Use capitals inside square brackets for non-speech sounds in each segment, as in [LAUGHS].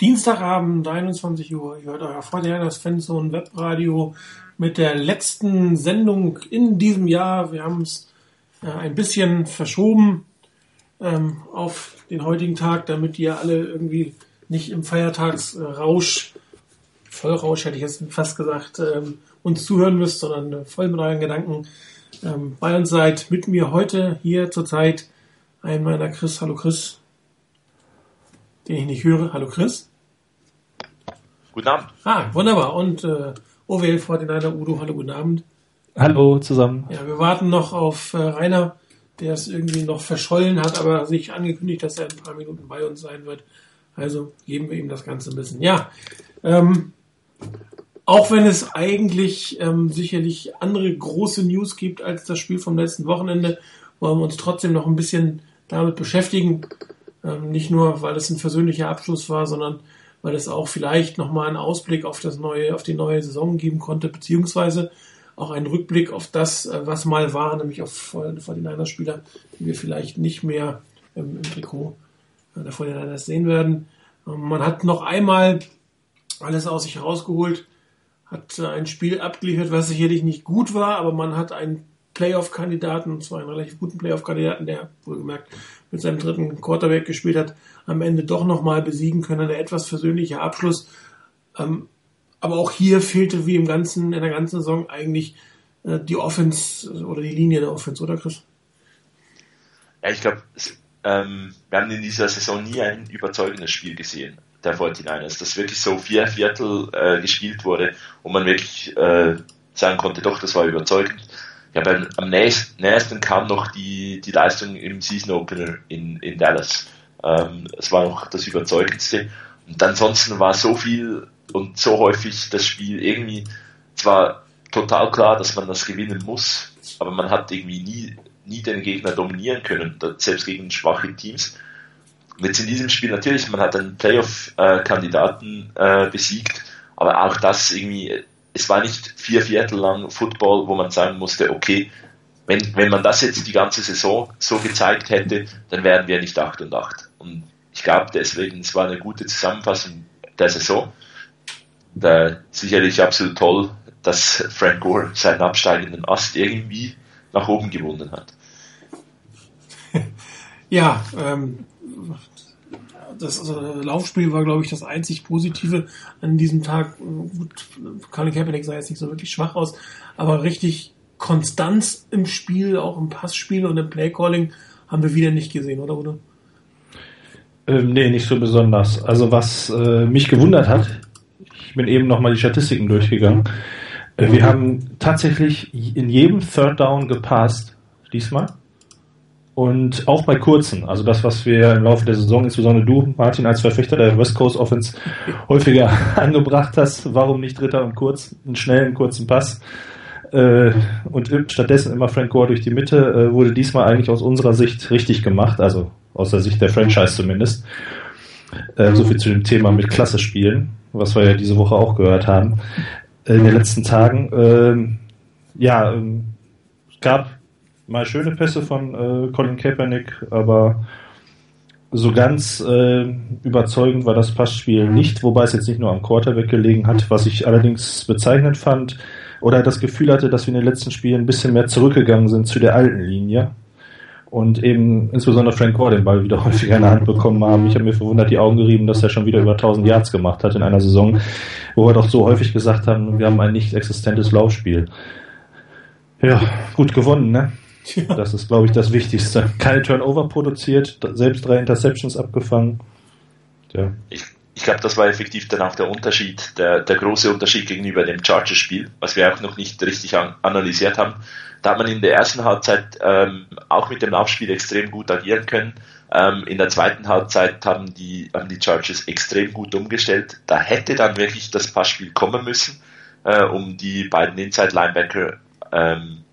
Dienstagabend, 21 Uhr. Ihr hört euer Fortinanders Fanzone Webradio mit der letzten Sendung in diesem Jahr. Wir haben es äh, ein bisschen verschoben ähm, auf den heutigen Tag, damit ihr alle irgendwie nicht im Feiertagsrausch, Vollrausch hätte ich jetzt fast gesagt, ähm, uns zuhören müsst, sondern voll mit euren Gedanken ähm, bei uns seid. Mit mir heute hier zurzeit ein meiner Chris. Hallo Chris. Den ich nicht höre. Hallo Chris. Guten Abend. Ah, wunderbar. Und äh, OWL 49 Udo, hallo, guten Abend. Hallo zusammen. Ja, wir warten noch auf äh, Rainer, der es irgendwie noch verschollen hat, aber sich angekündigt, dass er in ein paar Minuten bei uns sein wird. Also geben wir ihm das Ganze ein bisschen. Ja, ähm, auch wenn es eigentlich ähm, sicherlich andere große News gibt als das Spiel vom letzten Wochenende, wollen wir uns trotzdem noch ein bisschen damit beschäftigen. Ähm, nicht nur, weil es ein versöhnlicher Abschluss war, sondern weil es auch vielleicht nochmal einen Ausblick auf das neue, auf die neue Saison geben konnte, beziehungsweise auch einen Rückblick auf das, äh, was mal war, nämlich auf vor den Niners Spieler, die wir vielleicht nicht mehr im, im Trikot äh, der 49 sehen werden. Ähm, man hat noch einmal alles aus sich herausgeholt, hat äh, ein Spiel abgeliefert, was sicherlich nicht gut war, aber man hat einen Playoff-Kandidaten, und zwar einen relativ guten Playoff-Kandidaten, der wohlgemerkt mit seinem dritten Quarterback gespielt hat, am Ende doch nochmal besiegen können. Ein etwas versöhnlicher Abschluss. Ähm, aber auch hier fehlte wie im ganzen, in der ganzen Saison eigentlich äh, die Offense oder die Linie der Offense, oder Chris? Ja, ich glaube, ähm, wir haben in dieser Saison nie ein überzeugendes Spiel gesehen, der 49ers, dass wirklich so vier Viertel äh, gespielt wurde und man wirklich äh, sagen konnte, doch, das war überzeugend. Ja, beim, am nächsten, nächsten kam noch die, die Leistung im Season Opener in, in Dallas. Ähm, es war noch das Überzeugendste. Und ansonsten war so viel und so häufig das Spiel irgendwie zwar total klar, dass man das gewinnen muss, aber man hat irgendwie nie, nie den Gegner dominieren können, selbst gegen schwache Teams. Und jetzt in diesem Spiel natürlich, man hat einen Playoff-Kandidaten äh, besiegt, aber auch das irgendwie, es war nicht vier Viertel lang Football, wo man sagen musste, okay, wenn, wenn man das jetzt die ganze Saison so gezeigt hätte, dann wären wir nicht 8 und 8. Und ich glaube deswegen, es war eine gute Zusammenfassung der Saison. Da, sicherlich absolut toll, dass Frank Gore seinen absteigenden Ast irgendwie nach oben gewonnen hat. [LAUGHS] Ja, ähm, das also, Laufspiel war, glaube ich, das einzig Positive an diesem Tag. Gut, Colin Kaepernick sah jetzt nicht so wirklich schwach aus, aber richtig Konstanz im Spiel, auch im Passspiel und im Playcalling haben wir wieder nicht gesehen, oder, oder? Ähm, nee, nicht so besonders. Also was äh, mich gewundert hat, ich bin eben nochmal die Statistiken durchgegangen. Äh, wir haben tatsächlich in jedem Third Down gepasst, diesmal. Und auch bei kurzen, also das, was wir im Laufe der Saison, insbesondere du, Martin, als Verfechter der West Coast Offense häufiger [LAUGHS] angebracht hast, warum nicht Dritter und kurz, einen schnellen, kurzen Pass? Äh, und stattdessen immer Frank Gore durch die Mitte, äh, wurde diesmal eigentlich aus unserer Sicht richtig gemacht, also aus der Sicht der Franchise zumindest. Äh, so viel zu dem Thema mit Klasse spielen, was wir ja diese Woche auch gehört haben. In den letzten Tagen, ähm, ja, ähm, es gab mal schöne Pässe von äh, Colin Kaepernick, aber so ganz äh, überzeugend war das Passspiel nicht, wobei es jetzt nicht nur am Quarterback gelegen hat, was ich allerdings bezeichnend fand oder das Gefühl hatte, dass wir in den letzten Spielen ein bisschen mehr zurückgegangen sind zu der alten Linie und eben insbesondere Frank Gore den Ball wieder [LAUGHS] häufiger in der Hand bekommen haben. Ich habe mir verwundert die Augen gerieben, dass er schon wieder über 1000 Yards gemacht hat in einer Saison, wo wir doch so häufig gesagt haben, wir haben ein nicht existentes Laufspiel. Ja, gut gewonnen, ne? Ja. Das ist, glaube ich, das Wichtigste. Keine Turnover produziert, selbst drei Interceptions abgefangen. Ja. Ich, ich glaube, das war effektiv dann auch der Unterschied, der, der große Unterschied gegenüber dem Chargers-Spiel, was wir auch noch nicht richtig an, analysiert haben. Da hat man in der ersten Halbzeit ähm, auch mit dem Laufspiel extrem gut agieren können. Ähm, in der zweiten Halbzeit haben die, haben die Chargers extrem gut umgestellt. Da hätte dann wirklich das Passspiel kommen müssen, äh, um die beiden Inside-Linebacker ähm,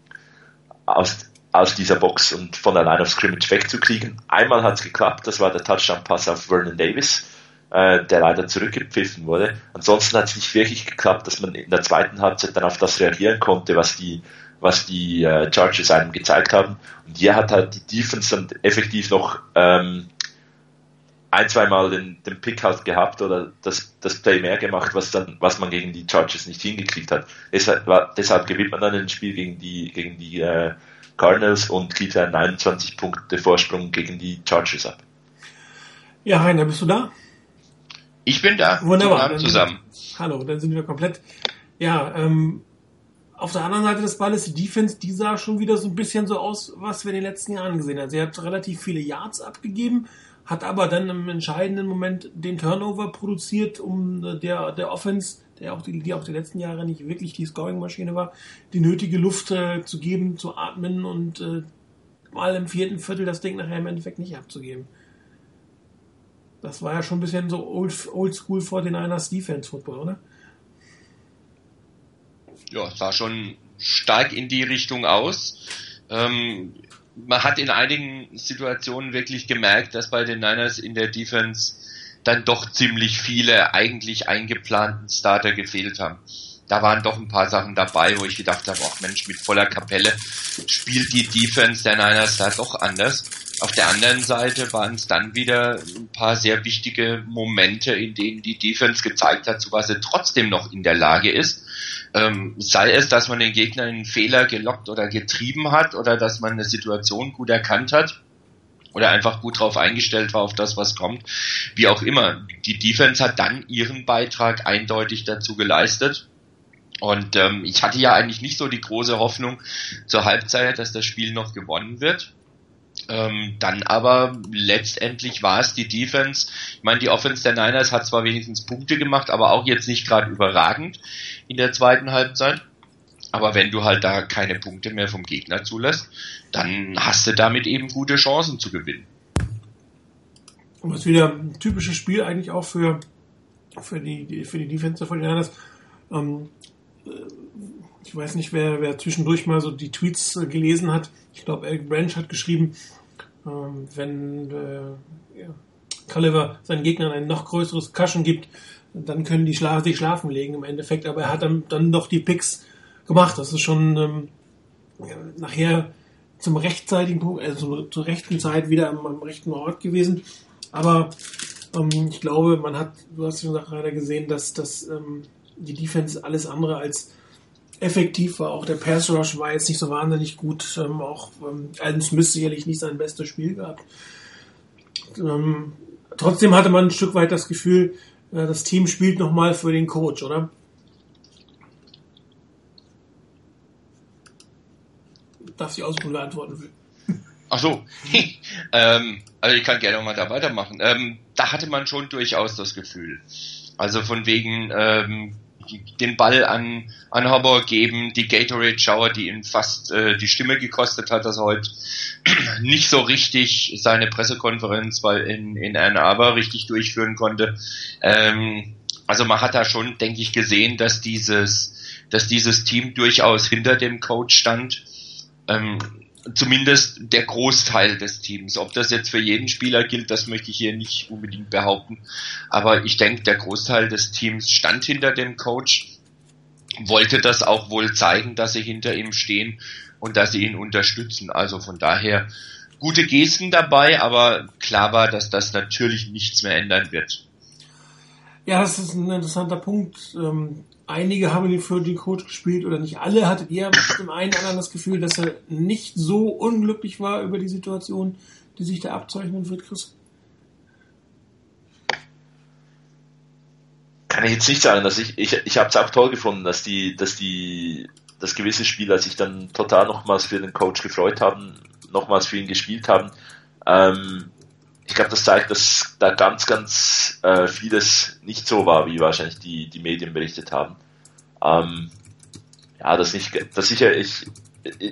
aus, aus dieser Box und von der Line of Scrimmage wegzukriegen. Einmal hat es geklappt, das war der Touchdown-Pass auf Vernon Davis, äh, der leider zurückgepfiffen wurde. Ansonsten hat es nicht wirklich geklappt, dass man in der zweiten Halbzeit dann auf das reagieren konnte, was die was die äh, Chargers einem gezeigt haben. Und hier hat halt die Defense dann effektiv noch ähm, ein, zwei Mal den, den Pick halt gehabt oder das, das Play mehr gemacht, was dann, was man gegen die Chargers nicht hingekriegt hat. Deshalb, deshalb gewinnt man dann ein Spiel gegen die, gegen die äh, Cardinals und kriegt einen 21 Punkte Vorsprung gegen die Chargers ab. Ja, Heiner, bist du da? Ich bin da. Wunderbar. Zusammen. Hallo, dann sind wir komplett. Ja, ähm, auf der anderen Seite des Balles, die Defense, die sah schon wieder so ein bisschen so aus, was wir in den letzten Jahren gesehen haben. Sie hat relativ viele Yards abgegeben, hat aber dann im entscheidenden Moment den Turnover produziert, um der, der Offense, der auch die, die auch die letzten Jahre nicht wirklich die Scoring-Maschine war, die nötige Luft äh, zu geben, zu atmen und äh, mal im vierten Viertel das Ding nachher im Endeffekt nicht abzugeben. Das war ja schon ein bisschen so old, old school 49ers Defense Football, oder? ja, sah schon stark in die Richtung aus. Ähm, man hat in einigen Situationen wirklich gemerkt, dass bei den Niners in der Defense dann doch ziemlich viele eigentlich eingeplanten Starter gefehlt haben. Da waren doch ein paar Sachen dabei, wo ich gedacht habe, ach Mensch, mit voller Kapelle spielt die Defense der Niners da doch anders. Auf der anderen Seite waren es dann wieder ein paar sehr wichtige Momente, in denen die Defense gezeigt hat, zu was sie trotzdem noch in der Lage ist. Ähm, sei es, dass man den Gegner in einen Fehler gelockt oder getrieben hat oder dass man eine Situation gut erkannt hat oder einfach gut drauf eingestellt war auf das, was kommt. Wie auch immer. Die Defense hat dann ihren Beitrag eindeutig dazu geleistet. Und ähm, ich hatte ja eigentlich nicht so die große Hoffnung zur Halbzeit, dass das Spiel noch gewonnen wird. Ähm, dann aber letztendlich war es die Defense. Ich meine, die Offense der Niners hat zwar wenigstens Punkte gemacht, aber auch jetzt nicht gerade überragend in der zweiten Halbzeit. Aber wenn du halt da keine Punkte mehr vom Gegner zulässt, dann hast du damit eben gute Chancen zu gewinnen. Und das ist wieder ein typisches Spiel eigentlich auch für, für, die, für die Defense von den. Ähm, äh, ich weiß nicht, wer, wer zwischendurch mal so die Tweets äh, gelesen hat. Ich glaube, Eric Branch hat geschrieben, ähm, wenn äh, ja, Culliver seinen Gegnern ein noch größeres Kaschen gibt, dann können die schla sich schlafen legen im Endeffekt. Aber er hat dann, dann doch die Picks gemacht. Das ist schon ähm, nachher zum rechtzeitigen Punkt, also zur rechten Zeit wieder am, am rechten Ort gewesen. Aber ähm, ich glaube, man hat, du hast ja gerade gesehen, dass, dass ähm, die Defense alles andere als effektiv war. Auch der Pass Rush war jetzt nicht so wahnsinnig gut. Ähm, auch ähm, Alden Smith sicherlich nicht sein bestes Spiel gehabt. Ähm, trotzdem hatte man ein Stück weit das Gefühl, äh, das Team spielt nochmal für den Coach, oder? Darf sie ausruhen beantworten will. Ach so. [LAUGHS] ähm, also ich kann gerne mal da weitermachen. Ähm, da hatte man schon durchaus das Gefühl. Also von wegen ähm, den Ball an, an Harbour geben, die Gatorade Shower, die ihm fast äh, die Stimme gekostet hat, dass er heute [CLEARS THROAT] nicht so richtig seine Pressekonferenz weil in, in Ann Arbor richtig durchführen konnte. Ähm, also man hat da schon, denke ich, gesehen, dass dieses, dass dieses Team durchaus hinter dem Coach stand. Ähm, zumindest der Großteil des Teams. Ob das jetzt für jeden Spieler gilt, das möchte ich hier nicht unbedingt behaupten. Aber ich denke, der Großteil des Teams stand hinter dem Coach, wollte das auch wohl zeigen, dass sie hinter ihm stehen und dass sie ihn unterstützen. Also von daher gute Gesten dabei, aber klar war, dass das natürlich nichts mehr ändern wird. Ja, das ist ein interessanter Punkt. Einige haben für den Coach gespielt oder nicht alle. Hattet ihr dem einen oder anderen das Gefühl, dass er nicht so unglücklich war über die Situation, die sich da abzeichnen wird, Chris? Kann ich jetzt nicht sagen, dass ich, ich, ich habe es auch toll gefunden, dass die, dass die, dass gewisse Spieler sich dann total nochmals für den Coach gefreut haben, nochmals für ihn gespielt haben. Ähm, ich glaube, das zeigt, dass da ganz, ganz äh, vieles nicht so war, wie wahrscheinlich die, die Medien berichtet haben. Ähm, ja, das nicht, das sicher ich,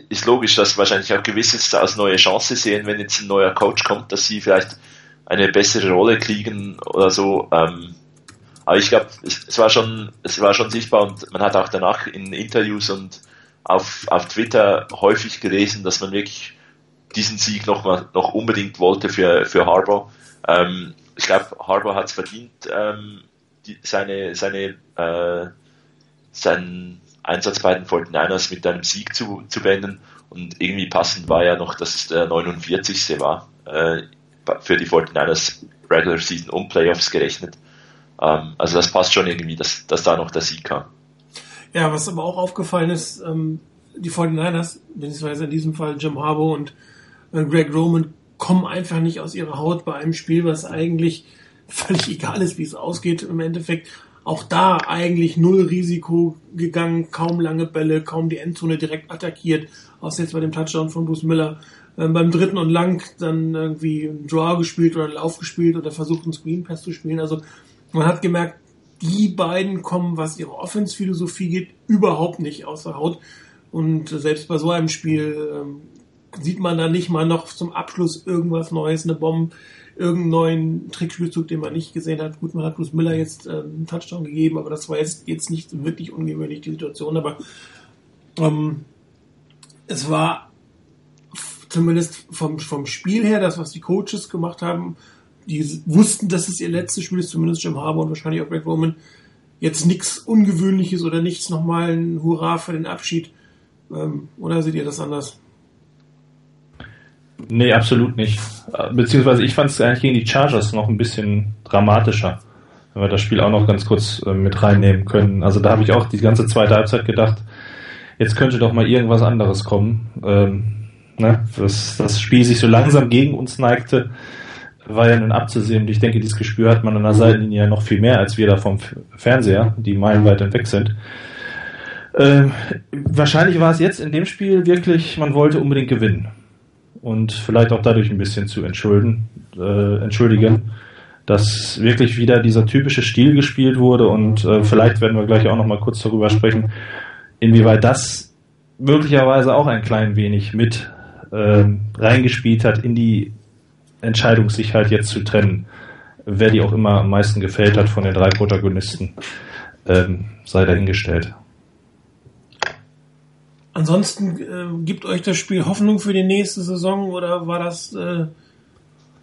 ist logisch, dass wahrscheinlich auch gewisses als neue Chance sehen, wenn jetzt ein neuer Coach kommt, dass sie vielleicht eine bessere Rolle kriegen oder so. Ähm, aber ich glaube, es, es, war schon, es war schon sichtbar und man hat auch danach in Interviews und auf, auf Twitter häufig gelesen, dass man wirklich diesen Sieg noch, noch unbedingt wollte für, für Harbour. Ähm, ich glaube, Harbour hat es verdient, ähm, die, seine, seine, äh, seinen Einsatz bei den 49ers mit einem Sieg zu, zu beenden. Und irgendwie passend war ja noch, dass es der 49. war äh, für die 49ers Regular Season und Playoffs gerechnet. Ähm, also das passt schon irgendwie, dass, dass da noch der Sieg kam. Ja, was aber auch aufgefallen ist, ähm, die 49ers, beziehungsweise in diesem Fall Jim Harbaugh und äh, Greg Roman, kommen einfach nicht aus ihrer Haut bei einem Spiel, was eigentlich [LAUGHS] völlig egal ist, wie es ausgeht. Im Endeffekt auch da eigentlich null Risiko gegangen, kaum lange Bälle, kaum die Endzone direkt attackiert, außer jetzt bei dem Touchdown von Bruce Miller. Ähm, beim dritten und lang dann irgendwie einen Draw gespielt oder einen Lauf gespielt oder versucht einen Screen Pass zu spielen. Also man hat gemerkt, die beiden kommen, was ihre Offense-Philosophie geht, überhaupt nicht aus der Haut. Und selbst bei so einem Spiel ähm, sieht man da nicht mal noch zum Abschluss irgendwas Neues, eine Bombe, irgendeinen neuen Trickspielzug, den man nicht gesehen hat. Gut, man hat Bruce Miller jetzt äh, einen Touchdown gegeben, aber das war jetzt, jetzt nicht wirklich ungewöhnlich, die Situation. Aber ähm, es war zumindest vom, vom Spiel her, das, was die Coaches gemacht haben, die wussten, dass es ihr letztes Spiel ist, zumindest Jim Harbour und wahrscheinlich auch Greg Roman, jetzt nichts Ungewöhnliches oder nichts nochmal ein Hurra für den Abschied. Ähm, oder seht ihr das anders? Nee, absolut nicht. Beziehungsweise ich fand es eigentlich gegen die Chargers noch ein bisschen dramatischer, wenn wir das Spiel auch noch ganz kurz äh, mit reinnehmen können. Also da habe ich auch die ganze zweite Halbzeit gedacht, jetzt könnte doch mal irgendwas anderes kommen. Ähm, ne? dass das Spiel sich so langsam gegen uns neigte, war ja nun abzusehen. Und ich denke, dieses Gespür hat man an der Seitenlinie ja noch viel mehr als wir da vom Fernseher, die meilenweit entweg sind. Ähm, wahrscheinlich war es jetzt in dem Spiel wirklich, man wollte unbedingt gewinnen und vielleicht auch dadurch ein bisschen zu entschulden, äh, entschuldigen, dass wirklich wieder dieser typische Stil gespielt wurde und äh, vielleicht werden wir gleich auch noch mal kurz darüber sprechen, inwieweit das möglicherweise auch ein klein wenig mit äh, reingespielt hat in die Entscheidung, sich halt jetzt zu trennen. Wer die auch immer am meisten gefällt hat von den drei Protagonisten, ähm, sei dahingestellt. Ansonsten äh, gibt euch das Spiel Hoffnung für die nächste Saison oder war das äh,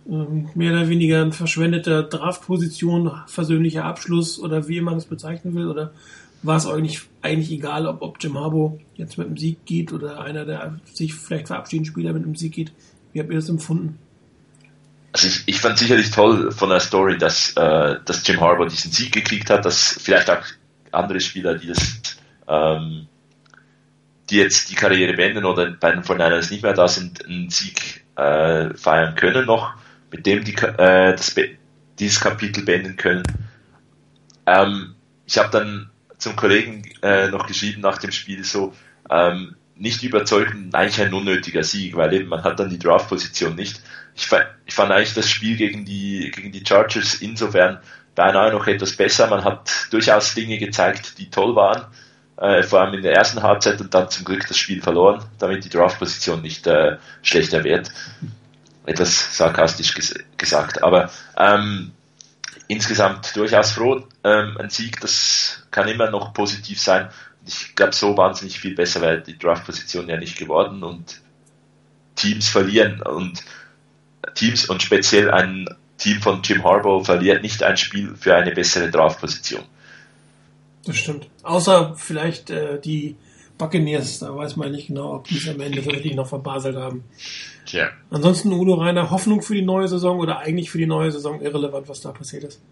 ähm, mehr oder weniger ein verschwendeter Draftposition, versöhnlicher Abschluss oder wie man es bezeichnen will? Oder war es euch nicht, eigentlich egal, ob, ob Jim Harbo jetzt mit einem Sieg geht oder einer der sich vielleicht verabschiedeten Spieler mit einem Sieg geht? Wie habt ihr das empfunden? Also ich, ich fand sicherlich toll von der Story, dass, äh, dass Jim Harbour diesen Sieg gekriegt hat, dass vielleicht auch andere Spieler, die das ähm, die jetzt die Karriere beenden oder bei den Fortinanders nicht mehr da sind, einen Sieg äh, feiern können noch, mit dem die äh, das, dieses Kapitel beenden können. Ähm, ich habe dann zum Kollegen äh, noch geschrieben nach dem Spiel so, ähm, nicht überzeugend, eigentlich ein unnötiger Sieg, weil eben man hat dann die Draft-Position nicht. Ich, ich fand eigentlich das Spiel gegen die, gegen die Chargers insofern beinahe noch etwas besser. Man hat durchaus Dinge gezeigt, die toll waren äh, vor allem in der ersten Halbzeit und dann zum Glück das Spiel verloren, damit die Draftposition nicht äh, schlechter wird. Etwas sarkastisch ges gesagt, aber ähm, insgesamt durchaus froh. Ähm, ein Sieg, das kann immer noch positiv sein. Ich glaube, so wahnsinnig viel besser wäre die Draftposition ja nicht geworden und Teams verlieren und Teams und speziell ein Team von Jim Harbaugh verliert nicht ein Spiel für eine bessere Draftposition. Das stimmt. Außer vielleicht äh, die Buccaneers, da weiß man nicht genau, ob die es am Ende wirklich noch verbaselt haben. Tja. Ansonsten Udo Reiner, Hoffnung für die neue Saison oder eigentlich für die neue Saison irrelevant, was da passiert ist?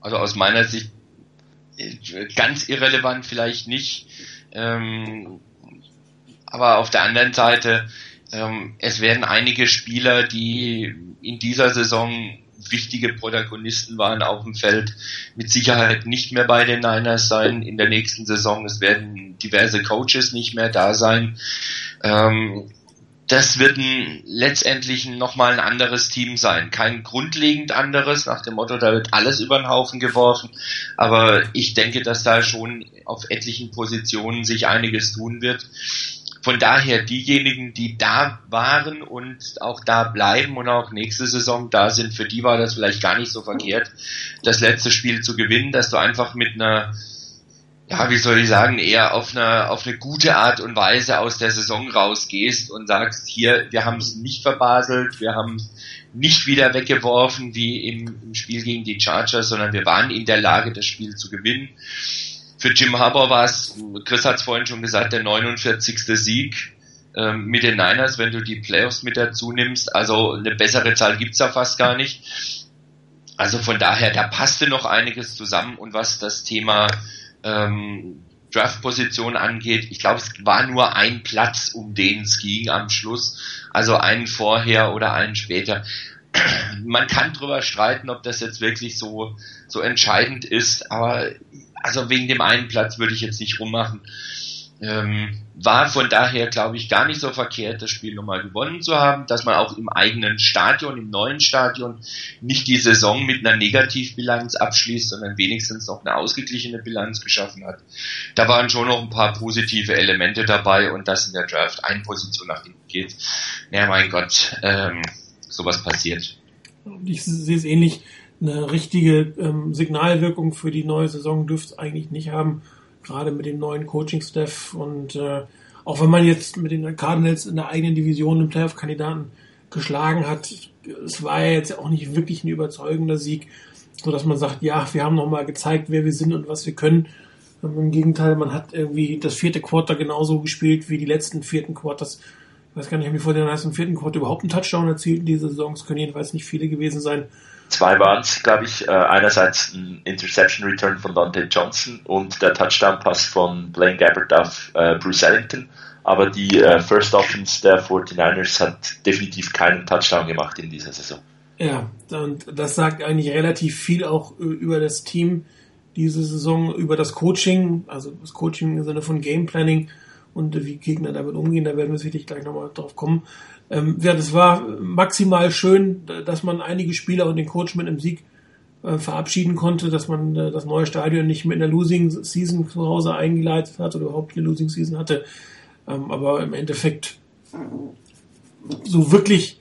Also aus meiner Sicht äh, ganz irrelevant vielleicht nicht. Ähm, aber auf der anderen Seite, ähm, es werden einige Spieler, die in dieser Saison wichtige Protagonisten waren auf dem Feld, mit Sicherheit nicht mehr bei den Niners sein in der nächsten Saison. Es werden diverse Coaches nicht mehr da sein. Ähm, das wird ein, letztendlich nochmal ein anderes Team sein. Kein grundlegend anderes, nach dem Motto, da wird alles über den Haufen geworfen. Aber ich denke, dass da schon auf etlichen Positionen sich einiges tun wird von daher diejenigen, die da waren und auch da bleiben und auch nächste Saison da sind, für die war das vielleicht gar nicht so verkehrt, das letzte Spiel zu gewinnen, dass du einfach mit einer, ja, wie soll ich sagen, eher auf eine, auf eine gute Art und Weise aus der Saison rausgehst und sagst, hier, wir haben es nicht verbaselt, wir haben nicht wieder weggeworfen wie im, im Spiel gegen die Chargers, sondern wir waren in der Lage, das Spiel zu gewinnen für Jim Harbour war es, Chris hat es vorhin schon gesagt, der 49. Sieg. ähm, mit den Niners, wenn du die Playoffs mit dazu nimmst. Also eine bessere Zahl gibt's da fast gar nicht. Also von daher, da passte noch einiges zusammen und was das Thema ähm, Draft-Position angeht, ich glaube, es war nur ein Platz, um den es ging am Schluss. Also einen vorher oder einen später. Man kann drüber streiten, ob das jetzt wirklich so, so entscheidend ist, aber also wegen dem einen Platz würde ich jetzt nicht rummachen. Ähm, war von daher, glaube ich, gar nicht so verkehrt, das Spiel nochmal gewonnen zu haben, dass man auch im eigenen Stadion, im neuen Stadion, nicht die Saison mit einer Negativbilanz abschließt, sondern wenigstens noch eine ausgeglichene Bilanz geschaffen hat. Da waren schon noch ein paar positive Elemente dabei und dass in der Draft eine Position nach hinten geht. Ja, mein Gott, ähm, sowas passiert. Ich sehe es ähnlich. Eine richtige ähm, Signalwirkung für die neue Saison dürfte es eigentlich nicht haben gerade mit dem neuen Coaching-Staff und äh, auch wenn man jetzt mit den Cardinals in der eigenen Division einen Playoff-Kandidaten geschlagen hat, es war ja jetzt auch nicht wirklich ein überzeugender Sieg, so dass man sagt, ja, wir haben nochmal gezeigt, wer wir sind und was wir können. Im Gegenteil, man hat irgendwie das vierte Quarter genauso gespielt wie die letzten vierten Quarters. Ich weiß gar nicht, haben die vor den ersten vierten Quarter überhaupt einen Touchdown erzielt in dieser Saison. Es können jedenfalls nicht viele gewesen sein. Zwei waren es, glaube ich. Äh, einerseits ein Interception Return von Dante Johnson und der Touchdown Pass von Blaine Gabbert auf äh, Bruce Ellington. Aber die äh, First Offense der 49ers hat definitiv keinen Touchdown gemacht in dieser Saison. Ja, und das sagt eigentlich relativ viel auch über das Team diese Saison, über das Coaching, also das Coaching im Sinne von Game Planning und wie Gegner damit umgehen. Da werden wir sicherlich gleich nochmal drauf kommen. Ähm, ja, das war maximal schön, dass man einige Spieler und den Coach mit einem Sieg äh, verabschieden konnte, dass man äh, das neue Stadion nicht mit einer Losing Season zu Hause eingeleitet hat oder überhaupt eine Losing Season hatte. Ähm, aber im Endeffekt so wirklich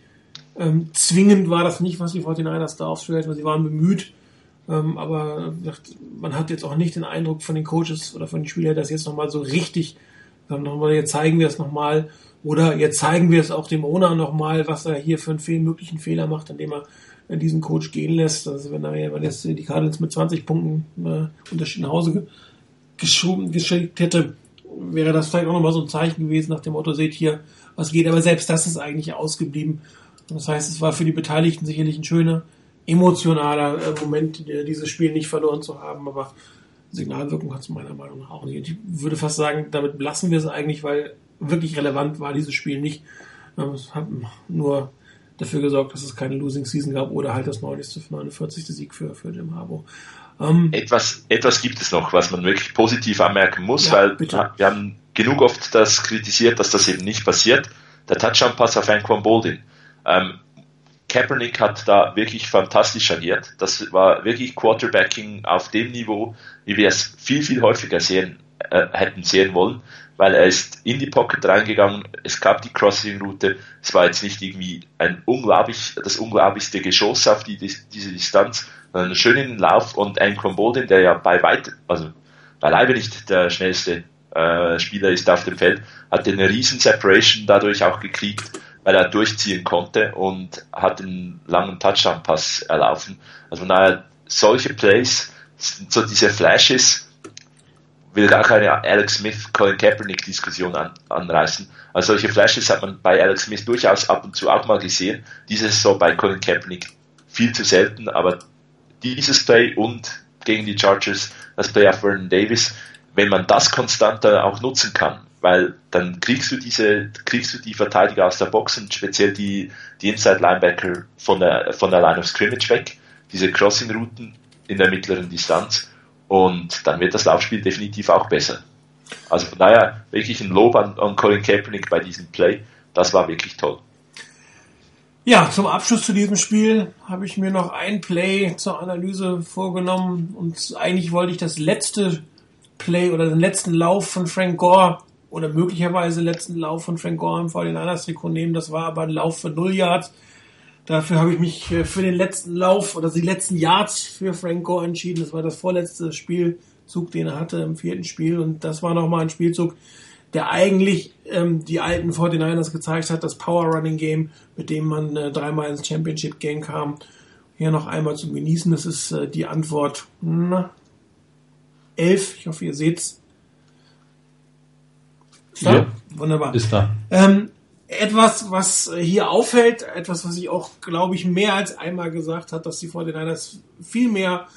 ähm, zwingend war das nicht, was die 49ers da aufstellt, weil sie waren bemüht. Ähm, aber man hat jetzt auch nicht den Eindruck von den Coaches oder von den Spielern, dass jetzt nochmal so richtig, nochmal, jetzt zeigen wir es nochmal oder jetzt zeigen wir es auch dem Owner nochmal, was er hier für einen Fehl, möglichen Fehler macht, indem er diesen Coach gehen lässt. Also wenn er, wenn jetzt die Cardinals mit 20 Punkten äh, Unterschied nach Hause geschoben, geschickt hätte, wäre das vielleicht auch nochmal so ein Zeichen gewesen nach dem Motto, seht hier, was geht. Aber selbst das ist eigentlich ausgeblieben. Das heißt, es war für die Beteiligten sicherlich ein schöner, emotionaler äh, Moment, dieses Spiel nicht verloren zu haben. Aber Signalwirkung hat es meiner Meinung nach auch nicht. Ich würde fast sagen, damit lassen wir es eigentlich, weil wirklich relevant war dieses Spiel nicht. Ähm, es hat nur dafür gesorgt, dass es keine Losing Season gab oder halt das 90. 49. Sieg für, für Jim Harbour. Ähm, etwas, etwas gibt es noch, was man wirklich positiv anmerken muss, ja, weil bitte. wir haben genug oft das kritisiert, dass das eben nicht passiert. Der Touchdown-Pass auf Anquan Boldin. Ähm, Kaepernick hat da wirklich fantastisch agiert. Das war wirklich Quarterbacking auf dem Niveau, wie wir es viel, viel häufiger sehen, äh, hätten sehen wollen weil er ist in die Pocket reingegangen, es gab die Crossing-Route, es war jetzt nicht irgendwie ein unglaublich, das unglaublichste Geschoss auf die, diese Distanz, sondern einen schönen Lauf und Anquan Bolden, der ja bei weit, also beileibe nicht der schnellste äh, Spieler ist auf dem Feld, hat eine riesen Separation dadurch auch gekriegt, weil er durchziehen konnte und hat einen langen Touchdown-Pass erlaufen. Also daher, solche Plays, so diese Flashes, will gar keine Alex Smith, Colin Kaepernick Diskussion an, anreißen. Also solche Flashes hat man bei Alex Smith durchaus ab und zu auch mal gesehen. Dieses so bei Colin Kaepernick viel zu selten, aber dieses Play und gegen die Chargers das Play auf Vernon Davis, wenn man das konstant dann auch nutzen kann, weil dann kriegst du diese, kriegst du die Verteidiger aus der Box und speziell die, die Inside Linebacker von der, von der Line of Scrimmage weg, diese Crossing Routen in der mittleren Distanz und dann wird das Laufspiel definitiv auch besser. Also von daher wirklich ein Lob an, an Colin Kaepernick bei diesem Play. Das war wirklich toll. Ja, zum Abschluss zu diesem Spiel habe ich mir noch ein Play zur Analyse vorgenommen und eigentlich wollte ich das letzte Play oder den letzten Lauf von Frank Gore oder möglicherweise letzten Lauf von Frank Gore im 49ers Trikot nehmen. Das war aber ein Lauf für 0 Yards. Dafür habe ich mich äh, für den letzten Lauf oder die letzten Yards für Frank Gore entschieden. Das war das vorletzte Spielzug, den er hatte im vierten Spiel. Und das war nochmal ein Spielzug, der eigentlich ähm, die alten 49ers gezeigt hat, das Power Running Game, mit dem man äh, dreimal ins Championship Game kam. Hier noch einmal zum Genießen. Das ist äh, die Antwort na, 11. Ich hoffe, ihr seht's. Ja, Wunderbar. Ist da. Ähm, etwas, was hier auffällt, etwas, was ich auch, glaube ich, mehr als einmal gesagt hat, dass die 49ers viel mehr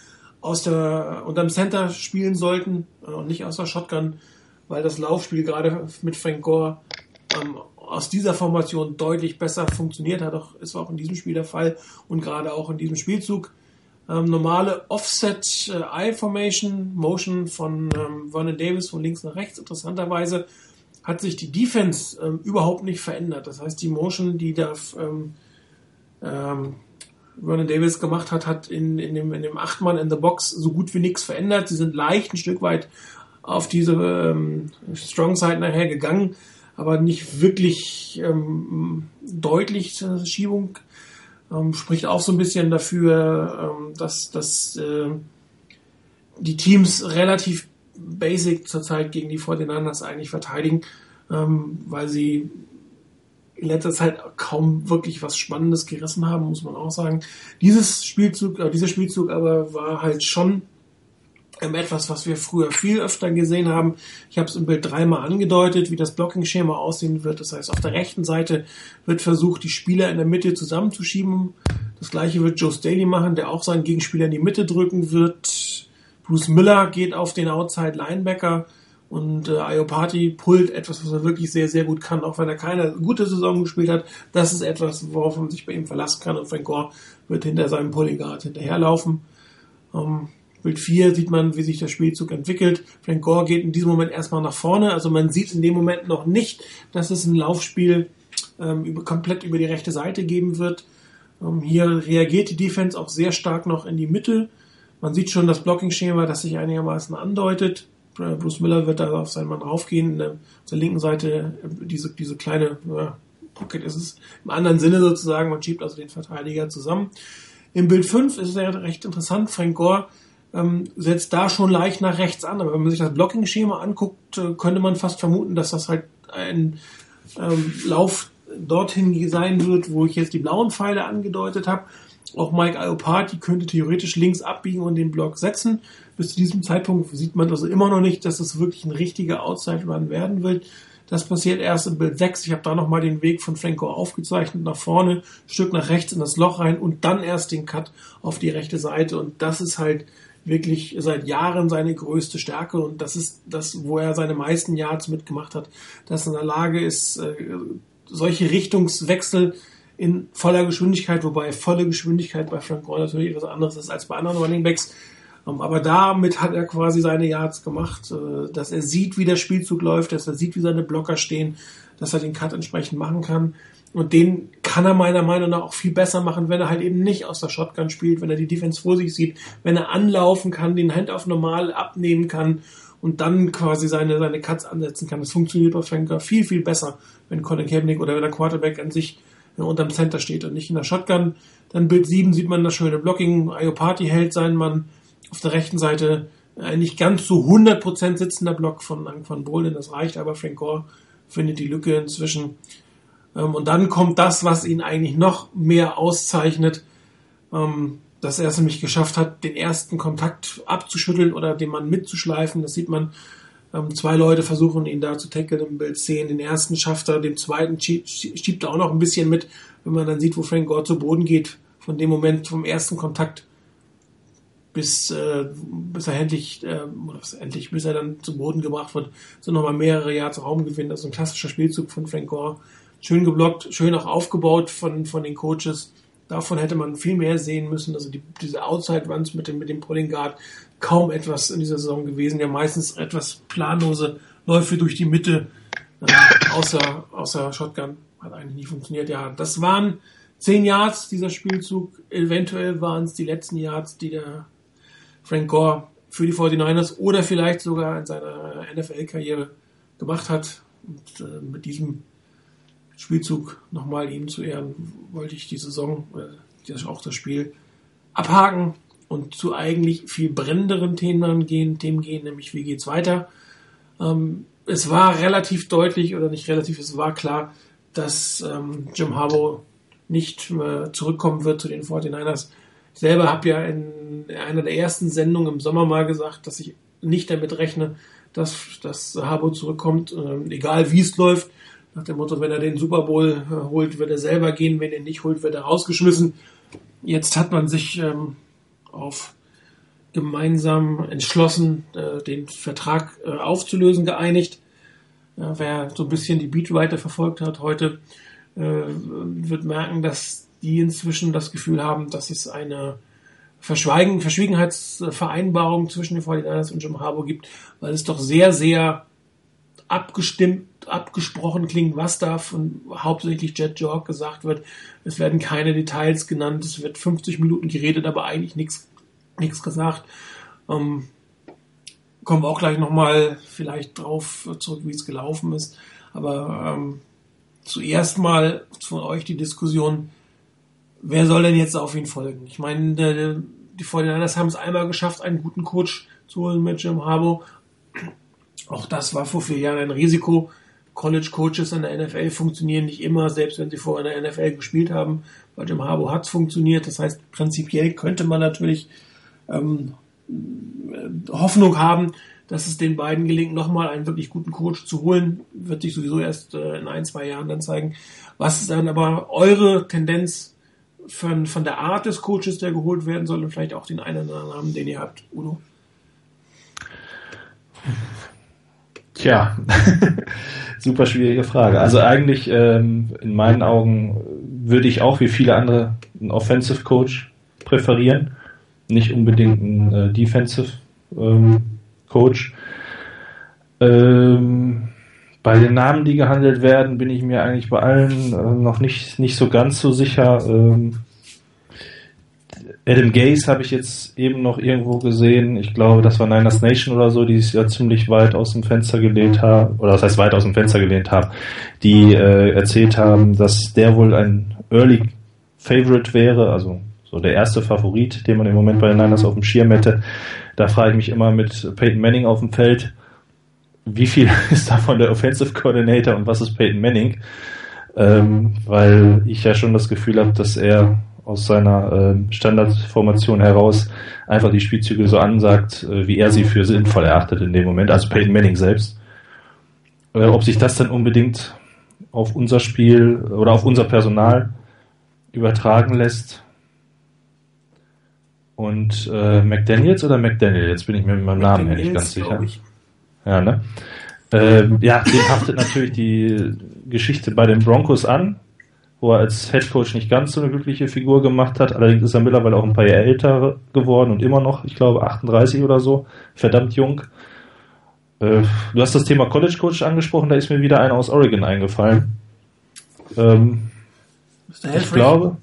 aus der, unterm Center spielen sollten äh, und nicht aus der Shotgun, weil das Laufspiel gerade mit Frank Gore ähm, aus dieser Formation deutlich besser funktioniert hat. Auch ist auch in diesem Spiel der Fall und gerade auch in diesem Spielzug. Ähm, normale Offset äh, Eye Formation, Motion von ähm, Vernon Davis von links nach rechts. Interessanterweise hat sich die Defense ähm, überhaupt nicht verändert. Das heißt, die Motion, die da ähm, ähm, Vernon Davis gemacht hat, hat in, in dem, in dem Achtmann in the Box so gut wie nichts verändert. Sie sind leicht ein Stück weit auf diese ähm, Strong Side nachher gegangen, aber nicht wirklich ähm, deutlich äh, Schiebung. Ähm, spricht auch so ein bisschen dafür, ähm, dass, dass äh, die Teams relativ basic zurzeit gegen die 49ers eigentlich verteidigen, ähm, weil sie in letzter Zeit kaum wirklich was Spannendes gerissen haben, muss man auch sagen. Dieses Spielzug, äh, dieser Spielzug aber war halt schon ähm, etwas, was wir früher viel öfter gesehen haben. Ich habe es im Bild dreimal angedeutet, wie das Blocking-Schema aussehen wird. Das heißt, auf der rechten Seite wird versucht, die Spieler in der Mitte zusammenzuschieben. Das gleiche wird Joe Staley machen, der auch seinen Gegenspieler in die Mitte drücken wird. Bruce Miller geht auf den Outside Linebacker und äh, Iopati pullt etwas, was er wirklich sehr, sehr gut kann, auch wenn er keine gute Saison gespielt hat. Das ist etwas, worauf man sich bei ihm verlassen kann und Frank Gore wird hinter seinem Pulling Guard hinterherlaufen. Ähm, Bild 4 sieht man, wie sich der Spielzug entwickelt. Frank Gore geht in diesem Moment erstmal nach vorne. Also man sieht in dem Moment noch nicht, dass es ein Laufspiel ähm, über, komplett über die rechte Seite geben wird. Ähm, hier reagiert die Defense auch sehr stark noch in die Mitte. Man sieht schon das Blocking-Schema, das sich einigermaßen andeutet. Bruce Miller wird da auf seinen Mann raufgehen. Auf der linken Seite diese, diese kleine ja, Pocket ist es im anderen Sinne sozusagen. Man schiebt also den Verteidiger zusammen. Im Bild 5 ist es ja recht interessant. Frank Gore ähm, setzt da schon leicht nach rechts an. Aber wenn man sich das Blocking-Schema anguckt, äh, könnte man fast vermuten, dass das halt ein ähm, Lauf dorthin sein wird, wo ich jetzt die blauen Pfeile angedeutet habe. Auch Mike Iopati könnte theoretisch links abbiegen und den Block setzen. Bis zu diesem Zeitpunkt sieht man also immer noch nicht, dass es wirklich ein richtiger Outside-Run werden wird. Das passiert erst im Bild 6. Ich habe da nochmal den Weg von Franco aufgezeichnet, nach vorne, Stück nach rechts in das Loch rein und dann erst den Cut auf die rechte Seite. Und das ist halt wirklich seit Jahren seine größte Stärke und das ist das, wo er seine meisten Yards mitgemacht hat, dass er in der Lage ist, äh, solche Richtungswechsel in voller Geschwindigkeit, wobei volle Geschwindigkeit bei Frank Gore natürlich etwas anderes ist als bei anderen Running Backs. Ähm, aber damit hat er quasi seine Yards gemacht, äh, dass er sieht, wie der Spielzug läuft, dass er sieht, wie seine Blocker stehen, dass er den Cut entsprechend machen kann. Und den kann er meiner Meinung nach auch viel besser machen, wenn er halt eben nicht aus der Shotgun spielt, wenn er die Defense vor sich sieht, wenn er anlaufen kann, den Handoff normal abnehmen kann und dann quasi seine, seine Cuts ansetzen kann. Das funktioniert bei Franker viel, viel besser, wenn Colin Kaepernick oder wenn der Quarterback an sich unterm Center steht und nicht in der Shotgun. Dann Bild 7 sieht man das schöne Blocking. Iopati hält seinen Mann auf der rechten Seite. Ein nicht ganz so 100% sitzender Block von Van Bohlen, das reicht, aber Frank Gore findet die Lücke inzwischen. Ähm, und dann kommt das, was ihn eigentlich noch mehr auszeichnet, ähm, dass er es nämlich geschafft hat, den ersten Kontakt abzuschütteln oder den Mann mitzuschleifen. Das sieht man. Ähm, zwei Leute versuchen ihn da zu tackeln im Bild 10. Den ersten schafft er, den zweiten schiebt er auch noch ein bisschen mit, wenn man dann sieht, wo Frank Gore zu Boden geht. Von dem Moment vom ersten Kontakt bis, äh, bis er endlich, äh, endlich, bis er dann zu Boden gebracht wird, sind nochmal mehrere Jahre Raum gewinnt. Also ein klassischer Spielzug von Frank Gore schön geblockt, schön auch aufgebaut von, von den Coaches. Davon hätte man viel mehr sehen müssen. Also die, diese Outside Runs mit dem, mit dem Pulling Guard kaum etwas in dieser Saison gewesen. Ja, meistens etwas planlose Läufe durch die Mitte, äh, außer, außer Shotgun. Hat eigentlich nie funktioniert. Ja, das waren zehn Yards, dieser Spielzug. Eventuell waren es die letzten Yards, die der Frank Gore für die 49ers oder vielleicht sogar in seiner NFL-Karriere gemacht hat. Und äh, mit diesem Spielzug nochmal ihm zu ehren, wollte ich die Saison, äh, auch das Spiel abhaken und zu eigentlich viel brennenderen Themen gehen, Themen gehen, nämlich wie geht's weiter. Ähm, es war relativ deutlich oder nicht relativ, es war klar, dass ähm, Jim Harbaugh nicht mehr zurückkommen wird zu den 49ers. Ich selber habe ja in einer der ersten Sendungen im Sommer mal gesagt, dass ich nicht damit rechne, dass, dass Harbour zurückkommt, äh, egal wie es läuft. Nach dem Motto, wenn er den Super Bowl äh, holt, wird er selber gehen, wenn er nicht holt, wird er rausgeschmissen. Jetzt hat man sich ähm, auf gemeinsam entschlossen, äh, den Vertrag äh, aufzulösen, geeinigt. Ja, wer so ein bisschen die Beatwriter verfolgt hat heute, äh, wird merken, dass die inzwischen das Gefühl haben, dass es eine Verschweigen, Verschwiegenheitsvereinbarung zwischen den 49ers und Jim Harbour gibt, weil es doch sehr, sehr abgestimmt, abgesprochen klingt, was da von hauptsächlich Jet Jork gesagt wird. Es werden keine Details genannt, es wird 50 Minuten geredet, aber eigentlich nichts gesagt. Ähm, kommen wir auch gleich nochmal vielleicht drauf zurück, wie es gelaufen ist. Aber ähm, zuerst mal von euch die Diskussion, wer soll denn jetzt auf ihn folgen? Ich meine, die 49ers haben es einmal geschafft, einen guten Coach zu holen mit Jim Harbour. Auch das war vor vier Jahren ein Risiko. College Coaches in der NFL funktionieren nicht immer, selbst wenn sie vorher in der NFL gespielt haben. Bei Jim Harbour hat es funktioniert. Das heißt, prinzipiell könnte man natürlich ähm, Hoffnung haben, dass es den beiden gelingt, nochmal einen wirklich guten Coach zu holen. Wird sich sowieso erst äh, in ein, zwei Jahren dann zeigen. Was ist dann aber eure Tendenz von, von der Art des Coaches, der geholt werden soll und vielleicht auch den einen oder anderen Namen, den ihr habt, Udo? Tja, [LAUGHS] super schwierige Frage. Also eigentlich ähm, in meinen Augen würde ich auch wie viele andere einen Offensive Coach präferieren nicht unbedingt ein äh, Defensive ähm, Coach. Ähm, bei den Namen, die gehandelt werden, bin ich mir eigentlich bei allen äh, noch nicht, nicht so ganz so sicher. Ähm, Adam Gaze habe ich jetzt eben noch irgendwo gesehen. Ich glaube, das war Niners Nation oder so, die es ja ziemlich weit aus dem Fenster gelehnt haben, oder das heißt weit aus dem Fenster gelehnt haben, die äh, erzählt haben, dass der wohl ein Early Favorite wäre, also so der erste Favorit, den man im Moment bei den Niners auf dem Schirm hätte. Da frage ich mich immer mit Peyton Manning auf dem Feld, wie viel [LAUGHS] ist davon der Offensive Coordinator und was ist Peyton Manning? Ähm, weil ich ja schon das Gefühl habe, dass er aus seiner äh, Standardformation heraus einfach die Spielzüge so ansagt, äh, wie er sie für sinnvoll erachtet in dem Moment, also Peyton Manning selbst. Äh, ob sich das dann unbedingt auf unser Spiel oder auf unser Personal übertragen lässt, und äh, McDaniels oder McDaniel? Jetzt bin ich mir mit meinem Namen her nicht ganz sicher. Ja, ne? Ähm, ja, dem haftet natürlich die Geschichte bei den Broncos an, wo er als Head Coach nicht ganz so eine glückliche Figur gemacht hat. Allerdings ist er mittlerweile auch ein paar Jahre älter geworden und immer noch, ich glaube, 38 oder so. Verdammt jung. Äh, du hast das Thema College Coach angesprochen, da ist mir wieder einer aus Oregon eingefallen. Ähm, ich glaube,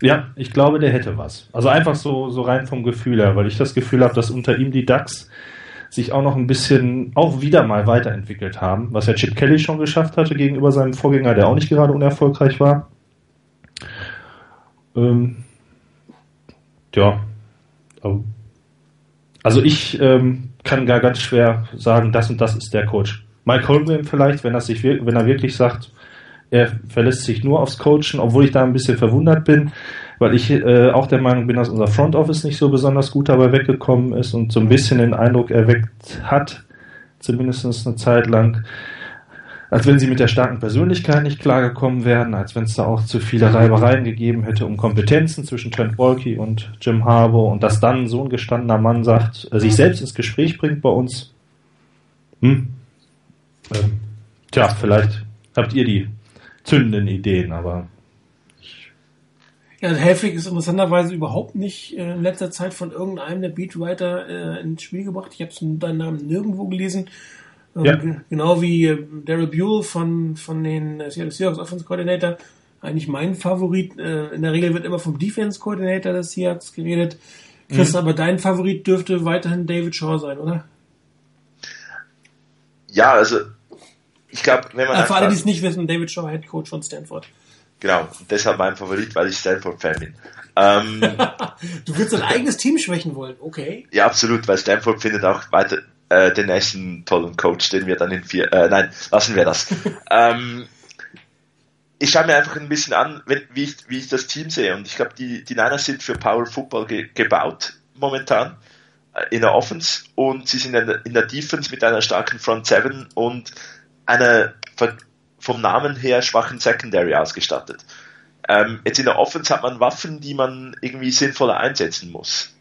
ja, ich glaube, der hätte was. Also einfach so, so rein vom Gefühl her, weil ich das Gefühl habe, dass unter ihm die Ducks sich auch noch ein bisschen, auch wieder mal weiterentwickelt haben, was ja Chip Kelly schon geschafft hatte gegenüber seinem Vorgänger, der auch nicht gerade unerfolgreich war. Ähm, ja. Also ich ähm, kann gar ganz schwer sagen, das und das ist der Coach. Mike Holmgren vielleicht, wenn sich, wenn er wirklich sagt, er verlässt sich nur aufs Coachen, obwohl ich da ein bisschen verwundert bin, weil ich äh, auch der Meinung bin, dass unser Front Office nicht so besonders gut dabei weggekommen ist und so ein bisschen den Eindruck erweckt hat, zumindest eine Zeit lang, als wenn sie mit der starken Persönlichkeit nicht klargekommen wären, als wenn es da auch zu viele Reibereien gegeben hätte um Kompetenzen zwischen Trent Wolke und Jim Harbour und dass dann so ein gestandener Mann sagt, äh, sich selbst ins Gespräch bringt bei uns. Hm. Ähm, tja, vielleicht habt ihr die zündenden Ideen, aber. Ja, Helfrich ist interessanterweise überhaupt nicht äh, in letzter Zeit von irgendeinem der Beatwriter äh, ins Spiel gebracht. Ich habe deinen Namen nirgendwo gelesen. Ähm, ja. Genau wie äh, Daryl Buell von, von den äh, Seattle Seahawks Offense Coordinator. Eigentlich mein Favorit. Äh, in der Regel wird immer vom Defense Coordinator des Seahawks geredet. Chris, mhm. aber dein Favorit dürfte weiterhin David Shaw sein, oder? Ja, also ich glaube, wenn man. Äh, für alle, die es nicht wissen, David Shaw, Head Coach von Stanford. Genau, deshalb mein Favorit, weil ich Stanford-Fan bin. Ähm, [LAUGHS] du würdest dein eigenes Team schwächen wollen, okay? Ja, absolut, weil Stanford findet auch weiter äh, den nächsten tollen Coach, den wir dann in vier. Äh, nein, lassen wir das. [LAUGHS] ähm, ich schaue mir einfach ein bisschen an, wenn, wie, ich, wie ich das Team sehe. Und ich glaube, die, die Niners sind für Power Football ge gebaut momentan. in der Offense und sie sind in der, in der Defense mit einer starken Front Seven und einer vom Namen her schwachen Secondary ausgestattet. Ähm, jetzt in der Offense hat man Waffen, die man irgendwie sinnvoller einsetzen muss.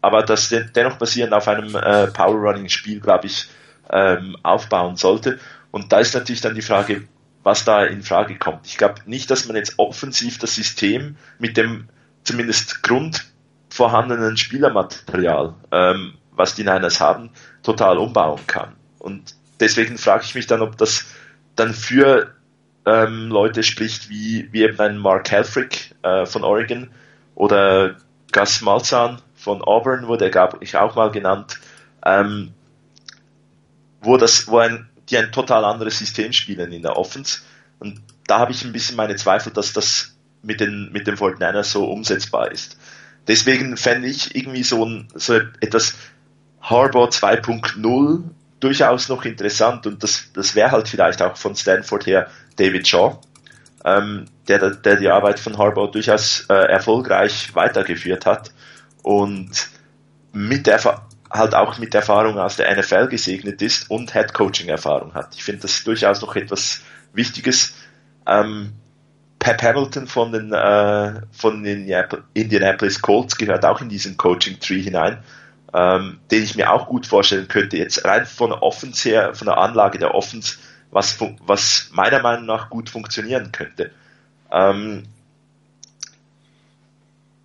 Aber das dennoch basierend auf einem äh, Power Running Spiel, glaube ich, ähm, aufbauen sollte. Und da ist natürlich dann die Frage, was da in Frage kommt. Ich glaube nicht, dass man jetzt offensiv das System mit dem zumindest Grund vorhandenen Spielermaterial, ähm, was die Niners haben, total umbauen kann. Und deswegen frage ich mich dann, ob das dann für ähm, Leute spricht, wie, wie eben ein Mark Helfrich äh, von Oregon oder Gus Malzahn von Auburn, wurde, glaube ich, auch mal genannt, ähm, wo das, wo ein, die ein total anderes System spielen in der Offense. Und da habe ich ein bisschen meine Zweifel, dass das mit den, mit dem 49ers so umsetzbar ist. Deswegen fände ich irgendwie so, ein, so etwas Harbour 2.0 durchaus noch interessant und das, das wäre halt vielleicht auch von Stanford her David Shaw, ähm, der, der die Arbeit von Harbour durchaus äh, erfolgreich weitergeführt hat und mit der, halt auch mit Erfahrung aus der NFL gesegnet ist und Head Coaching Erfahrung hat. Ich finde das durchaus noch etwas Wichtiges. Ähm, Pep Hamilton von den, äh, von den Indianapolis Colts gehört auch in diesen Coaching Tree hinein, ähm, den ich mir auch gut vorstellen könnte. Jetzt rein von der Offense her, von der Anlage der Offense, was, was meiner Meinung nach gut funktionieren könnte. Ähm,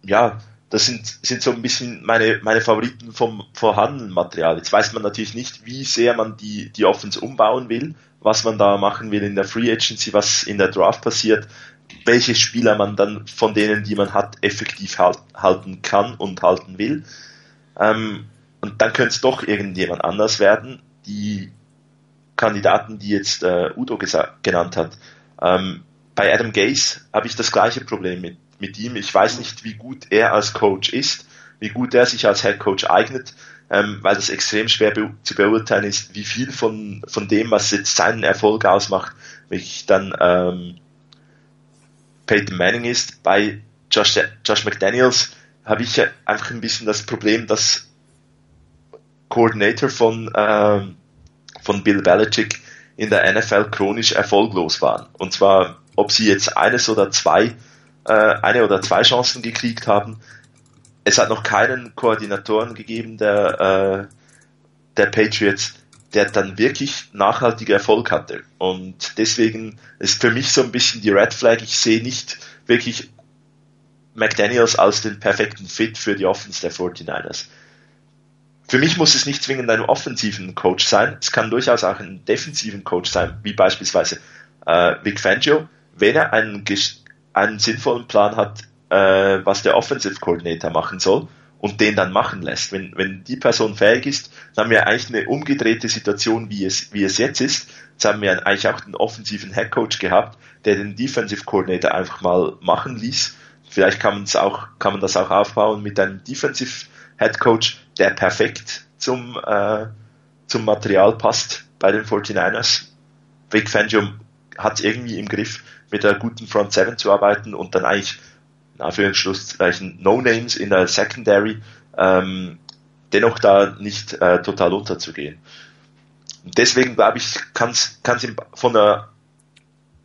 ja, das sind, sind so ein bisschen meine, meine Favoriten vom vorhandenen Material. Jetzt weiß man natürlich nicht, wie sehr man die, die Offense umbauen will, was man da machen will in der Free Agency, was in der Draft passiert, welche Spieler man dann von denen, die man hat, effektiv halt, halten kann und halten will. Ähm, und dann könnte es doch irgendjemand anders werden. Die Kandidaten, die jetzt äh, Udo genannt hat. Ähm, bei Adam Gaze habe ich das gleiche Problem mit mit ihm. Ich weiß nicht, wie gut er als Coach ist, wie gut er sich als Head Coach eignet, ähm, weil das extrem schwer be zu beurteilen ist, wie viel von, von dem, was jetzt seinen Erfolg ausmacht, wirklich dann ähm, Peyton Manning ist. Bei Josh, Josh McDaniels habe ich einfach ein bisschen das Problem, dass Coordinator von, ähm, von Bill Belichick in der NFL chronisch erfolglos waren. Und zwar, ob sie jetzt eines oder zwei äh, eine oder zwei Chancen gekriegt haben. Es hat noch keinen Koordinatoren gegeben der, äh, der Patriots, der dann wirklich nachhaltiger Erfolg hatte. Und deswegen ist für mich so ein bisschen die Red Flag. Ich sehe nicht wirklich McDaniels als den perfekten Fit für die Offense der 49ers. Für mich muss es nicht zwingend ein offensiven Coach sein. Es kann durchaus auch ein defensiven Coach sein, wie beispielsweise äh, Vic Fangio, wenn er einen einen sinnvollen Plan hat, äh, was der Offensive Coordinator machen soll und den dann machen lässt. Wenn, wenn die Person fähig ist, dann haben wir eigentlich eine umgedrehte Situation, wie es, wie es jetzt ist. Jetzt haben wir eigentlich auch den offensiven Head Coach gehabt, der den Defensive Coordinator einfach mal machen ließ. Vielleicht kann man es auch, kann man das auch aufbauen mit einem Defensive Head Coach, der perfekt zum, äh, zum Material passt bei den 49ers. Vic Fangio hat irgendwie im Griff mit einer guten Front 7 zu arbeiten und dann eigentlich in Anführungszeichen No-Names in der Secondary ähm, dennoch da nicht äh, total unterzugehen. Deswegen glaube ich, kann es von der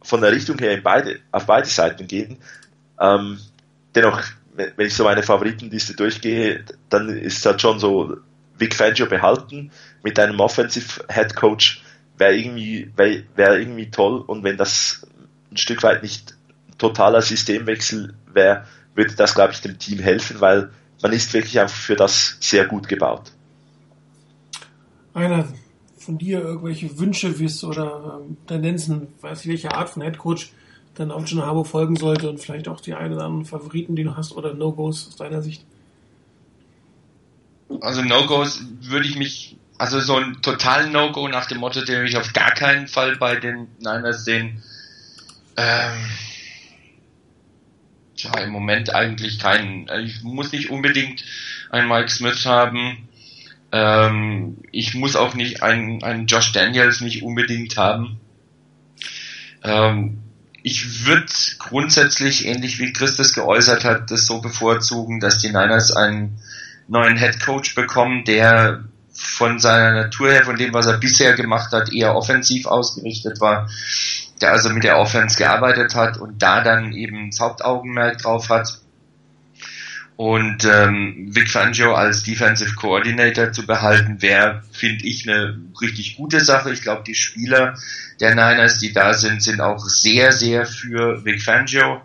von der Richtung her in beide, auf beide Seiten gehen. Ähm, dennoch, wenn ich so meine Favoritenliste durchgehe, dann ist halt schon so Vic Fangio behalten mit einem Offensive Head Coach wäre irgendwie, wäre wär irgendwie toll und wenn das ein Stück weit nicht totaler Systemwechsel wäre, würde das, glaube ich, dem Team helfen, weil man ist wirklich einfach für das sehr gut gebaut. Einer von dir irgendwelche Wünsche wisst oder ähm, Tendenzen, weiß ich, welche Art von Headcoach dann auch John Harbour folgen sollte und vielleicht auch die einen oder anderen Favoriten, die du hast oder No-Gos aus deiner Sicht? Also No-Gos würde ich mich, also so ein totalen No-Go nach dem Motto, den ich auf gar keinen Fall bei den Niners sehen, ähm, ja, im Moment eigentlich keinen. Ich muss nicht unbedingt einen Mike Smith haben. Ähm, ich muss auch nicht einen, einen Josh Daniels nicht unbedingt haben. Ähm, ich würde grundsätzlich, ähnlich wie Christus geäußert hat, das so bevorzugen, dass die Niners einen neuen Head Coach bekommen, der von seiner Natur her, von dem, was er bisher gemacht hat, eher offensiv ausgerichtet war, der also mit der Offense gearbeitet hat und da dann eben das Hauptaugenmerk drauf hat. Und ähm, Vic Fangio als Defensive Coordinator zu behalten, wäre, finde ich, eine richtig gute Sache. Ich glaube, die Spieler der Niners, die da sind, sind auch sehr, sehr für Vic Fangio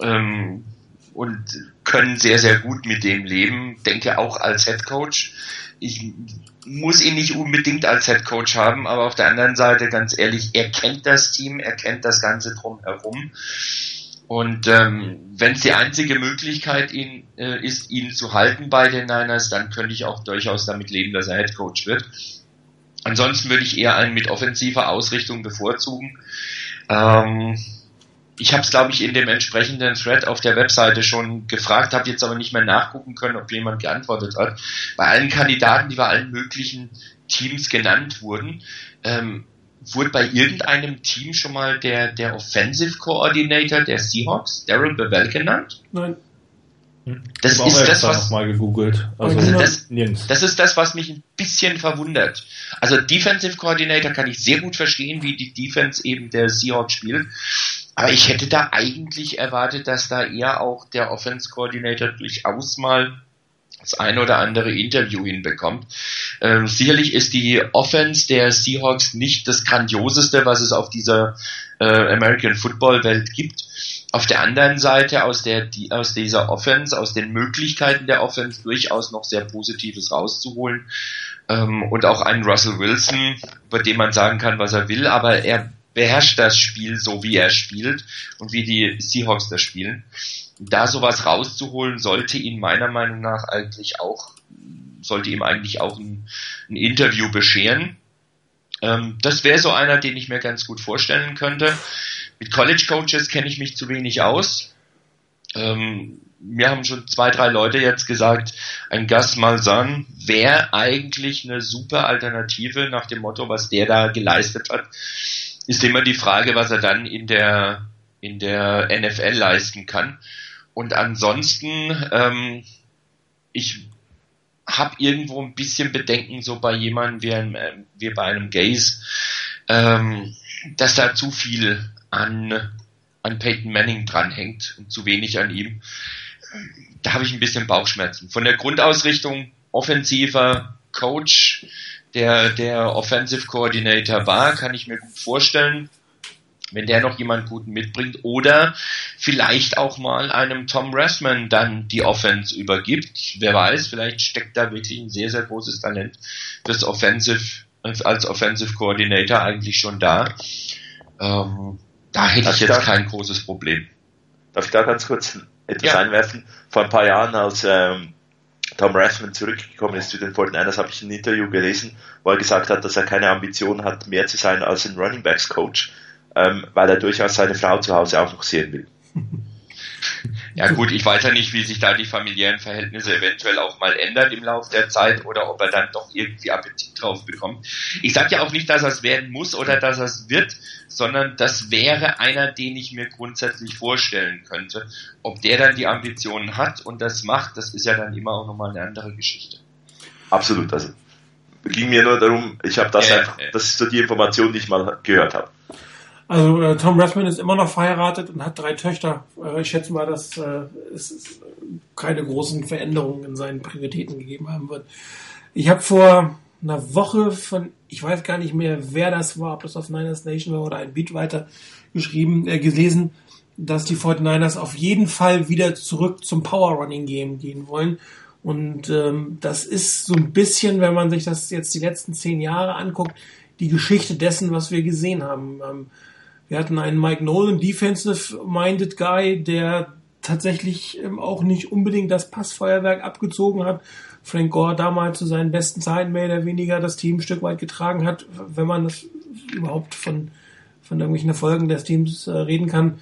ähm, und können sehr, sehr gut mit dem leben. Denke auch als Head Coach. Ich muss ihn nicht unbedingt als Head Coach haben, aber auf der anderen Seite, ganz ehrlich, er kennt das Team, er kennt das Ganze drumherum. Und ähm, wenn es die einzige Möglichkeit ihn, äh, ist, ihn zu halten bei den Niners, dann könnte ich auch durchaus damit leben, dass er Head Coach wird. Ansonsten würde ich eher einen mit offensiver Ausrichtung bevorzugen. Ähm, ich habe es, glaube ich, in dem entsprechenden Thread auf der Webseite schon gefragt, habe jetzt aber nicht mehr nachgucken können, ob jemand geantwortet hat. Bei allen Kandidaten, die bei allen möglichen Teams genannt wurden, ähm, wurde bei irgendeinem Team schon mal der, der Offensive Coordinator der Seahawks, Daryl Bevell, genannt? Nein. Das ist das, was mal gegoogelt. Also, also das, das, ist das, was mich ein bisschen verwundert. Also Defensive Coordinator kann ich sehr gut verstehen, wie die Defense eben der Seahawks spielt. Aber ich hätte da eigentlich erwartet, dass da eher auch der Offense Coordinator durchaus mal das ein oder andere Interview hinbekommt. Ähm, sicherlich ist die Offense der Seahawks nicht das grandioseste, was es auf dieser äh, American Football Welt gibt. Auf der anderen Seite aus der die, aus dieser Offense, aus den Möglichkeiten der Offense durchaus noch sehr Positives rauszuholen ähm, und auch einen Russell Wilson, bei dem man sagen kann, was er will, aber er beherrscht das Spiel so, wie er spielt und wie die Seahawks das spielen da sowas rauszuholen, sollte ihn meiner Meinung nach eigentlich auch, sollte ihm eigentlich auch ein, ein Interview bescheren. Ähm, das wäre so einer, den ich mir ganz gut vorstellen könnte. Mit College Coaches kenne ich mich zu wenig aus. Ähm, mir haben schon zwei, drei Leute jetzt gesagt, ein Gus Malzahn wäre eigentlich eine super Alternative nach dem Motto, was der da geleistet hat. Ist immer die Frage, was er dann in der in der NFL leisten kann. Und ansonsten, ähm, ich habe irgendwo ein bisschen Bedenken so bei jemandem wie, einem, äh, wie bei einem Gaze, ähm, dass da zu viel an, an Peyton Manning dranhängt und zu wenig an ihm. Da habe ich ein bisschen Bauchschmerzen. Von der Grundausrichtung offensiver Coach, der der Offensive Coordinator war, kann ich mir gut vorstellen wenn der noch jemand Guten mitbringt oder vielleicht auch mal einem Tom Rassman dann die Offense übergibt. Wer weiß, vielleicht steckt da wirklich ein sehr, sehr großes Talent des Offensive, als Offensive Coordinator eigentlich schon da. Ähm, da hätte ich jetzt da, kein großes Problem. Darf ich da ganz kurz etwas ja. einwerfen? Vor ein paar Jahren, als ähm, Tom Rathman zurückgekommen ist zu den 49ers, habe ich ein Interview gelesen, wo er gesagt hat, dass er keine Ambition hat, mehr zu sein als ein Running Backs Coach ähm, weil er durchaus seine Frau zu Hause auch noch sehen will. [LAUGHS] Ja gut, ich weiß ja nicht, wie sich da die familiären Verhältnisse eventuell auch mal ändern im Laufe der Zeit oder ob er dann doch irgendwie Appetit drauf bekommt. Ich sage ja auch nicht, dass er es werden muss oder dass er es wird, sondern das wäre einer, den ich mir grundsätzlich vorstellen könnte. Ob der dann die Ambitionen hat und das macht, das ist ja dann immer auch nochmal eine andere Geschichte. Absolut, also ging mir nur darum, ich habe das äh, einfach, das ist so die Information, die ich mal gehört habe. Also äh, Tom Rathman ist immer noch verheiratet und hat drei Töchter. Äh, ich schätze mal, dass äh, es keine großen Veränderungen in seinen Prioritäten gegeben haben wird. Ich habe vor einer Woche von, ich weiß gar nicht mehr, wer das war, ob das auf Niners Nation war oder ein Beat weiter geschrieben, äh, gelesen, dass die 49ers auf jeden Fall wieder zurück zum Power Running Game gehen wollen. Und ähm, das ist so ein bisschen, wenn man sich das jetzt die letzten zehn Jahre anguckt, die Geschichte dessen, was wir gesehen haben. Ähm, wir hatten einen Mike Nolan, defensive-minded Guy, der tatsächlich ähm, auch nicht unbedingt das Passfeuerwerk abgezogen hat. Frank Gore damals zu seinen besten Zeiten mehr oder weniger das Team ein Stück weit getragen hat, wenn man das überhaupt von, von irgendwelchen Erfolgen des Teams äh, reden kann.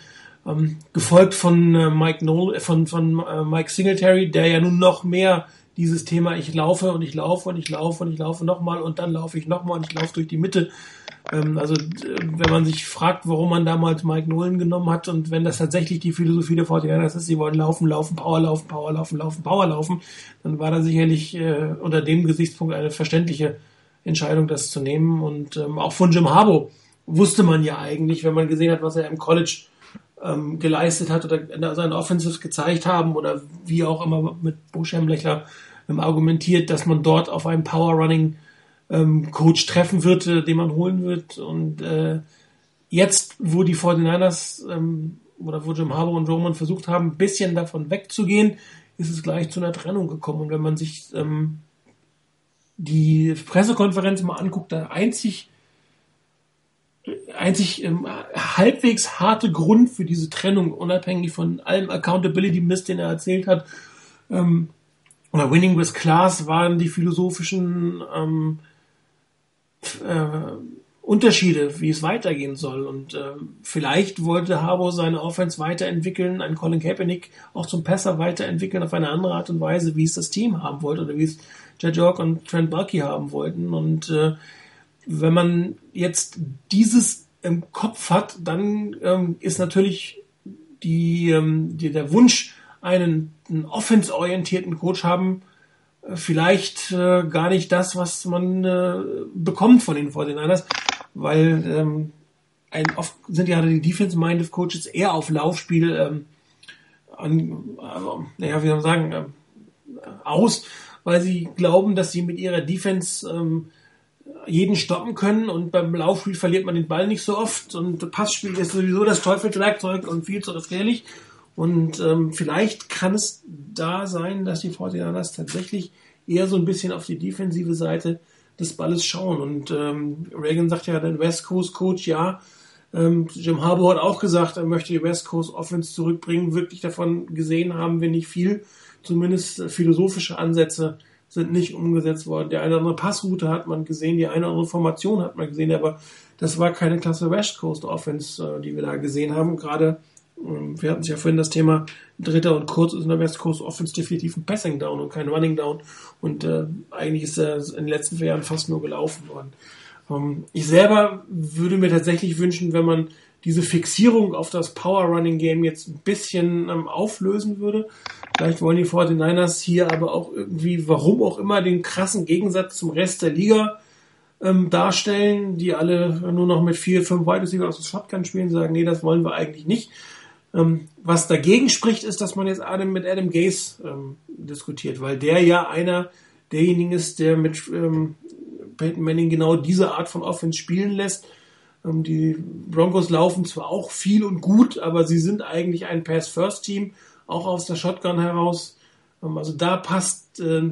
Ähm, gefolgt von äh, Mike Nolan, äh, von, von äh, Mike Singletary, der ja nun noch mehr dieses Thema, ich laufe und ich laufe und ich laufe und ich laufe nochmal und dann laufe ich nochmal und ich laufe durch die Mitte. Ähm, also wenn man sich fragt, warum man damals Mike Nolan genommen hat und wenn das tatsächlich die Philosophie der 49ers ist, sie wollen laufen, laufen, Power laufen, Power laufen, laufen, Power laufen, dann war da sicherlich äh, unter dem Gesichtspunkt eine verständliche Entscheidung, das zu nehmen. Und ähm, auch von Jim Harbaugh wusste man ja eigentlich, wenn man gesehen hat, was er im College ähm, geleistet hat oder seine Offensives gezeigt haben oder wie auch immer mit Buschhemlechler ähm, argumentiert, dass man dort auf einen Power Running ähm, Coach treffen wird, äh, den man holen wird. Und äh, jetzt, wo die 49ers ähm, oder wo Jim Harbour und Roman versucht haben, ein bisschen davon wegzugehen, ist es gleich zu einer Trennung gekommen. Und wenn man sich ähm, die Pressekonferenz mal anguckt, der einzig einzig ähm, halbwegs harte Grund für diese Trennung, unabhängig von allem Accountability-Mist, den er erzählt hat, ähm, oder Winning with Class waren die philosophischen ähm, äh, Unterschiede, wie es weitergehen soll. Und äh, vielleicht wollte Harbour seine Offense weiterentwickeln, einen Colin Kaepernick auch zum Passer weiterentwickeln auf eine andere Art und Weise, wie es das Team haben wollte oder wie es Jed York und Trent Bulky haben wollten. Und äh, wenn man jetzt dieses im Kopf hat, dann ähm, ist natürlich die, ähm, die, der Wunsch, einen, einen offense-orientierten Coach haben, vielleicht äh, gar nicht das, was man äh, bekommt von den 49ers, weil ähm, ein, oft sind ja die Defense-Minded Coaches eher auf Laufspiel ähm, an, also, naja, wie soll man sagen, äh, aus, weil sie glauben, dass sie mit ihrer Defense ähm, jeden stoppen können und beim Laufspiel verliert man den Ball nicht so oft und Passspiel ist sowieso das Teufelswerkzeug und viel zu gefährlich. Und ähm, vielleicht kann es da sein, dass die 49ers tatsächlich eher so ein bisschen auf die defensive Seite des Balles schauen. Und ähm, Reagan sagt ja, der West Coast Coach, ja, ähm, Jim Harbour hat auch gesagt, er möchte die West Coast Offense zurückbringen. Wirklich davon gesehen haben wir nicht viel. Zumindest philosophische Ansätze sind nicht umgesetzt worden. Die eine oder andere Passroute hat man gesehen, die eine oder andere Formation hat man gesehen, aber das war keine klasse West Coast Offense, äh, die wir da gesehen haben. Gerade, wir hatten es ja vorhin das Thema Dritter und Kurz ist in der West Coast Offense definitiv ein Passing Down und kein Running Down. Und äh, eigentlich ist er in den letzten vier Jahren fast nur gelaufen worden. Ähm, ich selber würde mir tatsächlich wünschen, wenn man diese Fixierung auf das Power Running Game jetzt ein bisschen ähm, auflösen würde. Vielleicht wollen die 49ers hier aber auch irgendwie, warum auch immer, den krassen Gegensatz zum Rest der Liga ähm, darstellen, die alle nur noch mit vier, fünf Wide Receiver aus dem Shotgun spielen, sagen, nee, das wollen wir eigentlich nicht. Ähm, was dagegen spricht, ist, dass man jetzt Adam mit Adam Gase ähm, diskutiert, weil der ja einer derjenigen ist, der mit ähm, Peyton Manning genau diese Art von Offense spielen lässt ähm, die Broncos laufen zwar auch viel und gut, aber sie sind eigentlich ein Pass-First-Team, auch aus der Shotgun heraus. Ähm, also da passt, äh,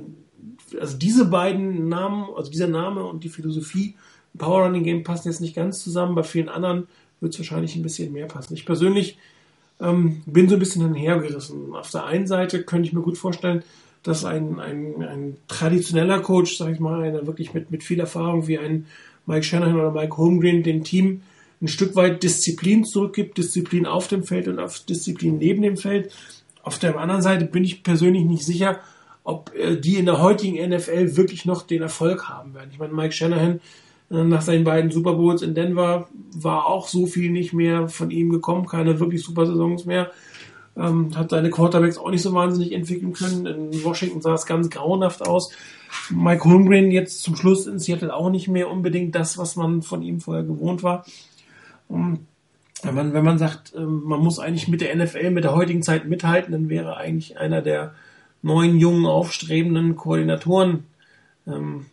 also diese beiden Namen, also dieser Name und die Philosophie Power Running Game passen jetzt nicht ganz zusammen. Bei vielen anderen wird es wahrscheinlich ein bisschen mehr passen. Ich persönlich ähm, bin so ein bisschen hinhergerissen. Auf der einen Seite könnte ich mir gut vorstellen, dass ein, ein, ein traditioneller Coach, sag ich mal, einer wirklich mit, mit viel Erfahrung wie ein Mike Shanahan oder Mike Holmgren dem Team ein Stück weit Disziplin zurückgibt, Disziplin auf dem Feld und auf Disziplin neben dem Feld. Auf der anderen Seite bin ich persönlich nicht sicher, ob äh, die in der heutigen NFL wirklich noch den Erfolg haben werden. Ich meine, Mike Shanahan nach seinen beiden Super Bowls in Denver war auch so viel nicht mehr von ihm gekommen, keine wirklich super Saisons mehr. Ähm, hat seine Quarterbacks auch nicht so wahnsinnig entwickeln können. In Washington sah es ganz grauenhaft aus. Mike Holmgren jetzt zum Schluss in Seattle auch nicht mehr unbedingt das, was man von ihm vorher gewohnt war. Und wenn man, wenn man sagt, ähm, man muss eigentlich mit der NFL, mit der heutigen Zeit mithalten, dann wäre eigentlich einer der neuen, jungen, aufstrebenden Koordinatoren ähm,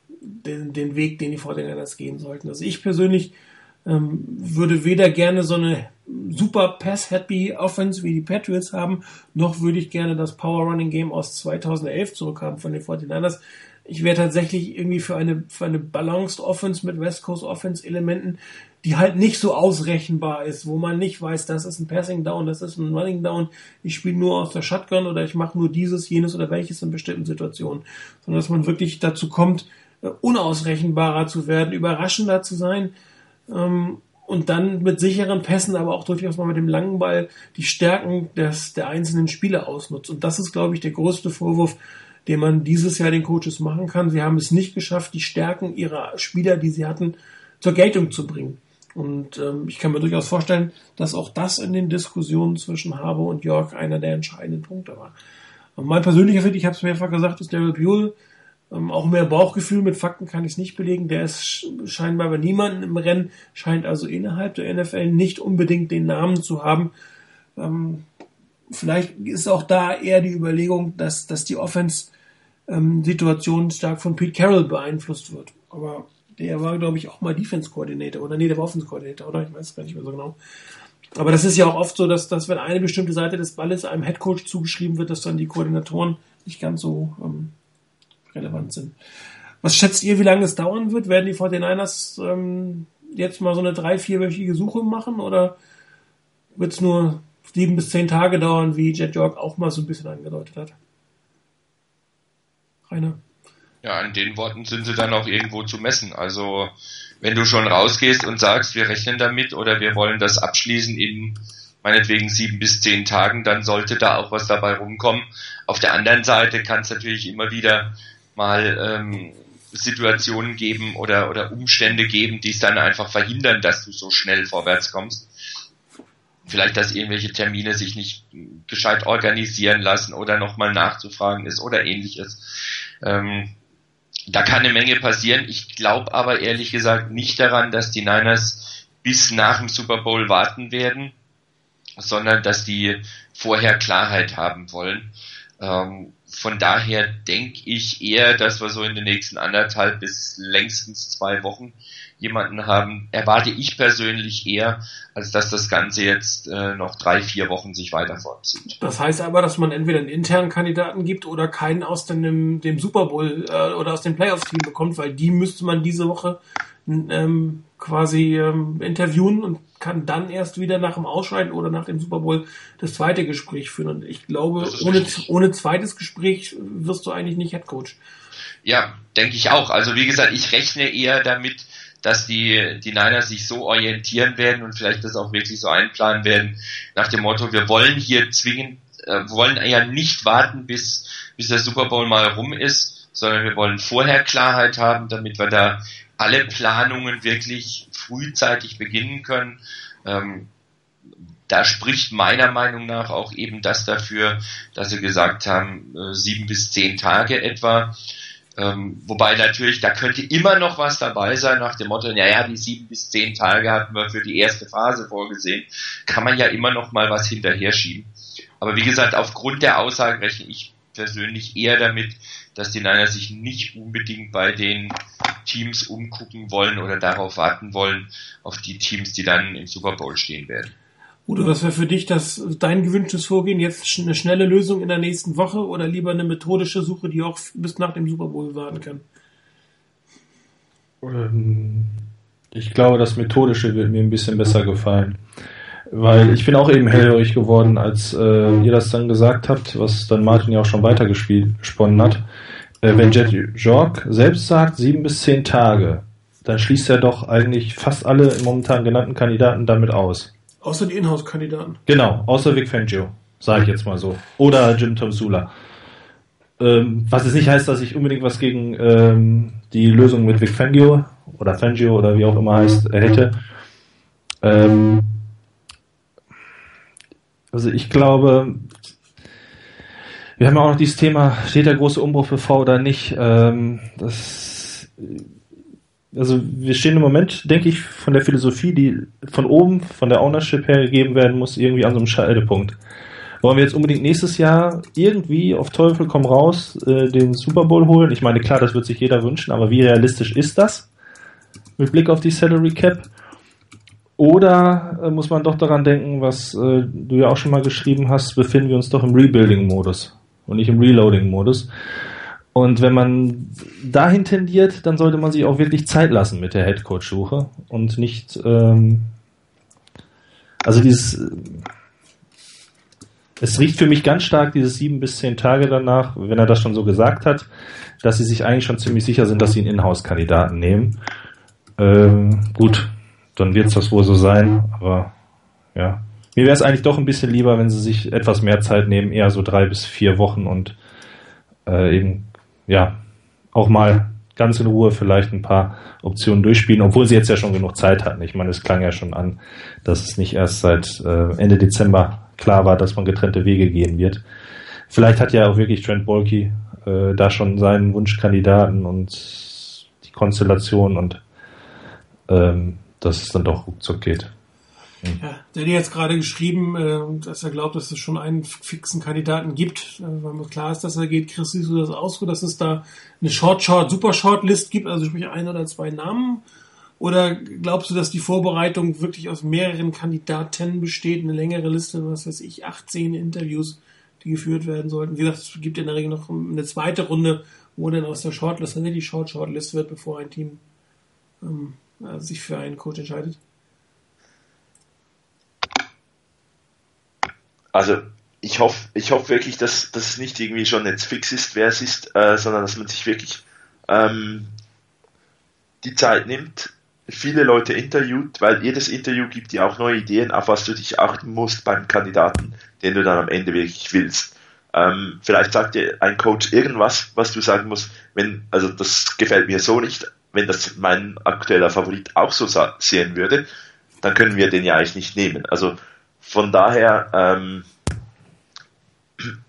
den, den Weg, den die Fortinanders gehen sollten. Also ich persönlich ähm, würde weder gerne so eine super Pass-Happy Offense wie die Patriots haben, noch würde ich gerne das Power Running Game aus 2011 zurückhaben von den 49ers ich wäre tatsächlich irgendwie für eine, für eine Balanced Offense mit West Coast Offense Elementen, die halt nicht so ausrechenbar ist, wo man nicht weiß, das ist ein Passing Down, das ist ein Running Down, ich spiele nur aus der Shotgun oder ich mache nur dieses, jenes oder welches in bestimmten Situationen, sondern dass man wirklich dazu kommt, unausrechenbarer zu werden, überraschender zu sein ähm, und dann mit sicheren Pässen, aber auch durchaus mal mit dem langen Ball die Stärken des, der einzelnen Spieler ausnutzt. Und das ist, glaube ich, der größte Vorwurf, den man dieses Jahr den Coaches machen kann. Sie haben es nicht geschafft, die Stärken ihrer Spieler, die sie hatten, zur Geltung zu bringen. Und ähm, ich kann mir durchaus vorstellen, dass auch das in den Diskussionen zwischen Habe und York einer der entscheidenden Punkte war. Und mein persönlicher Fit, ich habe es mehrfach gesagt, ist Daryl Buell. Ähm, auch mehr Bauchgefühl, mit Fakten kann ich es nicht belegen. Der ist scheinbar bei niemandem im Rennen, scheint also innerhalb der NFL nicht unbedingt den Namen zu haben. Ähm, vielleicht ist auch da eher die Überlegung, dass, dass die Offense-Situation ähm, stark von Pete Carroll beeinflusst wird. Aber der war, glaube ich, auch mal Defense-Koordinator. Oder nee, der war Offense-Koordinator, oder? Ich weiß gar nicht mehr so genau. Aber das ist ja auch oft so, dass, dass wenn eine bestimmte Seite des Balles einem Headcoach zugeschrieben wird, dass dann die Koordinatoren nicht ganz so ähm, relevant sind. Was schätzt ihr, wie lange es dauern wird? Werden die 49ers ähm, jetzt mal so eine drei-, vierwöchige Suche machen oder wird es nur sieben bis zehn Tage dauern, wie Jet York auch mal so ein bisschen angedeutet hat? Rainer? Ja, an den Worten sind sie dann auch irgendwo zu messen. Also wenn du schon rausgehst und sagst, wir rechnen damit oder wir wollen das abschließen in meinetwegen sieben bis zehn Tagen, dann sollte da auch was dabei rumkommen. Auf der anderen Seite kann es natürlich immer wieder mal ähm, Situationen geben oder, oder Umstände geben, die es dann einfach verhindern, dass du so schnell vorwärts kommst. Vielleicht, dass irgendwelche Termine sich nicht gescheit organisieren lassen oder nochmal nachzufragen ist oder ähnliches. Ähm, da kann eine Menge passieren. Ich glaube aber ehrlich gesagt nicht daran, dass die Niners bis nach dem Super Bowl warten werden, sondern dass die vorher Klarheit haben wollen. Ähm, von daher denke ich eher, dass wir so in den nächsten anderthalb bis längstens zwei Wochen jemanden haben, erwarte ich persönlich eher, als dass das Ganze jetzt äh, noch drei, vier Wochen sich weiter fortzieht. Das heißt aber, dass man entweder einen internen Kandidaten gibt oder keinen aus dem, dem Super Bowl äh, oder aus dem Playoffs-Team bekommt, weil die müsste man diese Woche ähm, quasi ähm, interviewen und kann dann erst wieder nach dem Ausscheiden oder nach dem Super Bowl das zweite Gespräch führen. Und ich glaube, ohne, ohne zweites Gespräch wirst du eigentlich nicht Head Coach. Ja, denke ich auch. Also wie gesagt, ich rechne eher damit, dass die, die Niners sich so orientieren werden und vielleicht das auch wirklich so einplanen werden, nach dem Motto, wir wollen hier zwingend, äh, wollen ja nicht warten, bis, bis der Super Bowl mal rum ist, sondern wir wollen vorher Klarheit haben, damit wir da alle Planungen wirklich frühzeitig beginnen können. Ähm, da spricht meiner Meinung nach auch eben das dafür, dass sie gesagt haben, äh, sieben bis zehn Tage etwa. Ähm, wobei natürlich, da könnte immer noch was dabei sein nach dem Motto, naja, die sieben bis zehn Tage hatten wir für die erste Phase vorgesehen, kann man ja immer noch mal was hinterher schieben. Aber wie gesagt, aufgrund der Aussagen rechne ich persönlich eher damit, dass die Niners sich nicht unbedingt bei den Teams umgucken wollen oder darauf warten wollen, auf die Teams, die dann im Super Bowl stehen werden. Udo, was wäre für dich das, dein gewünschtes Vorgehen? Jetzt eine schnelle Lösung in der nächsten Woche oder lieber eine methodische Suche, die auch bis nach dem Super Bowl warten kann? Ähm, ich glaube, das Methodische wird mir ein bisschen besser gefallen. Weil ich bin auch eben hellhörig geworden, als äh, ihr das dann gesagt habt, was dann Martin ja auch schon weitergespielt, gesponnen hat. Äh, wenn Jet Jork selbst sagt, sieben bis zehn Tage, dann schließt er doch eigentlich fast alle momentan genannten Kandidaten damit aus. Außer die Inhouse-Kandidaten. Genau, außer Vic Fangio, sage ich jetzt mal so. Oder Jim Tom Sula. Ähm, was es nicht heißt, dass ich unbedingt was gegen ähm, die Lösung mit Vic Fangio oder Fangio oder wie auch immer heißt, hätte. Ähm, also ich glaube, wir haben auch noch dieses Thema, steht der große Umbruch bevor oder nicht? Ähm, das, also wir stehen im Moment, denke ich, von der Philosophie, die von oben, von der Ownership her gegeben werden muss, irgendwie an so einem Scheidepunkt. Wollen wir jetzt unbedingt nächstes Jahr irgendwie auf Teufel komm raus äh, den Super Bowl holen? Ich meine, klar, das wird sich jeder wünschen, aber wie realistisch ist das? Mit Blick auf die Salary Cap? Oder äh, muss man doch daran denken, was äh, du ja auch schon mal geschrieben hast, befinden wir uns doch im Rebuilding-Modus und nicht im Reloading-Modus. Und wenn man dahin tendiert, dann sollte man sich auch wirklich Zeit lassen mit der Headcoach-Suche und nicht, ähm, also dieses, es riecht für mich ganz stark dieses sieben bis zehn Tage danach, wenn er das schon so gesagt hat, dass sie sich eigentlich schon ziemlich sicher sind, dass sie einen Inhouse-Kandidaten nehmen. Ähm, gut, dann wird es das wohl so sein, aber ja. Mir wäre es eigentlich doch ein bisschen lieber, wenn sie sich etwas mehr Zeit nehmen, eher so drei bis vier Wochen und äh, eben ja auch mal ganz in Ruhe vielleicht ein paar Optionen durchspielen, obwohl sie jetzt ja schon genug Zeit hatten. Ich meine, es klang ja schon an, dass es nicht erst seit äh, Ende Dezember klar war, dass man getrennte Wege gehen wird. Vielleicht hat ja auch wirklich Trent Bolke äh, da schon seinen Wunschkandidaten und die Konstellation und ähm, dass es dann doch ruckzuck geht. Ja, der hat jetzt gerade geschrieben, äh, dass er glaubt, dass es schon einen fixen Kandidaten gibt, äh, weil klar ist, dass er geht. Chris, siehst du das aus, so dass es da eine Short Short, Super Short List gibt, also sprich ein oder zwei Namen? Oder glaubst du, dass die Vorbereitung wirklich aus mehreren Kandidaten besteht, eine längere Liste, was weiß ich, 18 Interviews, die geführt werden sollten? Wie gesagt, es gibt in der Regel noch eine zweite Runde, wo dann aus der Shortlist, dann die Short Shortlist wird, bevor ein Team ähm, sich für einen Coach entscheidet. also ich hoffe, ich hoffe wirklich, dass, dass es nicht irgendwie schon jetzt fix ist, wer es ist, äh, sondern dass man sich wirklich ähm, die Zeit nimmt, viele Leute interviewt, weil jedes Interview gibt dir auch neue Ideen, auf was du dich achten musst beim Kandidaten, den du dann am Ende wirklich willst. Ähm, vielleicht sagt dir ein Coach irgendwas, was du sagen musst, wenn, also das gefällt mir so nicht, wenn das mein aktueller Favorit auch so sehen würde, dann können wir den ja eigentlich nicht nehmen. Also von daher, ähm,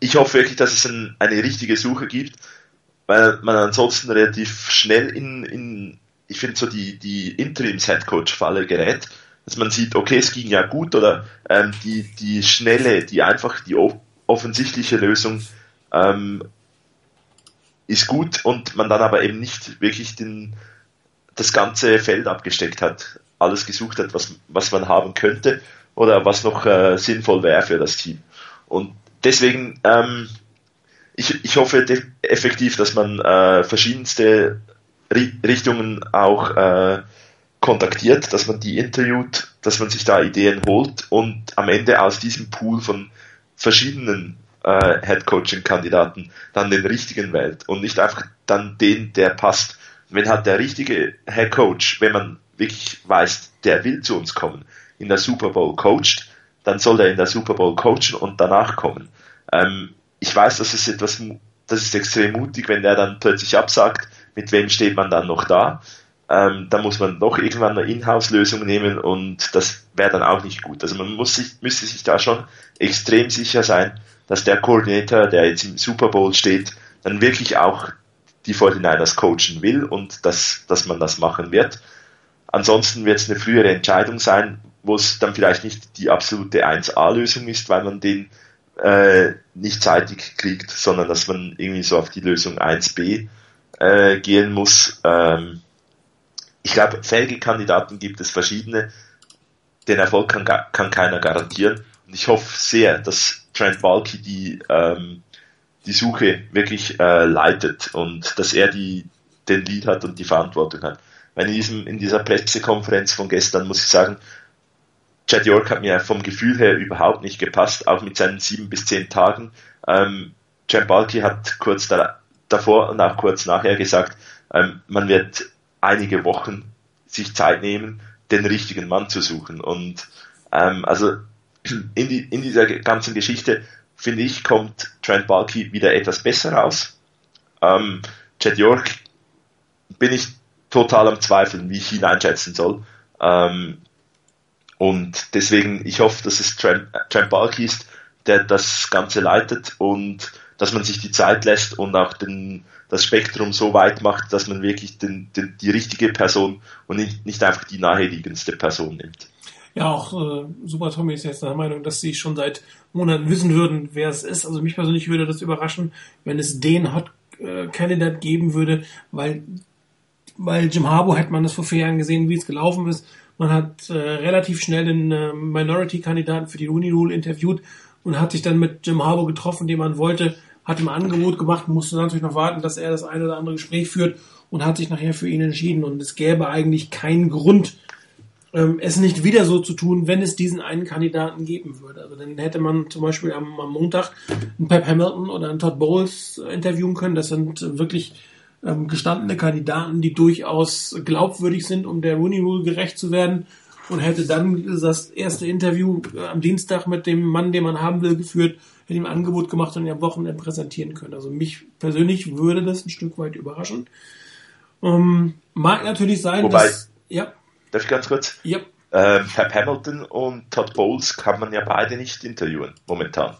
ich hoffe wirklich, dass es ein, eine richtige Suche gibt, weil man ansonsten relativ schnell in, in ich finde, so die, die Interims-Headcoach-Falle gerät, dass man sieht, okay, es ging ja gut oder ähm, die, die schnelle, die einfach, die offensichtliche Lösung ähm, ist gut und man dann aber eben nicht wirklich den, das ganze Feld abgesteckt hat, alles gesucht hat, was, was man haben könnte oder was noch äh, sinnvoll wäre für das Team. Und deswegen, ähm, ich, ich hoffe effektiv, dass man äh, verschiedenste Richtungen auch äh, kontaktiert, dass man die interviewt, dass man sich da Ideen holt und am Ende aus diesem Pool von verschiedenen äh, Head-Coaching-Kandidaten dann den richtigen wählt und nicht einfach dann den, der passt. Wenn halt der richtige Head-Coach, wenn man wirklich weiß, der will zu uns kommen, in der Super Bowl coacht, dann soll er in der Super Bowl coachen und danach kommen. Ähm, ich weiß, das ist etwas, das ist extrem mutig, wenn der dann plötzlich absagt, mit wem steht man dann noch da. Ähm, da muss man doch irgendwann eine Inhouse-Lösung nehmen und das wäre dann auch nicht gut. Also man muss sich, müsste sich da schon extrem sicher sein, dass der Koordinator, der jetzt im Super Bowl steht, dann wirklich auch die 49ers coachen will und dass, dass man das machen wird. Ansonsten wird es eine frühere Entscheidung sein, wo es dann vielleicht nicht die absolute 1A-Lösung ist, weil man den äh, nicht zeitig kriegt, sondern dass man irgendwie so auf die Lösung 1B äh, gehen muss. Ähm, ich glaube, fähige Kandidaten gibt es verschiedene. Den Erfolg kann, kann keiner garantieren. Und ich hoffe sehr, dass Trent Balky die, ähm, die Suche wirklich äh, leitet und dass er die, den Lead hat und die Verantwortung hat. Weil in, diesem, in dieser Pressekonferenz von gestern muss ich sagen, Chad York hat mir vom Gefühl her überhaupt nicht gepasst, auch mit seinen sieben bis zehn Tagen. Ähm, Jan Balky hat kurz da, davor und auch kurz nachher gesagt, ähm, man wird einige Wochen sich Zeit nehmen, den richtigen Mann zu suchen. Und ähm, also [CLEARS THROAT] in, die, in dieser ganzen Geschichte, finde ich, kommt Trent Balky wieder etwas besser raus. Ähm, Chad York bin ich total am Zweifeln, wie ich ihn einschätzen soll. Ähm, und deswegen, ich hoffe, dass es Trent, Trent Balky ist, der das Ganze leitet und dass man sich die Zeit lässt und auch den, das Spektrum so weit macht, dass man wirklich den, den, die richtige Person und nicht, nicht einfach die naheliegendste Person nimmt. Ja, auch äh, Super Tommy ist jetzt der Meinung, dass sie schon seit Monaten wissen würden, wer es ist. Also mich persönlich würde das überraschen, wenn es den Hot äh, Candidate geben würde, weil weil Jim Harbour hätte man das vor vier Jahren gesehen, wie es gelaufen ist man hat äh, relativ schnell den äh, Minority-Kandidaten für die Uni Rule interviewt und hat sich dann mit Jim Harbour getroffen, den man wollte, hat ihm Angebot gemacht, musste natürlich noch warten, dass er das eine oder andere Gespräch führt und hat sich nachher für ihn entschieden. Und es gäbe eigentlich keinen Grund, ähm, es nicht wieder so zu tun, wenn es diesen einen Kandidaten geben würde. Also dann hätte man zum Beispiel am, am Montag einen Pep Hamilton oder einen Todd Bowles interviewen können. Das sind wirklich ähm, gestandene Kandidaten, die durchaus glaubwürdig sind, um der Rooney Rule gerecht zu werden. und hätte dann das erste Interview äh, am Dienstag mit dem Mann, den man haben will, geführt, hätte ihm ein Angebot gemacht und ihn am Wochenende präsentieren können. Also mich persönlich würde das ein Stück weit überraschen. Ähm, mag natürlich sein, Wobei, dass... Ja, Darf ich ganz kurz? ja, Ähm, Pep Hamilton und Todd Bowles kann man ja beide nicht interviewen, momentan.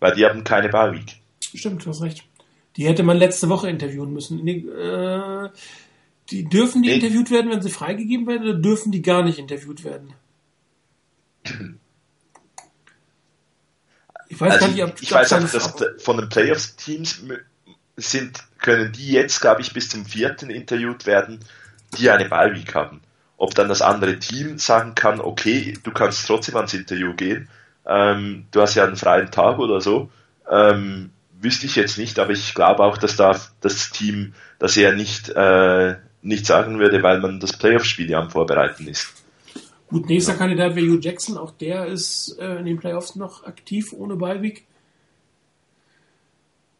Weil die haben keine Bye-Week. stimmt, du hast recht. Die hätte man letzte Woche interviewen müssen. Nee, äh, die dürfen die Nee. interviewt werden, wenn sie freigegeben werden, oder dürfen die gar nicht interviewt werden? Ich weiß Also gar nicht, ob ich weiß auch, das- dass von den Playoffs-Teams sind, können die jetzt, glaube ich, bis zum vierten interviewt werden, die eine Bye-Week haben. Ob dann das andere Team sagen kann, okay, du kannst trotzdem ans Interview gehen, ähm, du hast ja einen freien Tag oder so, ähm, wüsste ich jetzt nicht, aber ich glaube auch, dass da das Team das eher nicht, äh, nicht sagen würde, weil man das Playoff-Spiel ja am Vorbereiten ist. Gut, nächster Kandidat wäre Hugh Jackson. Auch der ist äh, in den Playoffs noch aktiv, ohne Beiweg.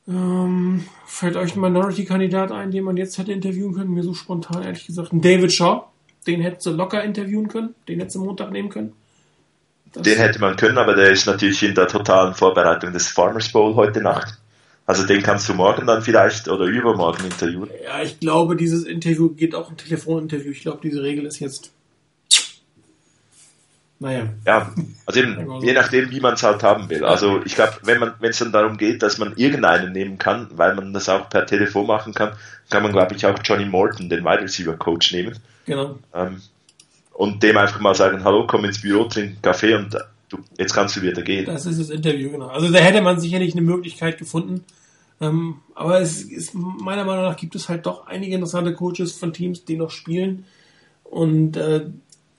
Ähm, fällt euch ein Minority-Kandidat ein, den man jetzt hätte interviewen können? Mir so spontan, ehrlich gesagt. Ein David Shaw. Den hätte sie locker interviewen können. Den hätte sie Montag nehmen können. Das- Den hätte man können, aber der ist natürlich in der totalen Vorbereitung des Farmers Bowl heute Nacht. Also den kannst du morgen dann vielleicht oder übermorgen interviewen. Ja, ich glaube, dieses Interview geht auch ein Telefoninterview. Ich glaube, diese Regel ist jetzt. Naja. Ja, also eben, je nachdem, wie man es halt haben will. Also ich glaube, wenn man, wenn es dann darum geht, dass man irgendeinen nehmen kann, weil man das auch per Telefon machen kann, kann man, glaube ich, auch Johnny Morton, den Wide Receiver Coach, nehmen. Genau. Ähm, und dem einfach mal sagen, hallo, komm ins Büro, trink Kaffee und du, jetzt kannst du wieder gehen. Das ist das Interview, genau. Also da hätte man sicherlich eine Möglichkeit gefunden. Ähm, aber es ist, meiner Meinung nach gibt es halt doch einige interessante Coaches von Teams, die noch spielen. Und äh,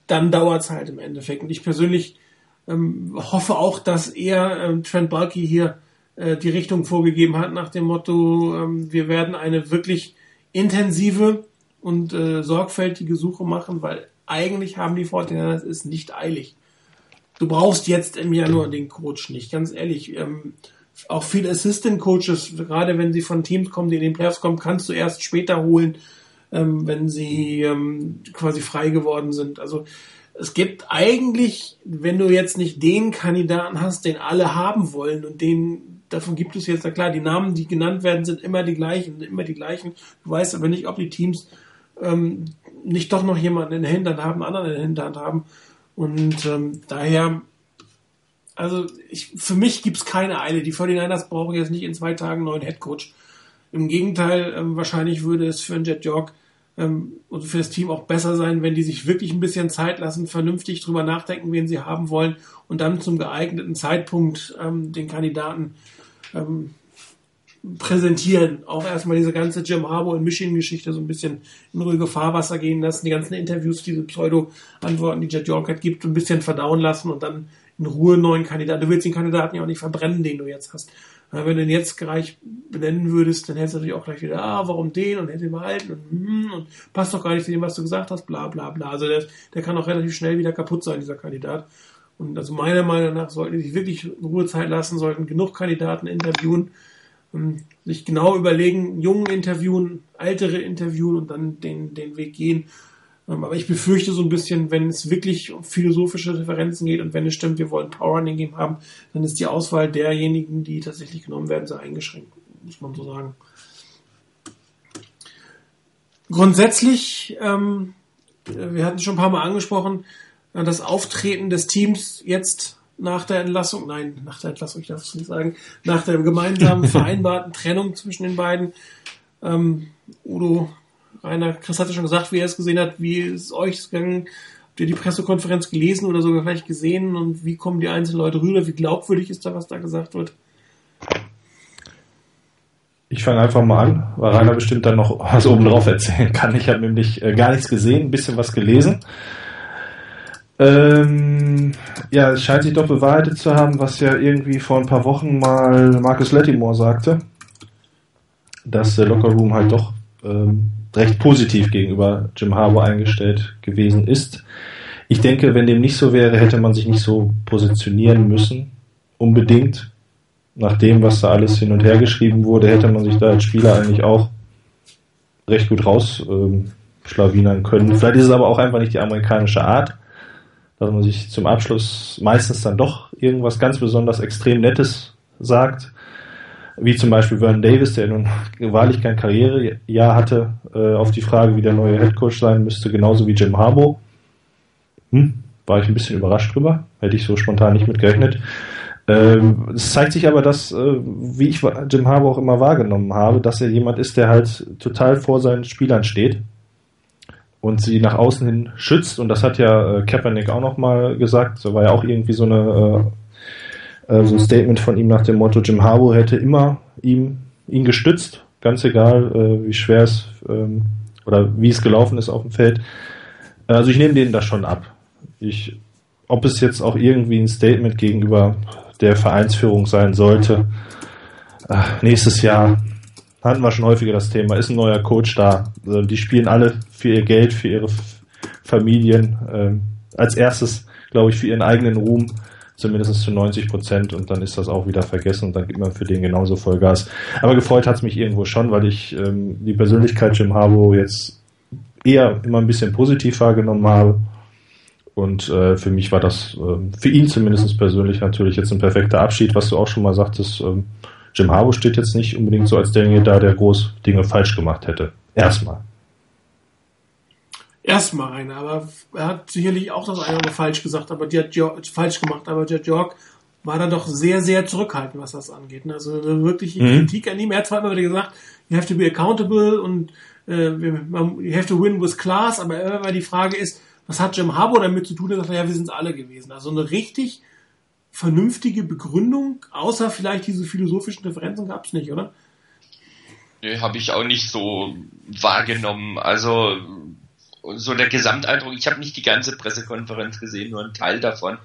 dann dauert es halt im Endeffekt. Und ich persönlich ähm, hoffe auch, dass er ähm, Trent Balky hier äh, die Richtung vorgegeben hat nach dem Motto, ähm, wir werden eine wirklich intensive und äh, sorgfältige Suche machen, weil eigentlich haben die 49ers es nicht eilig. Du brauchst jetzt im Januar den Coach nicht, ganz ehrlich. Ähm, auch viele Assistant Coaches, gerade wenn sie von Teams kommen, die in den Playoffs kommen, kannst du erst später holen, ähm, wenn sie ähm, quasi frei geworden sind. Also es gibt eigentlich, wenn du jetzt nicht den Kandidaten hast, den alle haben wollen und den, davon gibt es jetzt, na klar, die Namen, die genannt werden, sind immer die gleichen, immer die gleichen. Du weißt aber nicht, ob die Teams ähm, nicht doch noch jemanden in der Hinterhand haben, anderen in der Hinterhand haben. Und ähm, daher, also ich, für mich gibt's keine Eile. Die 49ers brauchen jetzt nicht in zwei Tagen einen neuen Headcoach. Im Gegenteil, ähm, wahrscheinlich würde es für einen Jet York ähm, und für das Team auch besser sein, wenn die sich wirklich ein bisschen Zeit lassen, vernünftig drüber nachdenken, wen sie haben wollen und dann zum geeigneten Zeitpunkt ähm, den Kandidaten ähm, präsentieren. Auch erstmal diese ganze Jim Harbour in Michigan-Geschichte so ein bisschen in ruhige Fahrwasser gehen lassen, die ganzen Interviews, diese Pseudo-Antworten, die Jet York hat, gibt, ein bisschen verdauen lassen und dann in Ruhe neuen Kandidaten. Du willst den Kandidaten ja auch nicht verbrennen, den du jetzt hast. Wenn du den jetzt gleich benennen würdest, dann hättest du natürlich auch gleich wieder, ah, warum den und hätte ihn behalten und, hm, und passt doch gar nicht zu dem, was du gesagt hast, bla bla bla. Also der, der kann auch relativ schnell wieder kaputt sein, dieser Kandidat. Und also meiner Meinung nach sollten die sich wirklich Ruhezeit lassen, sollten genug Kandidaten interviewen, sich genau überlegen, Jungen interviewen, Ältere interviewen und dann den, den Weg gehen. Ähm, Aber ich befürchte so ein bisschen, wenn es wirklich um philosophische Differenzen geht und wenn es stimmt, wir wollen Power Running Game haben, dann ist die Auswahl derjenigen, die tatsächlich genommen werden, sehr eingeschränkt, muss man so sagen. Grundsätzlich, ähm, wir hatten schon ein paar Mal angesprochen, äh, das Auftreten des Teams jetzt nach der Entlassung, nein, nach der Entlassung, ich darf es nicht sagen, nach der gemeinsamen [LAUGHS] vereinbarten Trennung zwischen den beiden. Ähm, Udo, Rainer, Chris hatte schon gesagt, wie er es gesehen hat, wie ist es euch gegangen? Habt ihr die Pressekonferenz gelesen oder sogar vielleicht gesehen und wie kommen die einzelnen Leute rüber? Wie glaubwürdig ist da, was da gesagt wird? Ich fange einfach mal an, weil Rainer bestimmt dann noch was oben drauf erzählen kann. Ich habe nämlich äh, gar nichts gesehen, ein bisschen was gelesen. Ähm, ja, es scheint sich doch bewahrheitet zu haben, was ja irgendwie vor ein paar Wochen mal Marcus Lattimore sagte, dass der Locker Room halt doch ähm, recht positiv gegenüber Jim Harbour eingestellt gewesen ist. Ich denke, wenn dem nicht so wäre, hätte man sich nicht so positionieren müssen. Unbedingt. Nach dem, was da alles hin und her geschrieben wurde, hätte man sich da als Spieler eigentlich auch recht gut rausschlawinern ähm, können. Vielleicht ist es aber auch einfach nicht die amerikanische Art. Dass man sich zum Abschluss meistens dann doch irgendwas ganz besonders extrem Nettes sagt. Wie zum Beispiel Vernon Davis, der nun wahrlich kein Karrierejahr hatte, äh, auf die Frage, wie der neue Headcoach sein müsste, genauso wie Jim Harbaugh. Hm, war ich ein bisschen überrascht drüber. Hätte ich so spontan nicht mitgerechnet. Ähm, es zeigt sich aber, dass, äh, wie ich Jim Harbour auch immer wahrgenommen habe, dass er jemand ist, der halt total vor seinen Spielern steht und sie nach außen hin schützt. Und das hat ja äh, Kaepernick auch nochmal gesagt. So war ja auch irgendwie so eine äh, äh, so ein Statement von ihm nach dem Motto, Jim Harbour hätte immer ihm ihn gestützt, ganz egal, äh, wie schwer es ähm, oder wie es gelaufen ist auf dem Feld. Also ich nehme denen das schon ab. Ich, ob es jetzt auch irgendwie ein Statement gegenüber der Vereinsführung sein sollte. Ach, nächstes Jahr hatten wir schon häufiger das Thema, ist ein neuer Coach da. Also die spielen alle für ihr Geld, für ihre Familien. Ähm, als erstes, glaube ich, für ihren eigenen Ruhm, zumindest zu 90 Prozent und dann ist das auch wieder vergessen und dann gibt man für den genauso Vollgas. Aber gefreut hat es mich irgendwo schon, weil ich ähm, die Persönlichkeit Jim Harbour jetzt eher immer ein bisschen positiv wahrgenommen habe und äh, für mich war das, äh, für ihn zumindest persönlich natürlich jetzt ein perfekter Abschied, was du auch schon mal sagtest. Ähm, Jim Harbour steht jetzt nicht unbedingt so als derjenige da, der groß Dinge falsch gemacht hätte. Erstmal. Erstmal einer, aber er hat sicherlich auch das eine oder falsch gesagt, aber die hat York, falsch gemacht, aber der York war da doch sehr, sehr zurückhaltend, was das angeht. Also wirklich mhm. Kritik an ihm. Er hat zwar immer wieder gesagt, you have to be accountable und äh, you have to win with class, aber immer die Frage ist, was hat Jim Harbour damit zu tun? Er sagt, ja, wir sind es alle gewesen. Also eine richtig vernünftige Begründung, außer vielleicht diese philosophischen Differenzen gab es nicht, oder? Nee, habe ich auch nicht so wahrgenommen. Also so der Gesamteindruck, ich habe nicht die ganze Pressekonferenz gesehen, nur einen Teil davon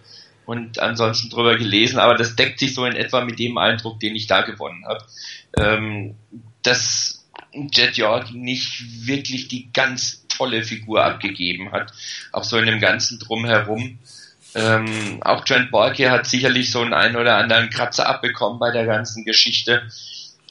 und ansonsten drüber gelesen, aber das deckt sich so in etwa mit dem Eindruck, den ich da gewonnen habe. Ähm, dass Jet York nicht wirklich die ganz tolle Figur abgegeben hat, auch so in dem ganzen Drumherum. Ähm, auch Trent Borke hat sicherlich so einen ein oder anderen Kratzer abbekommen bei der ganzen Geschichte.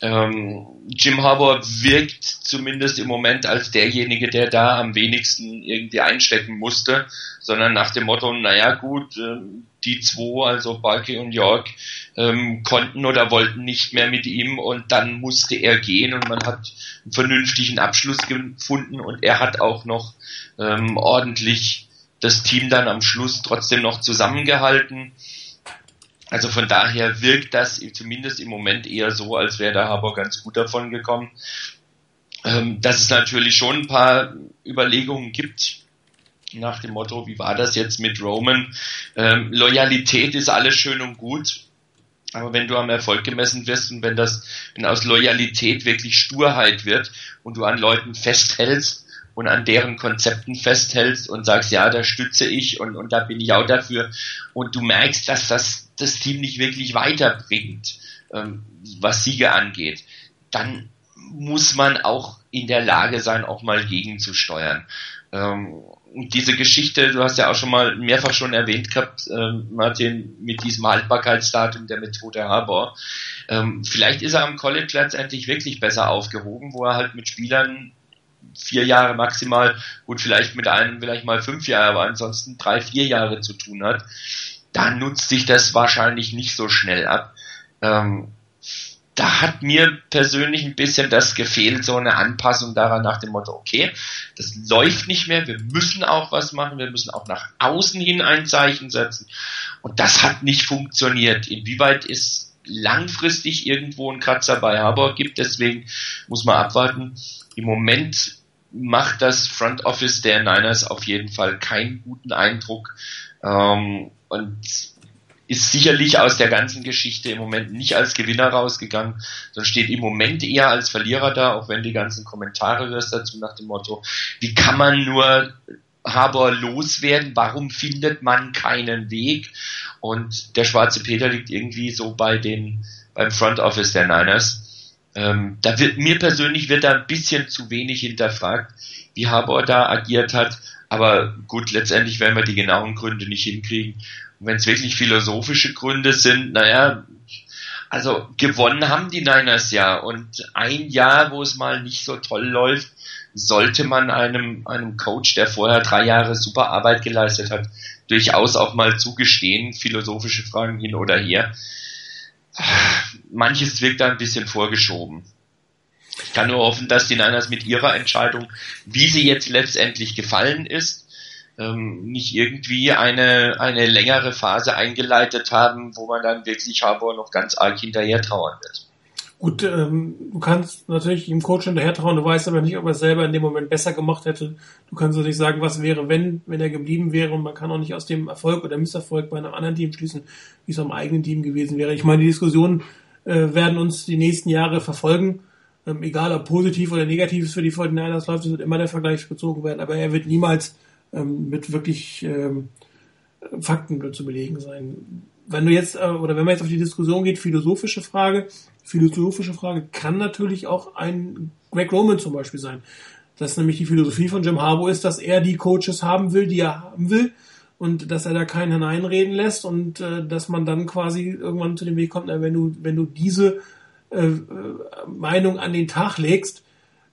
Ähm, Jim Harbour wirkt zumindest im Moment als derjenige, der da am wenigsten irgendwie einstecken musste, sondern nach dem Motto, naja gut, äh, die zwei, also Balke und York, ähm, konnten oder wollten nicht mehr mit ihm und dann musste er gehen und man hat einen vernünftigen Abschluss gefunden und er hat auch noch ähm, ordentlich das Team dann am Schluss trotzdem noch zusammengehalten. Also von daher wirkt das zumindest im Moment eher so, als wäre der Haber ganz gut davon gekommen. Ähm, dass es natürlich schon ein paar Überlegungen gibt, nach dem Motto, wie war das jetzt mit Roman? Ähm, Loyalität ist alles schön und gut, aber wenn du am Erfolg gemessen wirst und wenn das, wenn aus Loyalität wirklich Sturheit wird und du an Leuten festhältst, und an deren Konzepten festhältst und sagst, ja, da stütze ich und, und da bin ich auch dafür und du merkst, dass das das Team nicht wirklich weiterbringt, ähm, was Siege angeht, dann muss man auch in der Lage sein, auch mal gegenzusteuern. Ähm, diese Geschichte, du hast ja auch schon mal mehrfach schon erwähnt gehabt, ähm, Martin, mit diesem Haltbarkeitsdatum der Methode Harbor. Ähm, vielleicht ist er am College letztendlich wirklich besser aufgehoben, wo er halt mit Spielern vier Jahre maximal, gut, vielleicht mit einem vielleicht mal fünf Jahre, aber ansonsten drei, vier Jahre zu tun hat, dann nutzt sich das wahrscheinlich nicht so schnell ab. Ähm, da hat mir persönlich ein bisschen das gefehlt, so eine Anpassung daran nach dem Motto, okay, das läuft nicht mehr, wir müssen auch was machen, wir müssen auch nach außen hin ein Zeichen setzen. Und das hat nicht funktioniert. Inwieweit ist langfristig irgendwo ein Kratzer bei Harbour gibt, deswegen muss man abwarten. Im Moment macht das Front Office der Niners auf jeden Fall keinen guten Eindruck ähm, und ist sicherlich aus der ganzen Geschichte im Moment nicht als Gewinner rausgegangen, sondern steht im Moment eher als Verlierer da, auch wenn die ganzen Kommentare hörst dazu nach dem Motto, wie kann man nur Haber loswerden, warum findet man keinen Weg? Und der schwarze Peter liegt irgendwie so bei den, beim Front Office der Niners. Ähm, da wird mir persönlich wird da ein bisschen zu wenig hinterfragt, wie Harbour da agiert hat. Aber gut, letztendlich werden wir die genauen Gründe nicht hinkriegen. Und wenn es wirklich philosophische Gründe sind, naja, also gewonnen haben die Niners ja. Und ein Jahr, wo es mal nicht so toll läuft, sollte man einem, einem Coach, der vorher drei Jahre super Arbeit geleistet hat, durchaus auch mal zugestehen, philosophische Fragen hin oder her. Manches wirkt da ein bisschen vorgeschoben. Ich kann nur hoffen, dass die Niners mit ihrer Entscheidung, wie sie jetzt letztendlich gefallen ist, ähm, nicht irgendwie eine, eine längere Phase eingeleitet haben, wo man dann wirklich Harbour noch ganz arg hinterher trauern wird. Gut, ähm, du kannst natürlich ihm Coach hinterher trauen, du weißt aber nicht, ob er es selber in dem Moment besser gemacht hätte. Du kannst natürlich sagen, was wäre, wenn, wenn er geblieben wäre und man kann auch nicht aus dem Erfolg oder Misserfolg bei einem anderen Team schließen, wie es am eigenen Team gewesen wäre. Ich meine, die Diskussionen äh, werden uns die nächsten Jahre verfolgen. Ähm, egal ob positiv oder negativ es für die 49ers läuft, es wird immer der Vergleich gezogen werden, aber er wird niemals ähm, mit wirklich ähm, Fakten zu belegen sein. Wenn du jetzt, äh, oder wenn man jetzt auf die Diskussion geht, philosophische Frage, philosophische Frage kann natürlich auch ein Greg Roman zum Beispiel sein. Dass nämlich die Philosophie von Jim Harbaugh ist, dass er die Coaches haben will, die er haben will und dass er da keinen hineinreden lässt und äh, dass man dann quasi irgendwann zu dem Weg kommt, na, wenn du, wenn du diese äh, äh Meinung an den Tag legst,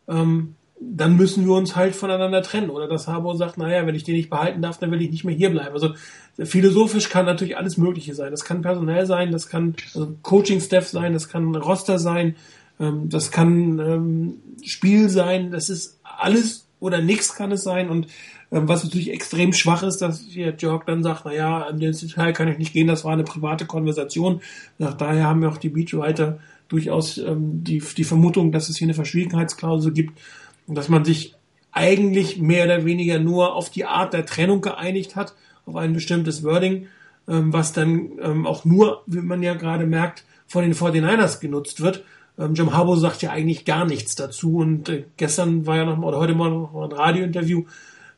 ähm, dann müssen wir uns halt voneinander trennen. Oder dass Harbour sagt, naja, wenn ich den nicht behalten darf, dann will ich nicht mehr hier bleiben. Also philosophisch kann natürlich alles Mögliche sein. Das kann personell sein, das kann also Coaching-Staff sein, das kann Roster sein, ähm, das kann ähm, Spiel sein, das ist alles oder nichts kann es sein. Und ähm, was natürlich extrem schwach ist, dass hier Jörg dann sagt, naja, an den Detail kann ich nicht gehen, das war eine private Konversation. Nach daher haben wir auch die Beachwriter durchaus ähm, die, die Vermutung, dass es hier eine Verschwiegenheitsklausel gibt dass man sich eigentlich mehr oder weniger nur auf die Art der Trennung geeinigt hat, auf ein bestimmtes Wording, ähm, was dann ähm, auch nur, wie man ja gerade merkt, von den 49ers genutzt wird. Ähm, Jim Harbaugh sagt ja eigentlich gar nichts dazu und äh, gestern war ja noch mal, oder heute mal noch mal ein Radiointerview,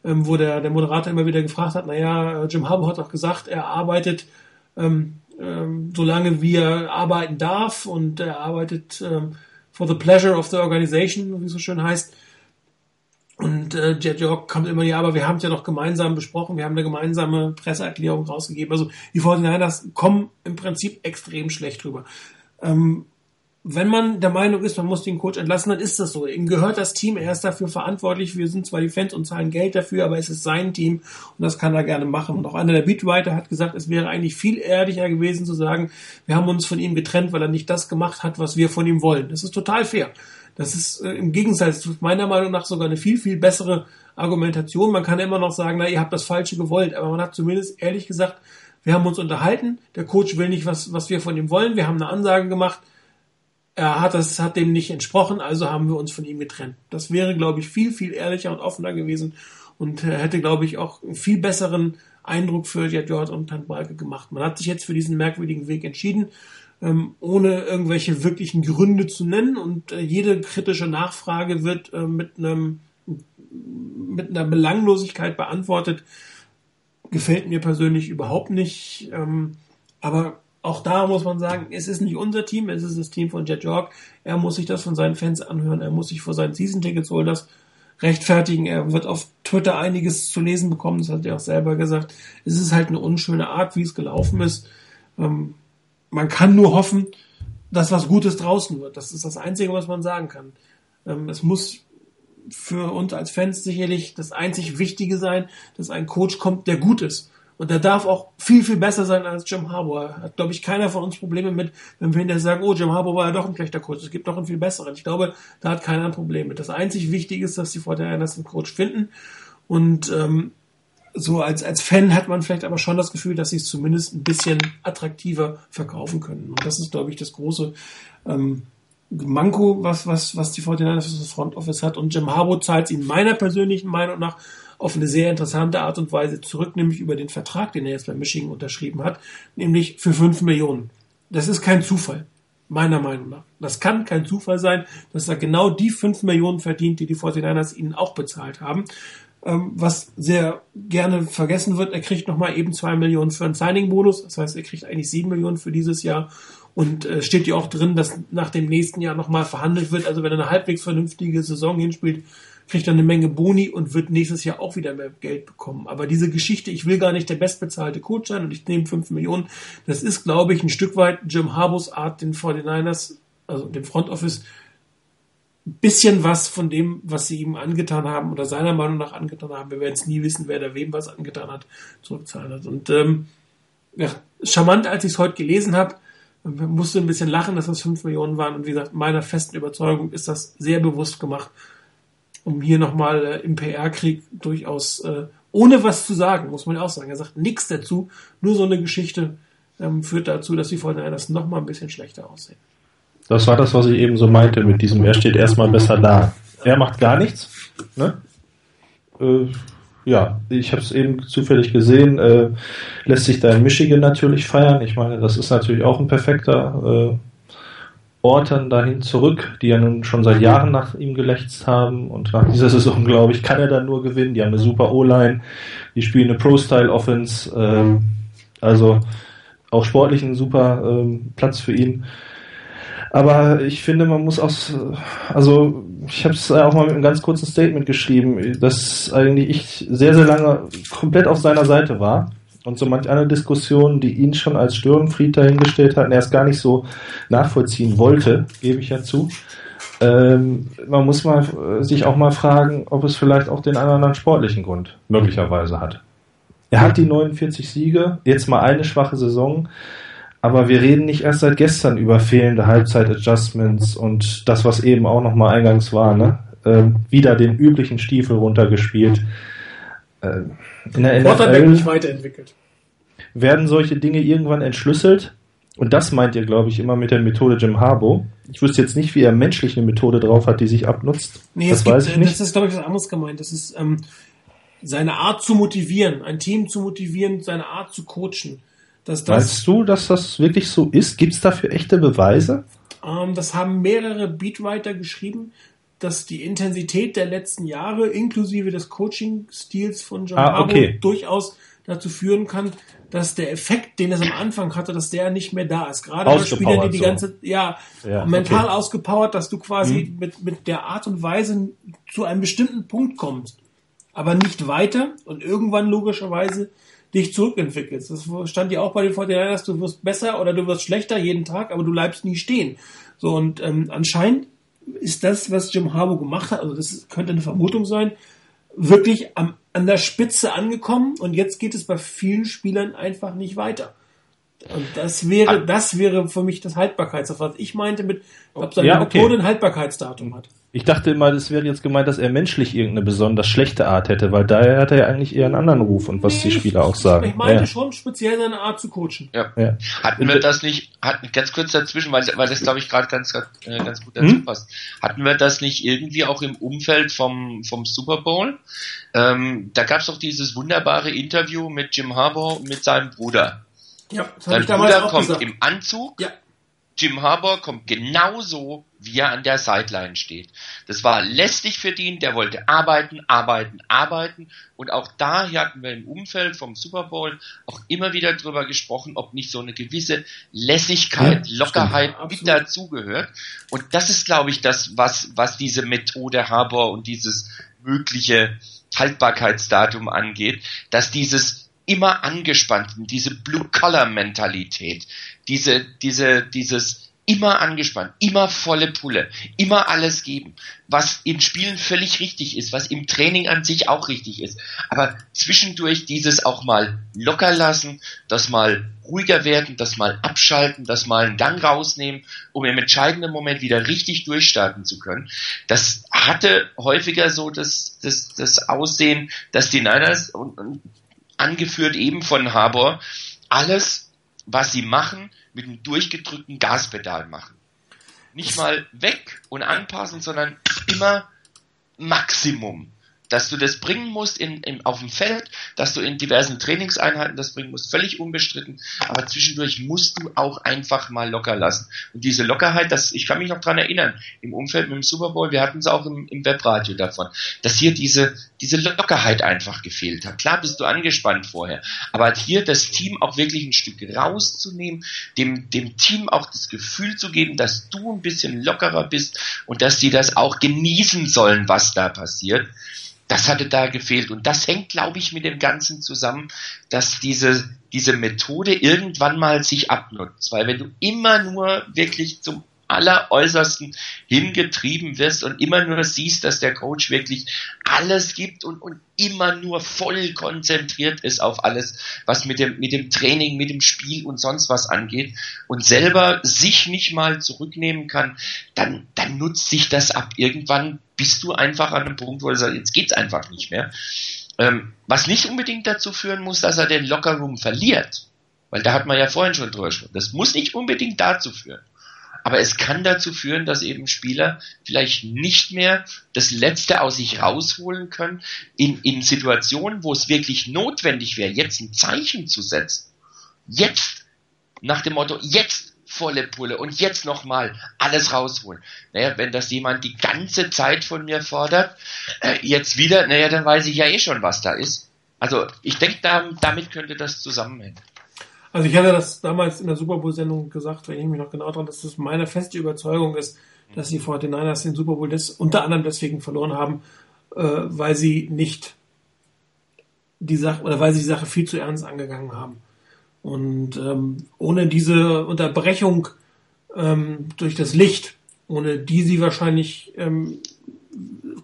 ähm, wo der, der Moderator immer wieder gefragt hat, naja, äh, Jim Harbaugh hat auch gesagt, er arbeitet ähm, ähm, solange wie er arbeiten darf und er arbeitet ähm, for the pleasure of the organization, wie es so schön heißt. Und äh, Jet York kommt immer, ja, aber wir haben es ja doch gemeinsam besprochen, wir haben eine gemeinsame Presseerklärung rausgegeben. Also die 49ers kommen im Prinzip extrem schlecht rüber. Ähm, wenn man der Meinung ist, man muss den Coach entlassen, dann ist das so. Ihm gehört das Team, er ist dafür verantwortlich. Wir sind zwar die Fans und zahlen Geld dafür, aber es ist sein Team und das kann er gerne machen. Und auch einer der Beatwriter hat gesagt, es wäre eigentlich viel ehrlicher gewesen zu sagen, wir haben uns von ihm getrennt, weil er nicht das gemacht hat, was wir von ihm wollen. Das ist total fair. Das ist äh, im Gegensatz meiner Meinung nach sogar eine viel, viel bessere Argumentation. Man kann immer noch sagen, na, ihr habt das Falsche gewollt, aber man hat zumindest ehrlich gesagt, wir haben uns unterhalten, der Coach will nicht, was, was wir von ihm wollen, wir haben eine Ansage gemacht, er hat das, hat dem nicht entsprochen, also haben wir uns von ihm getrennt. Das wäre, glaube ich, viel, viel ehrlicher und offener gewesen und äh, hätte, glaube ich, auch einen viel besseren Eindruck für Jet Jord und Tan Balke gemacht. Man hat sich jetzt für diesen merkwürdigen Weg entschieden ähm, ohne irgendwelche wirklichen Gründe zu nennen. Und äh, jede kritische Nachfrage wird äh, mit einem mit einer Belanglosigkeit beantwortet. Gefällt mir persönlich überhaupt nicht. Ähm, aber auch da muss man sagen, es ist nicht unser Team, es ist das Team von Jet York. Er muss sich das von seinen Fans anhören, er muss sich vor seinen Season Tickets das rechtfertigen. Er wird auf Twitter einiges zu lesen bekommen, das hat er auch selber gesagt. Es ist halt eine unschöne Art, wie es gelaufen ist. Ähm, man kann nur hoffen, dass was Gutes draußen wird. Das ist das Einzige, was man sagen kann. Ähm, es muss für uns als Fans sicherlich das einzig Wichtige sein, dass ein Coach kommt, der gut ist. Und der darf auch viel, viel besser sein als Jim Harbour. Hat, glaube ich, keiner von uns Probleme mit, wenn wir hinterher sagen, oh, Jim Harbour war ja doch ein schlechter Coach. Es gibt doch einen viel besseren. Ich glaube, da hat keiner ein Problem mit. Das einzig Wichtige ist, dass die Fortinanders einen Coach finden. Und ähm, so als, als Fan hat man vielleicht aber schon das Gefühl, dass sie es zumindest ein bisschen attraktiver verkaufen können. Und das ist, glaube ich, das große ähm, Manko, was, was, was die 49ers für das Front Office hat. Und Jim Harbaugh zahlt es ihnen meiner persönlichen Meinung nach auf eine sehr interessante Art und Weise zurück, nämlich über den Vertrag, den er jetzt bei Michigan unterschrieben hat, nämlich für 5 Millionen. Das ist kein Zufall, meiner Meinung nach. Das kann kein Zufall sein, dass er genau die 5 Millionen verdient, die die 49ers ihnen auch bezahlt haben ähm, was sehr gerne vergessen wird. Er kriegt nochmal eben zwei Millionen für einen Signing-Bonus. Das heißt, er kriegt eigentlich sieben Millionen für dieses Jahr. Und äh, steht ja auch drin, dass nach dem nächsten Jahr nochmal verhandelt wird. Also wenn er eine halbwegs vernünftige Saison hinspielt, kriegt er eine Menge Boni und wird nächstes Jahr auch wieder mehr Geld bekommen. Aber diese Geschichte, ich will gar nicht der bestbezahlte Coach sein und ich nehme fünf Millionen, das ist, glaube ich, ein Stück weit Jim Harbors Art, den 49ers, also dem Front Office, bisschen was von dem, was sie ihm angetan haben oder seiner Meinung nach angetan haben, wir werden es nie wissen, wer da wem was angetan hat, zurückzahlen hat. Und ähm, ja, charmant, als ich es heute gelesen habe, musste ein bisschen lachen, dass das 5 Millionen waren. Und wie gesagt, meiner festen Überzeugung ist das sehr bewusst gemacht, um hier nochmal äh, im PR-Krieg durchaus äh, ohne was zu sagen, muss man ja auch sagen. Er sagt nichts dazu, nur so eine Geschichte ähm, führt dazu, dass die Fortinanders noch mal ein bisschen schlechter aussehen. Das war das, was ich eben so meinte mit diesem, er steht erstmal besser da. Er macht gar nichts. Ne? Äh, ja, ich habe es eben zufällig gesehen, äh, lässt sich da in Michigan natürlich feiern. Ich meine, das ist natürlich auch ein perfekter äh, Ort dann dahin zurück, die ja nun schon seit Jahren nach ihm gelächzt haben. Und nach dieser Saison, glaube ich, kann er dann nur gewinnen. Die haben eine super O-Line, die spielen eine Pro-Style-Offense. Ähm, also auch sportlich ein super ähm, Platz für ihn. Aber ich finde, man muss aus, also ich habe es auch mal mit einem ganz kurzen Statement geschrieben, dass eigentlich ich sehr, sehr lange komplett auf seiner Seite war. Und so manch eine Diskussion, die ihn schon als Störenfried dahingestellt hat, und er es gar nicht so nachvollziehen wollte, gebe ich ja zu. Ähm, man muss mal äh, sich auch mal fragen, ob es vielleicht auch den anderen sportlichen Grund möglicherweise hat. Er hat die 49 Siege, jetzt mal eine schwache Saison, aber wir reden nicht erst seit gestern über fehlende Halbzeit-Adjustments und das, was eben auch nochmal eingangs war, ne? Ähm, wieder den üblichen Stiefel runtergespielt. Ähm, in der NFL nicht weiterentwickelt. werden solche Dinge irgendwann entschlüsselt. Und das meint ihr, glaube ich, immer mit der Methode Jim Harbo. Ich wüsste jetzt nicht, wie er menschlich eine Methode drauf hat, die sich abnutzt. Nee, das weiß gibt, ich nicht. Das ist, glaube ich, was anderes gemeint. Das ist ähm, seine Art zu motivieren, ein Team zu motivieren, seine Art zu coachen. Dass das, Weißt du, dass das wirklich so ist? Gibt es dafür echte Beweise? Ähm, das haben mehrere Beatwriter geschrieben, dass die Intensität der letzten Jahre inklusive des Coaching-Stils von John ah, okay. durchaus dazu führen kann, dass der Effekt, den es am Anfang hatte, dass der nicht mehr da ist. Gerade bei Spielern, die die ganze, ja, ja mental okay. ausgepowert, dass du quasi hm. mit, mit der Art und Weise zu einem bestimmten Punkt kommst, aber nicht weiter und irgendwann logischerweise dich zurückentwickelst. Das stand ja auch bei den Fortinanders, du wirst besser oder du wirst schlechter jeden Tag, aber du bleibst nie stehen. So, und ähm, anscheinend ist das, was Jim Harbour gemacht hat, also das könnte eine Vermutung sein, wirklich am, an der Spitze angekommen und jetzt geht es bei vielen Spielern einfach nicht weiter. Und das wäre, das wäre für mich das Haltbarkeitsdatum. Was ich meinte mit, ob seine ja, okay. Methode ein Haltbarkeitsdatum hat. Ich dachte immer, es wäre jetzt gemeint, dass er menschlich irgendeine besonders schlechte Art hätte, weil daher hat er ja eigentlich eher einen anderen Ruf und was nee, die Spieler auch sagen. Ich meinte ja. schon speziell seine Art zu coachen. Ja. ja. Hatten wir das nicht, hatten ganz kurz dazwischen, weil, weil das glaube ich gerade ganz, äh, ganz gut dazu hm? passt. Hatten wir das nicht irgendwie auch im Umfeld vom, vom Super Bowl? Ähm, da gab es doch dieses wunderbare Interview mit Jim Harbour mit seinem Bruder. Ja, das Sein Bruder kommt gesagt. im Anzug. Ja. Jim Harbour kommt genauso, wie er an der Sideline steht. Das war lästig für ihn, der wollte arbeiten, arbeiten, arbeiten. Und auch da hier hatten wir im Umfeld vom Super Bowl auch immer wieder drüber gesprochen, ob nicht so eine gewisse Lässigkeit, ja, Lockerheit stimmt, mit dazugehört. Und das ist, glaube ich, das, was, was diese Methode Harbour und dieses mögliche Haltbarkeitsdatum angeht, dass dieses immer angespannten, diese Blue-Collar-Mentalität, diese, diese, dieses immer angespannt, immer volle Pulle, immer alles geben, was in Spielen völlig richtig ist, was im Training an sich auch richtig ist. Aber zwischendurch dieses auch mal locker lassen, das mal ruhiger werden, das mal abschalten, das mal einen Gang rausnehmen, um im entscheidenden Moment wieder richtig durchstarten zu können. Das hatte häufiger so das, das, das Aussehen, dass die Niners, und, und angeführt eben von Harbour, alles, was sie machen, mit einem durchgedrückten Gaspedal machen. Nicht mal weg und anpassen, sondern immer Maximum dass du das bringen musst in, in, auf dem Feld, dass du in diversen Trainingseinheiten das bringen musst, völlig unbestritten. Aber zwischendurch musst du auch einfach mal locker lassen. Und diese Lockerheit, das, ich kann mich noch dran erinnern, im Umfeld mit dem Super Bowl, wir hatten es auch im, im Webradio davon, dass hier diese, diese Lockerheit einfach gefehlt hat. Klar bist du angespannt vorher, aber hier das Team auch wirklich ein Stück rauszunehmen, dem, dem Team auch das Gefühl zu geben, dass du ein bisschen lockerer bist und dass die das auch genießen sollen, was da passiert das hatte da gefehlt. Und das hängt, glaube ich, mit dem Ganzen zusammen, dass diese, diese Methode irgendwann mal sich abnutzt. Weil wenn du immer nur wirklich zum alleräußersten hingetrieben wirst und immer nur siehst, dass der Coach wirklich alles gibt und, und immer nur voll konzentriert ist auf alles, was mit dem, mit dem Training, mit dem Spiel und sonst was angeht und selber sich nicht mal zurücknehmen kann, dann, dann nutzt sich das ab. Irgendwann bist du einfach an einem Punkt, wo du sagst, jetzt geht's einfach nicht mehr. Ähm, was nicht unbedingt dazu führen muss, dass er den Lockerroom verliert. Weil da hat man ja vorhin schon drüber gesprochen. Das muss nicht unbedingt dazu führen. Aber es kann dazu führen, dass eben Spieler vielleicht nicht mehr das Letzte aus sich rausholen können in, in Situationen, wo es wirklich notwendig wäre, jetzt ein Zeichen zu setzen. Jetzt, nach dem Motto, jetzt volle Pulle und jetzt nochmal alles rausholen. Naja, wenn das jemand die ganze Zeit von mir fordert, äh, jetzt wieder, naja, dann weiß ich ja eh schon, was da ist. Also ich denke, da, damit könnte das zusammenhängen. Also ich hatte das damals in der Super Bowl-Sendung gesagt, ich mich noch genau daran, dass das meine feste Überzeugung ist, dass die 49ers den Super Bowl des, unter anderem deswegen verloren haben, äh, weil sie nicht die Sache oder weil sie die Sache viel zu ernst angegangen haben. Und ähm, ohne diese Unterbrechung ähm, durch das Licht, ohne die sie wahrscheinlich ähm,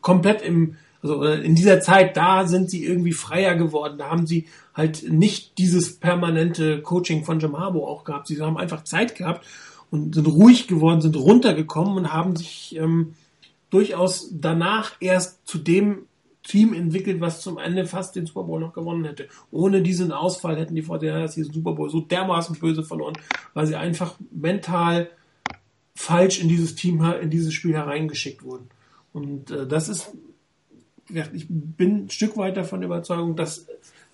komplett im also äh, in dieser Zeit, da sind sie irgendwie freier geworden. Da haben sie halt nicht dieses permanente Coaching von Jim Harbo auch gehabt. Sie haben einfach Zeit gehabt und sind ruhig geworden, sind runtergekommen und haben sich ähm, durchaus danach erst zu dem Team entwickelt, was zum Ende fast den Super Bowl noch gewonnen hätte. Ohne diesen Ausfall hätten die 49ers diesen Super Bowl so dermaßen böse verloren, weil sie einfach mental falsch in dieses Team, in dieses Spiel hereingeschickt wurden. Und äh, das ist ich bin ein Stück weit davon überzeugt, dass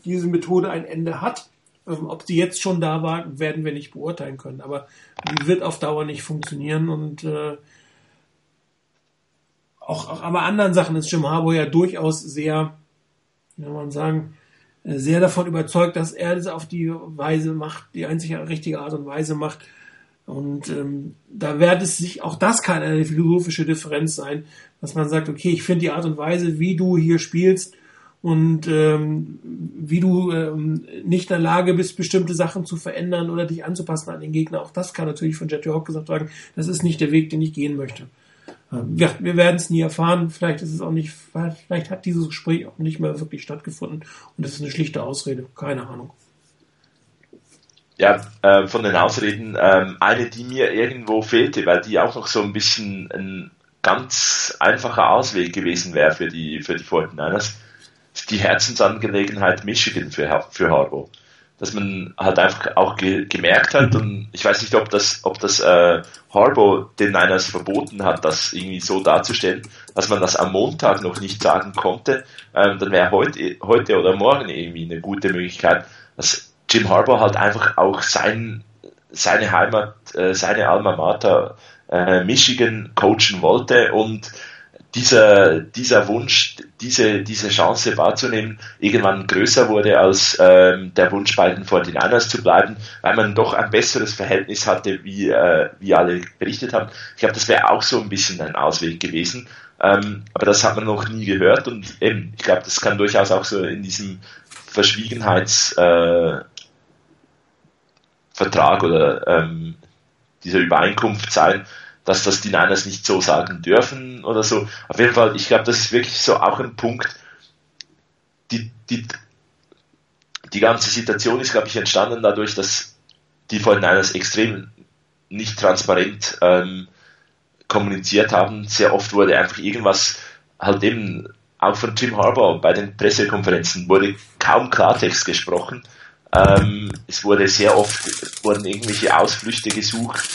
diese Methode ein Ende hat. Ähm, ob sie jetzt schon da war, werden wir nicht beurteilen können. Aber die wird auf Dauer nicht funktionieren und äh, auch, auch aber anderen Sachen ist Jim Harbour ja durchaus sehr, soll man sagen, äh, sehr davon überzeugt, dass er das auf die Weise macht, die einzige richtige Art und Weise macht. Und ähm, da wird es sich, auch das kann eine philosophische Differenz sein, dass man sagt, okay, ich finde die Art und Weise, wie du hier spielst und ähm, wie du ähm, nicht in der Lage bist, bestimmte Sachen zu verändern oder dich anzupassen an den Gegner, auch das kann natürlich von Jet York gesagt werden, das ist nicht der Weg, den ich gehen möchte. Ähm, ja, wir werden es nie erfahren, vielleicht ist es auch nicht, vielleicht hat dieses Gespräch auch nicht mehr wirklich stattgefunden. Und das ist eine schlichte Ausrede, keine Ahnung ja, äh, von den Ausreden, ähm, eine, die mir irgendwo fehlte, weil die auch noch so ein bisschen ein ganz einfacher Ausweg gewesen wäre für die, für die 49ers, die Herzensangelegenheit Michigan für, für Harbaugh. Dass man halt einfach auch ge gemerkt hat und ich weiß nicht, ob das, ob das äh, Harbaugh den Niners verboten hat, das irgendwie so darzustellen, dass man das am Montag noch nicht sagen konnte, ähm, dann wäre heute, heute oder morgen irgendwie eine gute Möglichkeit, dass Jim Harbaugh halt einfach auch sein, seine Heimat, äh, seine Alma Mater äh, Michigan coachen wollte und dieser, dieser Wunsch, diese, diese Chance wahrzunehmen, irgendwann größer wurde als ähm, der Wunsch bei den 49ers zu bleiben, weil man doch ein besseres Verhältnis hatte, wie, äh, wie alle berichtet haben. Ich glaube, das wäre auch so ein bisschen ein Ausweg gewesen. Ähm, aber das hat man noch nie gehört und eben, ich glaube, das kann durchaus auch so in diesem Verschwiegenheits äh, Vertrag oder ähm, dieser Übereinkunft sein, dass das die Niners nicht so sagen dürfen oder so. Auf jeden Fall, ich glaube, das ist wirklich so auch ein Punkt. Die, die, die ganze Situation ist, glaube ich, entstanden dadurch, dass die 49ers extrem nicht transparent ähm, kommuniziert haben. Sehr oft wurde einfach irgendwas halt eben auch von Jim Harbaugh bei den Pressekonferenzen wurde kaum Klartext gesprochen. Ähm, es wurde sehr oft wurden irgendwelche Ausflüchte gesucht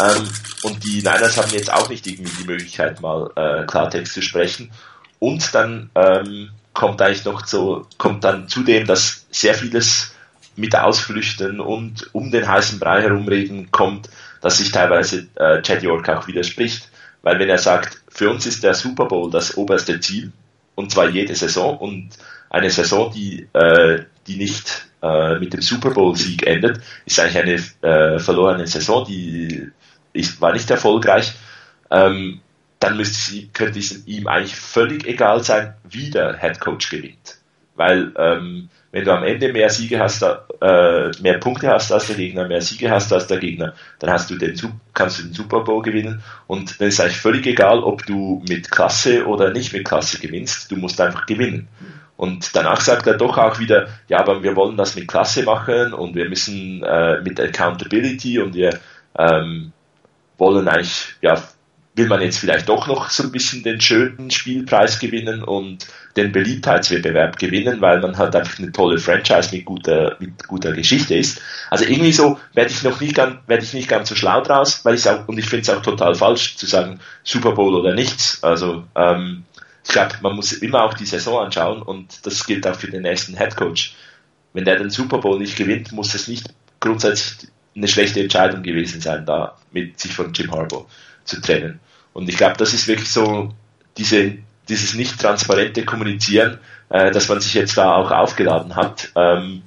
ähm, und die Niners haben jetzt auch nicht irgendwie die Möglichkeit, mal äh, Klartext zu sprechen. Und dann ähm, kommt eigentlich noch so, kommt dann zudem, dass sehr vieles mit Ausflüchten und um den heißen Brei herumreden kommt, dass sich teilweise äh, Chad York auch widerspricht. Weil wenn er sagt, für uns ist der Super Bowl das oberste Ziel, und zwar jede Saison, und eine Saison, die, äh, die nicht äh, mit dem Super Bowl-Sieg endet, ist eigentlich eine äh, verlorene Saison, die ist, war nicht erfolgreich, ähm, dann müsste sie, könnte es ihm eigentlich völlig egal sein, wie der Head Coach gewinnt. weil ähm, wenn du am Ende mehr Siege hast, äh, mehr Punkte hast als der Gegner, mehr Siege hast als der Gegner, dann hast du den, kannst du den Super Bowl gewinnen und dann ist eigentlich völlig egal, ob du mit Klasse oder nicht mit Klasse gewinnst, du musst einfach gewinnen. Und danach sagt er doch auch wieder, ja, aber wir wollen das mit Klasse machen und wir müssen äh, mit Accountability und wir ähm, wollen eigentlich ja will man jetzt vielleicht doch noch so ein bisschen den schönen Spielpreis gewinnen und den Beliebtheitswettbewerb gewinnen, weil man halt einfach eine tolle Franchise mit guter, mit guter Geschichte ist. Also irgendwie so werde ich noch nicht ganz, werde ich nicht ganz so schlau draus, weil ich auch, und ich finde es auch total falsch zu sagen, Super Bowl oder nichts. Also, ähm, ich glaube, man muss immer auch die Saison anschauen und das gilt auch für den nächsten Head Coach. Wenn der den Super Bowl nicht gewinnt, muss es nicht grundsätzlich eine schlechte Entscheidung gewesen sein, da mit sich von Jim Harbour zu trennen. Und ich glaube, das ist wirklich so diese, dieses nicht transparente Kommunizieren, äh, dass man sich jetzt da auch aufgeladen hat. Ähm,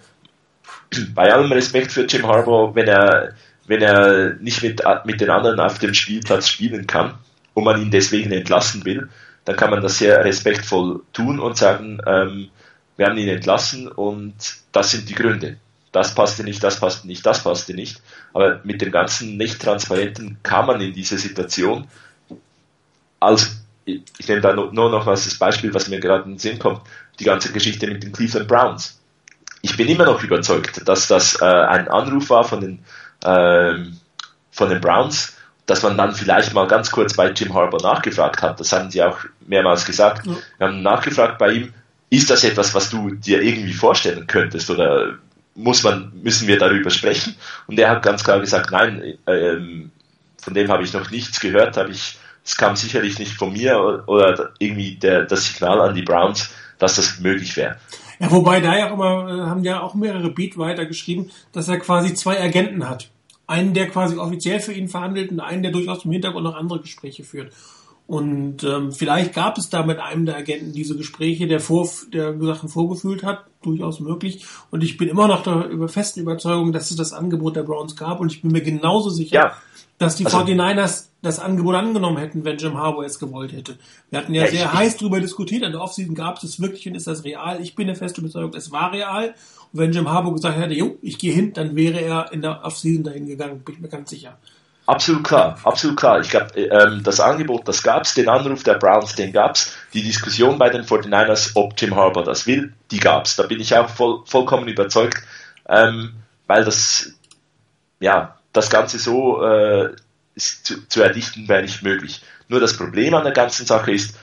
bei allem Respekt für Jim Harbour, wenn er, wenn er nicht mit, mit den anderen auf dem Spielplatz spielen kann und man ihn deswegen entlassen will, dann kann man das sehr respektvoll tun und sagen, ähm, wir haben ihn entlassen und das sind die Gründe. Das passte nicht, das passte nicht, das passte nicht. Aber mit dem ganzen Nicht-Transparenten kam man in diese Situation als, ich, nehme da nur, noch was das Beispiel, was mir gerade in den Sinn kommt, die ganze Geschichte mit den Cleveland Browns. Ich bin immer noch überzeugt, dass das äh, ein Anruf war von den, äh, von den Browns, dass man dann vielleicht mal ganz kurz bei Jim Harbour nachgefragt hat. Das haben sie auch mehrmals gesagt. Ja. Wir haben nachgefragt bei ihm, ist das etwas, was du dir irgendwie vorstellen könntest oder muss man, müssen wir darüber sprechen? Und er hat ganz klar gesagt, nein, äh, von dem habe ich noch nichts gehört, habe ich es kam sicherlich nicht von mir oder irgendwie der, das Signal an die Browns, dass das möglich wäre. Ja, wobei da ja auch immer, äh, haben ja auch mehrere Beatwriter geschrieben, dass er quasi zwei Agenten hat. Einen, der quasi offiziell für ihn verhandelt und einen, der durchaus im Hintergrund noch andere Gespräche führt. Und ähm, vielleicht gab es da mit einem der Agenten diese Gespräche, der, vor, der Sachen vorgefühlt hat, durchaus möglich. Und ich bin immer noch der über festen Überzeugung, dass es das Angebot der Browns gab. Und ich bin mir genauso sicher, ja dass die also, 49ers das Angebot angenommen hätten, wenn Jim Harbour es gewollt hätte. Wir hatten ja, ja sehr heiß darüber diskutiert, in der Offseason gab es es wirklich und ist das real? Ich bin der festen Überzeugung, es war real. Und wenn Jim Harbour gesagt hätte, jo, ich gehe hin, dann wäre er in der Offseason dahin gegangen, bin ich mir ganz sicher. Absolut klar, absolut klar. Ich glaube, ähm, das Angebot, das gab es, den Anruf der Browns, den gab es. Die Diskussion bei den 49ers, ob Jim Harbour das will, die gab es. Da bin ich auch voll, vollkommen überzeugt, ähm, weil das, ja, das Ganze so äh, zu, zu erdichten wäre nicht möglich. Nur das Problem an der ganzen Sache ist,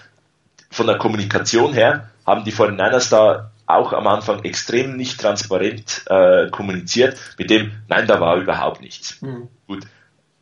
von der Kommunikation her haben die 49ers da auch am Anfang extrem nicht transparent äh, kommuniziert, mit dem, nein, da war überhaupt nichts. Mhm. Gut.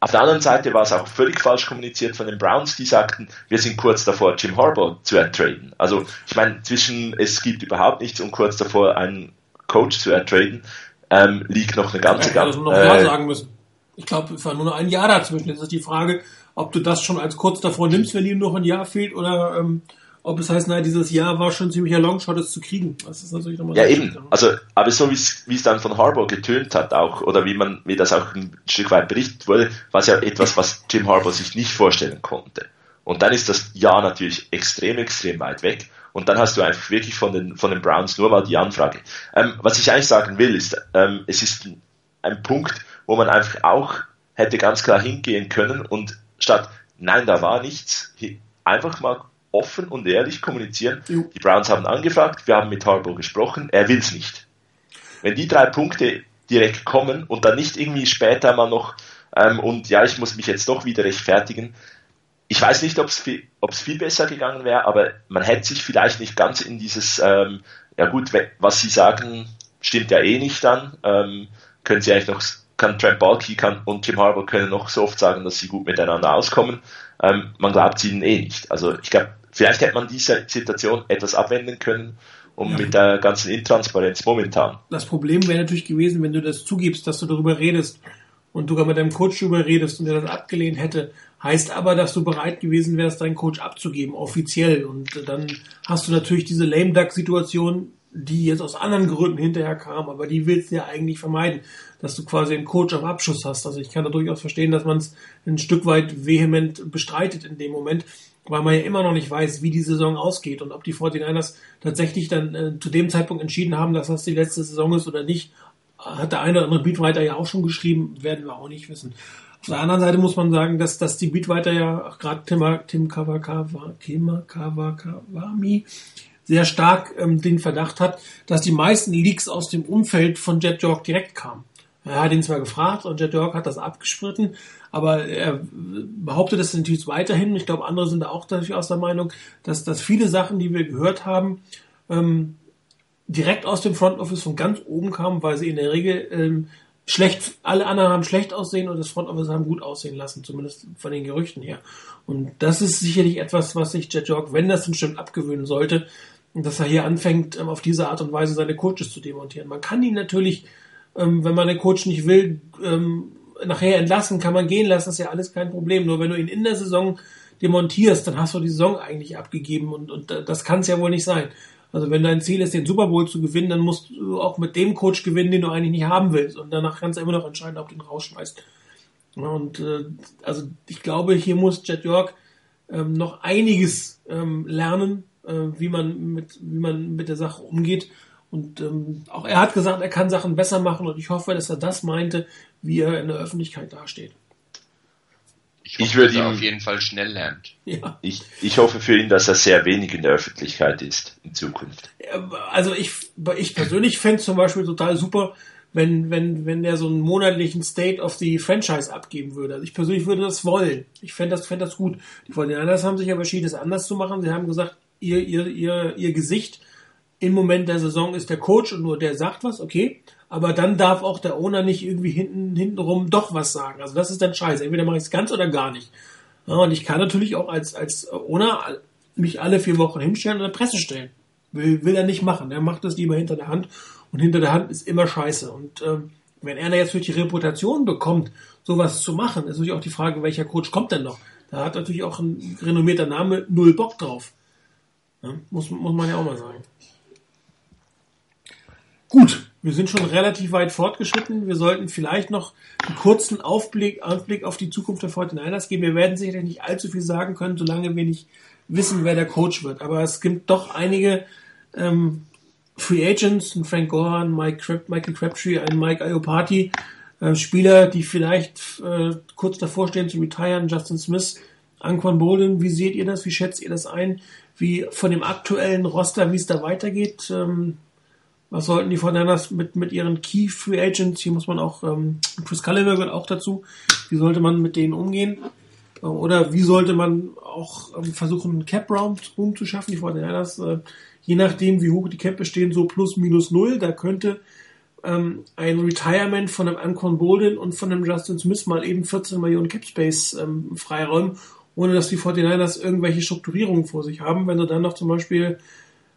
Auf der anderen Seite war es auch völlig falsch kommuniziert von den Browns, die sagten, wir sind kurz davor, Jim Harbaugh zu ertraden. Also ich meine, zwischen es gibt überhaupt nichts und kurz davor einen Coach zu ertraden, ähm, liegt noch eine ganze ja, ganze. äh, sagen müssen. Ich glaube, es war nur ein Jahr dazwischen. Jetzt ist die Frage, ob du das schon als kurz davor nimmst, wenn dir noch ein Jahr fehlt, oder ähm, ob es heißt, naja, dieses Jahr war schon ziemlich ein Longshot, es zu kriegen. Das ist natürlich nochmal ja, eben. Also, aber so wie es dann von Harbour getönt hat auch, oder wie man, wie das auch ein Stück weit berichtet wurde, war es ja etwas, was Jim Harbour sich nicht vorstellen konnte. Und dann ist das Jahr natürlich extrem, extrem weit weg. Und dann hast du einfach wirklich von den, von den Browns nur mal die Anfrage. Ähm, was ich eigentlich sagen will, ist, ähm, es ist ein Punkt, wo man einfach auch hätte ganz klar hingehen können und statt nein, da war nichts, einfach mal offen und ehrlich kommunizieren. Jo. Die Browns haben angefragt, wir haben mit Harbour gesprochen, er will es nicht. Wenn die drei Punkte direkt kommen und dann nicht irgendwie später mal noch ähm, und ja, ich muss mich jetzt doch wieder rechtfertigen. Ich weiß nicht, ob es viel, viel besser gegangen wäre, aber man hätte sich vielleicht nicht ganz in dieses, ähm, ja gut, was Sie sagen, stimmt ja eh nicht dann, ähm, können Sie eigentlich noch kann Trent Balky kann, und Jim Harbour können noch so oft sagen, dass sie gut miteinander auskommen. Ähm, man glaubt ihnen eh nicht. Also ich glaube, vielleicht hätte man diese Situation etwas abwenden können, um ja. mit der ganzen Intransparenz momentan. Das Problem wäre natürlich gewesen, wenn du das zugibst, dass du darüber redest und du mit deinem Coach darüber redest und er das abgelehnt hätte, heißt aber, dass du bereit gewesen wärst, deinen Coach abzugeben, offiziell. Und dann hast du natürlich diese Lame Duck Situation, die jetzt aus anderen Gründen hinterher kam, aber die willst du ja eigentlich vermeiden, dass du quasi einen Coach am Abschuss hast. Also ich kann da durchaus verstehen, dass man es ein Stück weit vehement bestreitet in dem Moment. weil man ja immer noch nicht weiß, wie die Saison ausgeht und ob die 49ers tatsächlich dann äh, zu dem Zeitpunkt entschieden haben, dass das die letzte Saison ist oder nicht. Hat der eine oder andere Beatwriter ja auch schon geschrieben, werden wir auch nicht wissen. Auf der anderen Seite muss man sagen, dass, dass die Beatwriter ja gerade Tim, Tim Kawakami sehr stark ähm, den Verdacht hat, dass die meisten Leaks aus dem Umfeld von Jet York direkt kamen. Er hat ihn zwar gefragt und Jet York hat das abgespritten, aber er behauptet es natürlich weiterhin. Ich glaube, andere sind da auch durchaus der Meinung, dass, dass viele Sachen, die wir gehört haben, ähm, direkt aus dem Front Office von ganz oben kamen, weil sie in der Regel ähm, schlecht, alle anderen haben schlecht aussehen und das Front Office haben gut aussehen lassen, zumindest von den Gerüchten her. Und das ist sicherlich etwas, was sich Jet York, wenn das denn stimmt, abgewöhnen sollte, dass er hier anfängt, ähm, auf diese Art und Weise seine Coaches zu demontieren. Man kann ihn natürlich ähm, wenn man den Coach nicht will, ähm, nachher entlassen, kann man gehen lassen, ist ja alles kein Problem. Nur wenn du ihn in der Saison demontierst, dann hast du die Saison eigentlich abgegeben und, und das kann es ja wohl nicht sein. Also wenn dein Ziel ist, den Super Bowl zu gewinnen, dann musst du auch mit dem Coach gewinnen, den du eigentlich nicht haben willst. Und danach kannst du immer noch entscheiden, ob du ihn rausschmeißt. Und äh, also ich glaube, hier muss Jet York ähm, noch einiges ähm, lernen, äh, wie man mit wie man mit der Sache umgeht. Und ähm, auch er hat gesagt, er kann Sachen besser machen und ich hoffe, dass er das meinte, wie er in der Öffentlichkeit dasteht. Ich, hoffe, ich würde ihn auf jeden Fall schnell lernt. Ja. Ich, ich hoffe für ihn, dass er sehr wenig in der Öffentlichkeit ist in Zukunft. Also ich, ich persönlich fände es zum Beispiel total super, wenn, wenn, wenn der so einen monatlichen State of the Franchise abgeben würde. Also ich persönlich würde das wollen. Ich fände das, fänd das gut. Die Fortinanders haben sich aber entschieden, es anders zu machen. Sie haben gesagt, ihr, ihr, ihr, ihr Gesicht im Moment der Saison ist der Coach und nur der sagt was, okay. Aber dann darf auch der Owner nicht irgendwie hinten, hintenrum doch was sagen. Also das ist dann scheiße. Entweder mache ich es ganz oder gar nicht. Ja, und ich kann natürlich auch als, als Owner mich alle vier Wochen hinstellen und der Presse stellen. Will, will er nicht machen. Er macht das lieber hinter der Hand. Und hinter der Hand ist immer scheiße. Und ähm, wenn er da jetzt durch die Reputation bekommt, sowas zu machen, ist natürlich auch die Frage, welcher Coach kommt denn noch? Da hat natürlich auch ein renommierter Name null Bock drauf. Ja, muss, muss man ja auch mal sagen. Gut, wir sind schon relativ weit fortgeschritten. Wir sollten vielleicht noch einen kurzen Aufblick, Aufblick auf die Zukunft der 49ers geben. Wir werden sicherlich nicht allzu viel sagen können, solange wir nicht wissen, wer der Coach wird. Aber es gibt doch einige ähm, Free Agents, ein Frank Goran, Mike Crab, Michael Crabtree, ein Mike Iopati, äh, Spieler, die vielleicht äh, kurz davor stehen zu retiren, Justin Smith, Anquan Bolden. Wie seht ihr das? Wie schätzt ihr das ein? Wie von dem aktuellen Roster, wie es da weitergeht? Ähm, was sollten die Fortinanders mit, mit ihren Key Free Agents, hier muss man auch, ähm, Chris Culliver gehört auch dazu, wie sollte man mit denen umgehen? Äh, oder wie sollte man auch ähm, versuchen, einen Cap-Room zu? Die Fortinanders, äh, je nachdem, wie hoch die Cap bestehen, so plus minus null, da könnte ähm, ein Retirement von einem Ancon Bolden und von einem Justin Smith mal eben 14 Millionen Cap Space ähm, freiräumen, ohne dass die 49ers irgendwelche Strukturierungen vor sich haben. Wenn du dann noch zum Beispiel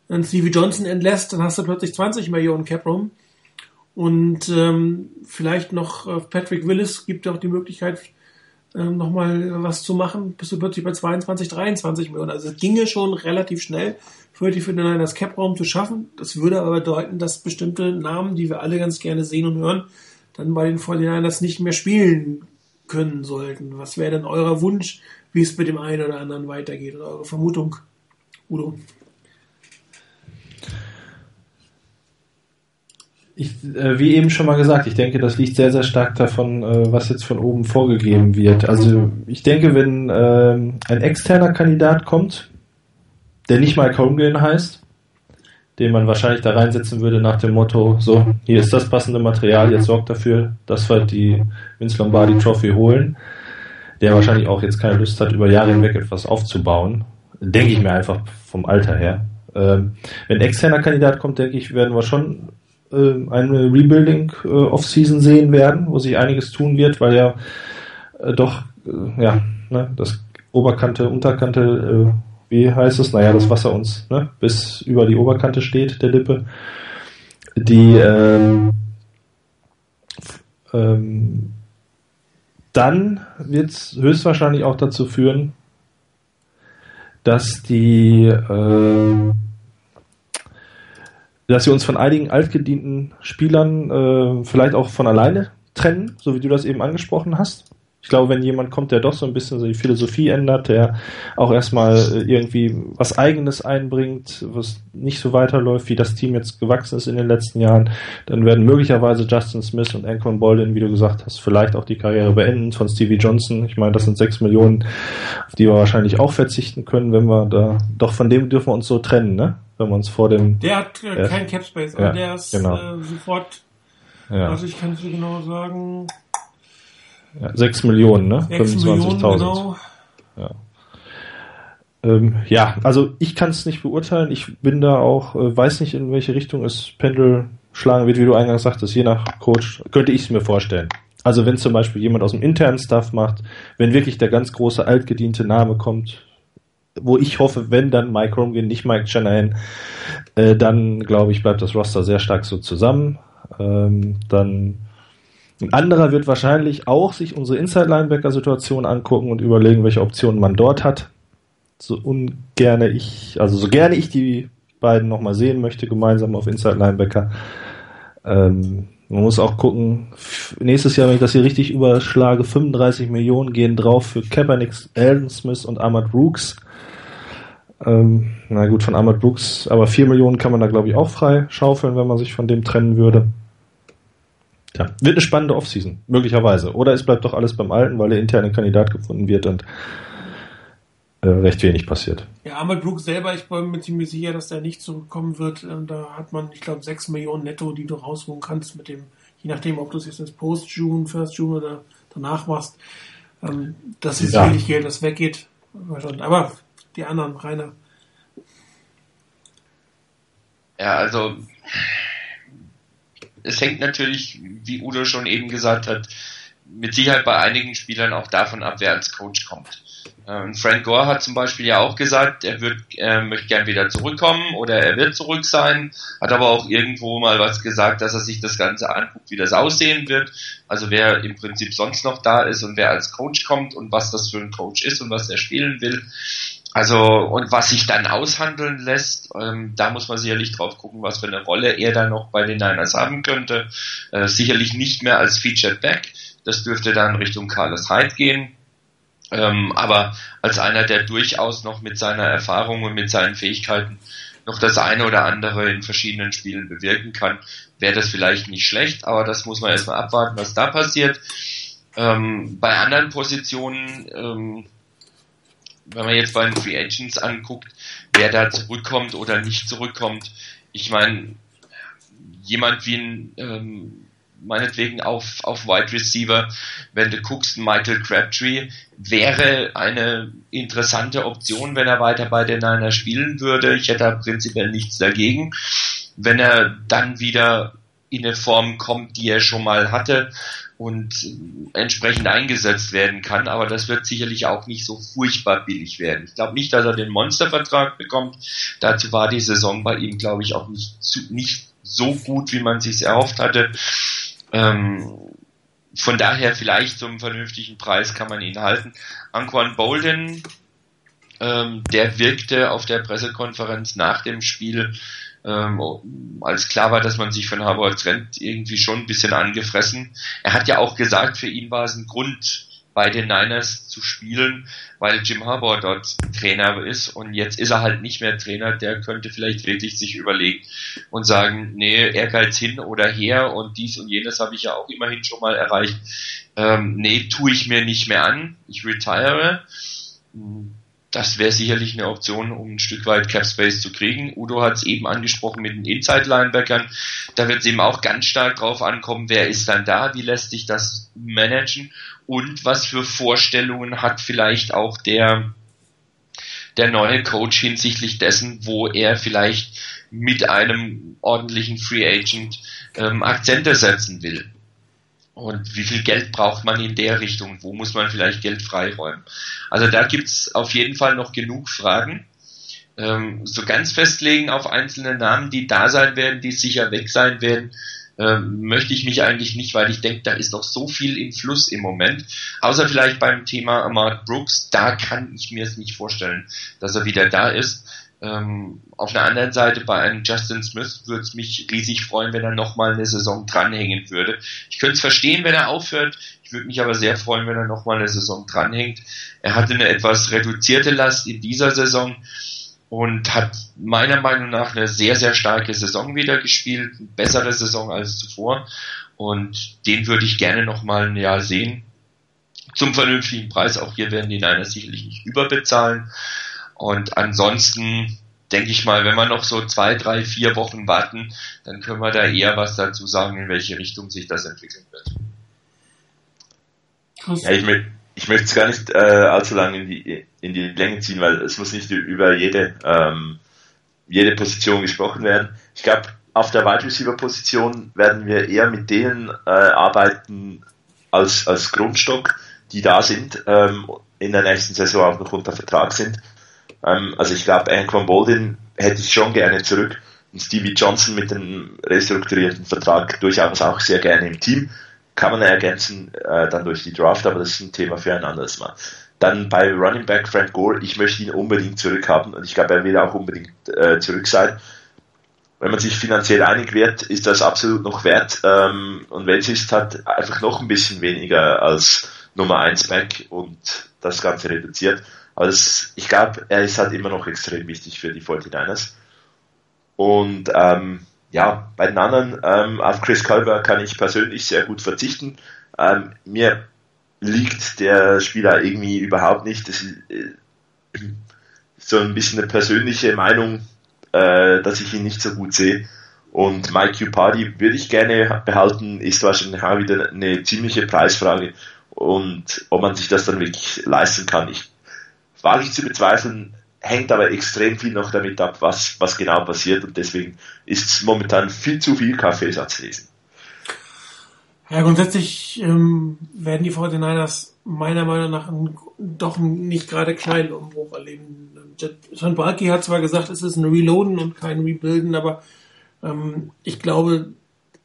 dann Stevie Johnson entlässt, dann hast du plötzlich 20 Millionen Cap Room. Und ähm, vielleicht noch äh, Patrick Willis gibt auch die Möglichkeit, ähm, nochmal was zu machen, bist du plötzlich bei 22, 23 Millionen. Also es ginge schon relativ schnell für die für das Cap-Raum zu schaffen. Das würde aber bedeuten, dass bestimmte Namen, die wir alle ganz gerne sehen und hören, dann bei den 49ers nicht mehr spielen können sollten. Was wäre denn euer Wunsch, wie es mit dem einen oder anderen weitergeht oder eure Vermutung, Udo? Ich, äh, wie eben schon mal gesagt, ich denke, das liegt sehr, sehr stark davon, äh, was jetzt von oben vorgegeben wird. Also ich denke, wenn äh, ein externer Kandidat kommt, der nicht mal Holmgren heißt, den man wahrscheinlich da reinsetzen würde nach dem Motto, so, hier ist das passende Material, jetzt sorgt dafür, dass wir die Vince Lombardi Trophy holen, der wahrscheinlich auch jetzt keine Lust hat, über Jahre hinweg etwas aufzubauen, denke ich mir einfach vom Alter her. Ähm, wenn externer Kandidat kommt, denke ich, werden wir schon äh, eine Rebuilding äh, sehen werden, wo sich einiges tun wird, weil ja äh, doch, äh, ja, ne, das Oberkante, Unterkante, äh, wie heißt es? Naja, das Wasser uns ne, bis über die Oberkante steht, der Lippe. Die ähm, ähm, dann wird es höchstwahrscheinlich auch dazu führen, dass die äh, dass wir uns von einigen altgedienten Spielern äh, vielleicht auch von alleine trennen, so wie du das eben angesprochen hast. Ich glaube, wenn jemand kommt, der doch so ein bisschen so die Philosophie ändert, der auch erstmal äh, irgendwie was Eigenes einbringt, was nicht so weiterläuft, wie das Team jetzt gewachsen ist in den letzten Jahren, dann werden möglicherweise Justin Smith und Anquan Bolden, wie du gesagt hast, vielleicht auch die Karriere beenden von Stevie Johnson. Ich meine, das sind sechs Millionen, auf die wir wahrscheinlich auch verzichten können, wenn wir da, doch von dem dürfen wir uns so trennen, ne? Wenn wir uns vor dem. Der hat äh, Ja. kein Cap Space, aber Ja, der ist genau. äh, sofort, Ja, also ich kann es dir genau sagen, ja, sechs Millionen, ne? 6 Millionen, 25.000. genau. Ähm, ja, also ich kann es nicht beurteilen. Ich bin da auch, äh, weiß nicht, in welche Richtung es Pendel schlagen wird, wie du eingangs sagtest, je nach Coach, könnte ich es mir vorstellen. Also wenn zum Beispiel jemand aus dem internen Staff macht, wenn wirklich der ganz große altgediente Name kommt, wo ich hoffe, wenn dann Mike Romgin, nicht Mike Shanahan, äh, dann glaube ich, bleibt das Roster sehr stark so zusammen. Ähm, dann ein anderer wird wahrscheinlich auch sich unsere Inside-Linebacker-Situation angucken und überlegen, welche Optionen man dort hat so ungerne ich, also so gerne ich die beiden nochmal sehen möchte, gemeinsam auf Inside Linebacker. Ähm, man muss auch gucken, nächstes Jahr, wenn ich das hier richtig überschlage, 35 Millionen gehen drauf für Kaepernick, Alden Smith und Ahmad Brooks. Ähm, na gut, von Ahmad Brooks, aber 4 Millionen kann man da glaube ich auch frei schaufeln, wenn man sich von dem trennen würde. Ja, wird eine spannende Offseason, möglicherweise. Oder es bleibt doch alles beim Alten, weil der interne Kandidat gefunden wird und äh, recht wenig passiert. Ja, Ahmad Brooks selber, ich bin mir ziemlich sicher, dass der nicht zurückkommen wird. Ähm, Da hat man, ich glaube, 6 Millionen netto, die du rausholen kannst mit dem, je nachdem, ob du es jetzt als Post-June, First-June oder danach machst. Ähm, Das ist Ja. sicherlich Geld, das weggeht. Aber die anderen, Rainer. Ja, also es hängt natürlich, wie Udo schon eben gesagt hat, mit Sicherheit bei einigen Spielern auch davon ab, wer als Coach kommt. Ähm, Frank Gore hat zum Beispiel ja auch gesagt, er wird, er möchte gern wieder zurückkommen oder er wird zurück sein, hat aber auch irgendwo mal was gesagt, dass er sich das Ganze anguckt, wie das aussehen wird. Also wer im Prinzip sonst noch da ist und wer als Coach kommt und was das für ein Coach ist und was er spielen will. Also, und was sich dann aushandeln lässt, ähm, da muss man sicherlich drauf gucken, was für eine Rolle er dann noch bei den Niners haben könnte. Äh, sicherlich nicht mehr als Featured Back. Das dürfte dann Richtung Carlos Hyde gehen. Ähm, aber als einer, der durchaus noch mit seiner Erfahrung und mit seinen Fähigkeiten noch das eine oder andere in verschiedenen Spielen bewirken kann, wäre das vielleicht nicht schlecht, aber das muss man erstmal abwarten, was da passiert. Ähm, bei anderen Positionen, ähm, wenn man jetzt bei den Free Agents anguckt, wer da zurückkommt oder nicht zurückkommt, ich meine, jemand wie ein, ähm, meinetwegen auf, auf Wide Receiver, wenn du guckst, Michael Crabtree wäre eine interessante Option, wenn er weiter bei den Niners spielen würde. Ich hätte da prinzipiell nichts dagegen. Wenn er dann wieder in eine Form kommt, die er schon mal hatte und entsprechend eingesetzt werden kann, aber das wird sicherlich auch nicht so furchtbar billig werden. Ich glaube nicht, dass er den Monstervertrag bekommt. Dazu war die Saison bei ihm, glaube ich, auch nicht, zu, nicht so gut, wie man sich erhofft hatte. Ähm, von daher vielleicht zum vernünftigen Preis kann man ihn halten. Anquan Bolden, ähm, der wirkte auf der Pressekonferenz nach dem Spiel, ähm, als klar war, dass man sich von Harvard trennt, irgendwie schon ein bisschen angefressen. Er hat ja auch gesagt, für ihn war es ein Grund, bei den Niners zu spielen, weil Jim Harbour dort Trainer ist und jetzt ist er halt nicht mehr Trainer, der könnte vielleicht wirklich sich überlegen und sagen, nee, Ehrgeiz hin oder her und dies und jenes habe ich ja auch immerhin schon mal erreicht. Ähm, nee, tue ich mir nicht mehr an, ich retire. Das wäre sicherlich eine Option, um ein Stück weit Cap Space zu kriegen. Udo hat es eben angesprochen mit den Inside-Linebackern. Da wird es eben auch ganz stark drauf ankommen, wer ist dann da, wie lässt sich das managen und was für Vorstellungen hat vielleicht auch der, der neue Coach hinsichtlich dessen, wo er vielleicht mit einem ordentlichen Free Agent ähm, Akzente setzen will. Und wie viel Geld braucht man in der Richtung? Wo muss man vielleicht Geld freiräumen? Also da gibt's auf jeden Fall noch genug Fragen. Ähm, so ganz festlegen auf einzelne Namen, die da sein werden, die sicher weg sein werden, ähm, möchte ich mich eigentlich nicht, weil ich denke, da ist noch so viel im Fluss im Moment. Außer vielleicht beim Thema Ahmad Brooks, da kann ich mir es nicht vorstellen, dass er wieder da ist. Ähm, auf der anderen Seite bei einem Justin Smith würde es mich riesig freuen, wenn er nochmal eine Saison dranhängen würde. Ich könnte es verstehen, wenn er aufhört. Ich würde mich aber sehr freuen, wenn er nochmal eine Saison dranhängt. Er hatte eine etwas reduzierte Last in dieser Saison und hat meiner Meinung nach eine sehr, sehr starke Saison wieder gespielt. Eine bessere Saison als zuvor. Und den würde ich gerne nochmal ein Jahr sehen. Zum vernünftigen Preis. Auch hier werden die Niners sicherlich nicht überbezahlen. Und ansonsten denke ich mal, wenn wir noch so zwei, drei, vier Wochen warten, dann können wir da eher was dazu sagen, in welche Richtung sich das entwickeln wird. Ja, ich, möchte, ich möchte es gar nicht äh, allzu lange in die, in die Länge ziehen, weil es muss nicht über jede, ähm, jede Position gesprochen werden. Ich glaube, auf der Wide Receiver Position werden wir eher mit denen äh, arbeiten als, als Grundstock, die da sind, ähm, in der nächsten Saison auch noch unter Vertrag sind. Ähm, also ich glaube, Anquan Boldin hätte ich schon gerne zurück und Stevie Johnson mit dem restrukturierten Vertrag durchaus auch sehr gerne im Team. Kann man ergänzen äh, dann durch die Draft, aber das ist ein Thema für ein anderes Mal. Dann bei Running Back Frank Gore, ich möchte ihn unbedingt zurückhaben und ich glaube, er will auch unbedingt äh, zurück sein. Wenn man sich finanziell einig wird, ist das absolut noch wert. Ähm, und wenn es ist, hat einfach noch ein bisschen weniger als Nummer 1 Back und das Ganze reduziert. Aber das, ich glaube, er ist halt immer noch extrem wichtig für die 49ers. Und ähm, ja, bei den anderen, ähm, auf Chris Colber kann ich persönlich sehr gut verzichten. Ähm, mir liegt der Spieler irgendwie überhaupt nicht. Das ist äh, so ein bisschen eine persönliche Meinung, äh, dass ich ihn nicht so gut sehe. Und Mike Upadi würde ich gerne behalten, ist wahrscheinlich auch wieder eine ziemliche Preisfrage. Und ob man sich das dann wirklich leisten kann, ich wage ich zu bezweifeln, hängt aber extrem viel noch damit ab, was, was genau passiert und deswegen ist es momentan viel zu viel Kaffeesatz lesen. Ja, grundsätzlich ähm, werden die 49ers meiner Meinung nach einen, doch nicht gerade kleinen Umbruch erleben. John Balky hat zwar gesagt, es ist ein Reloaden und kein Rebuilden, aber ähm, ich glaube,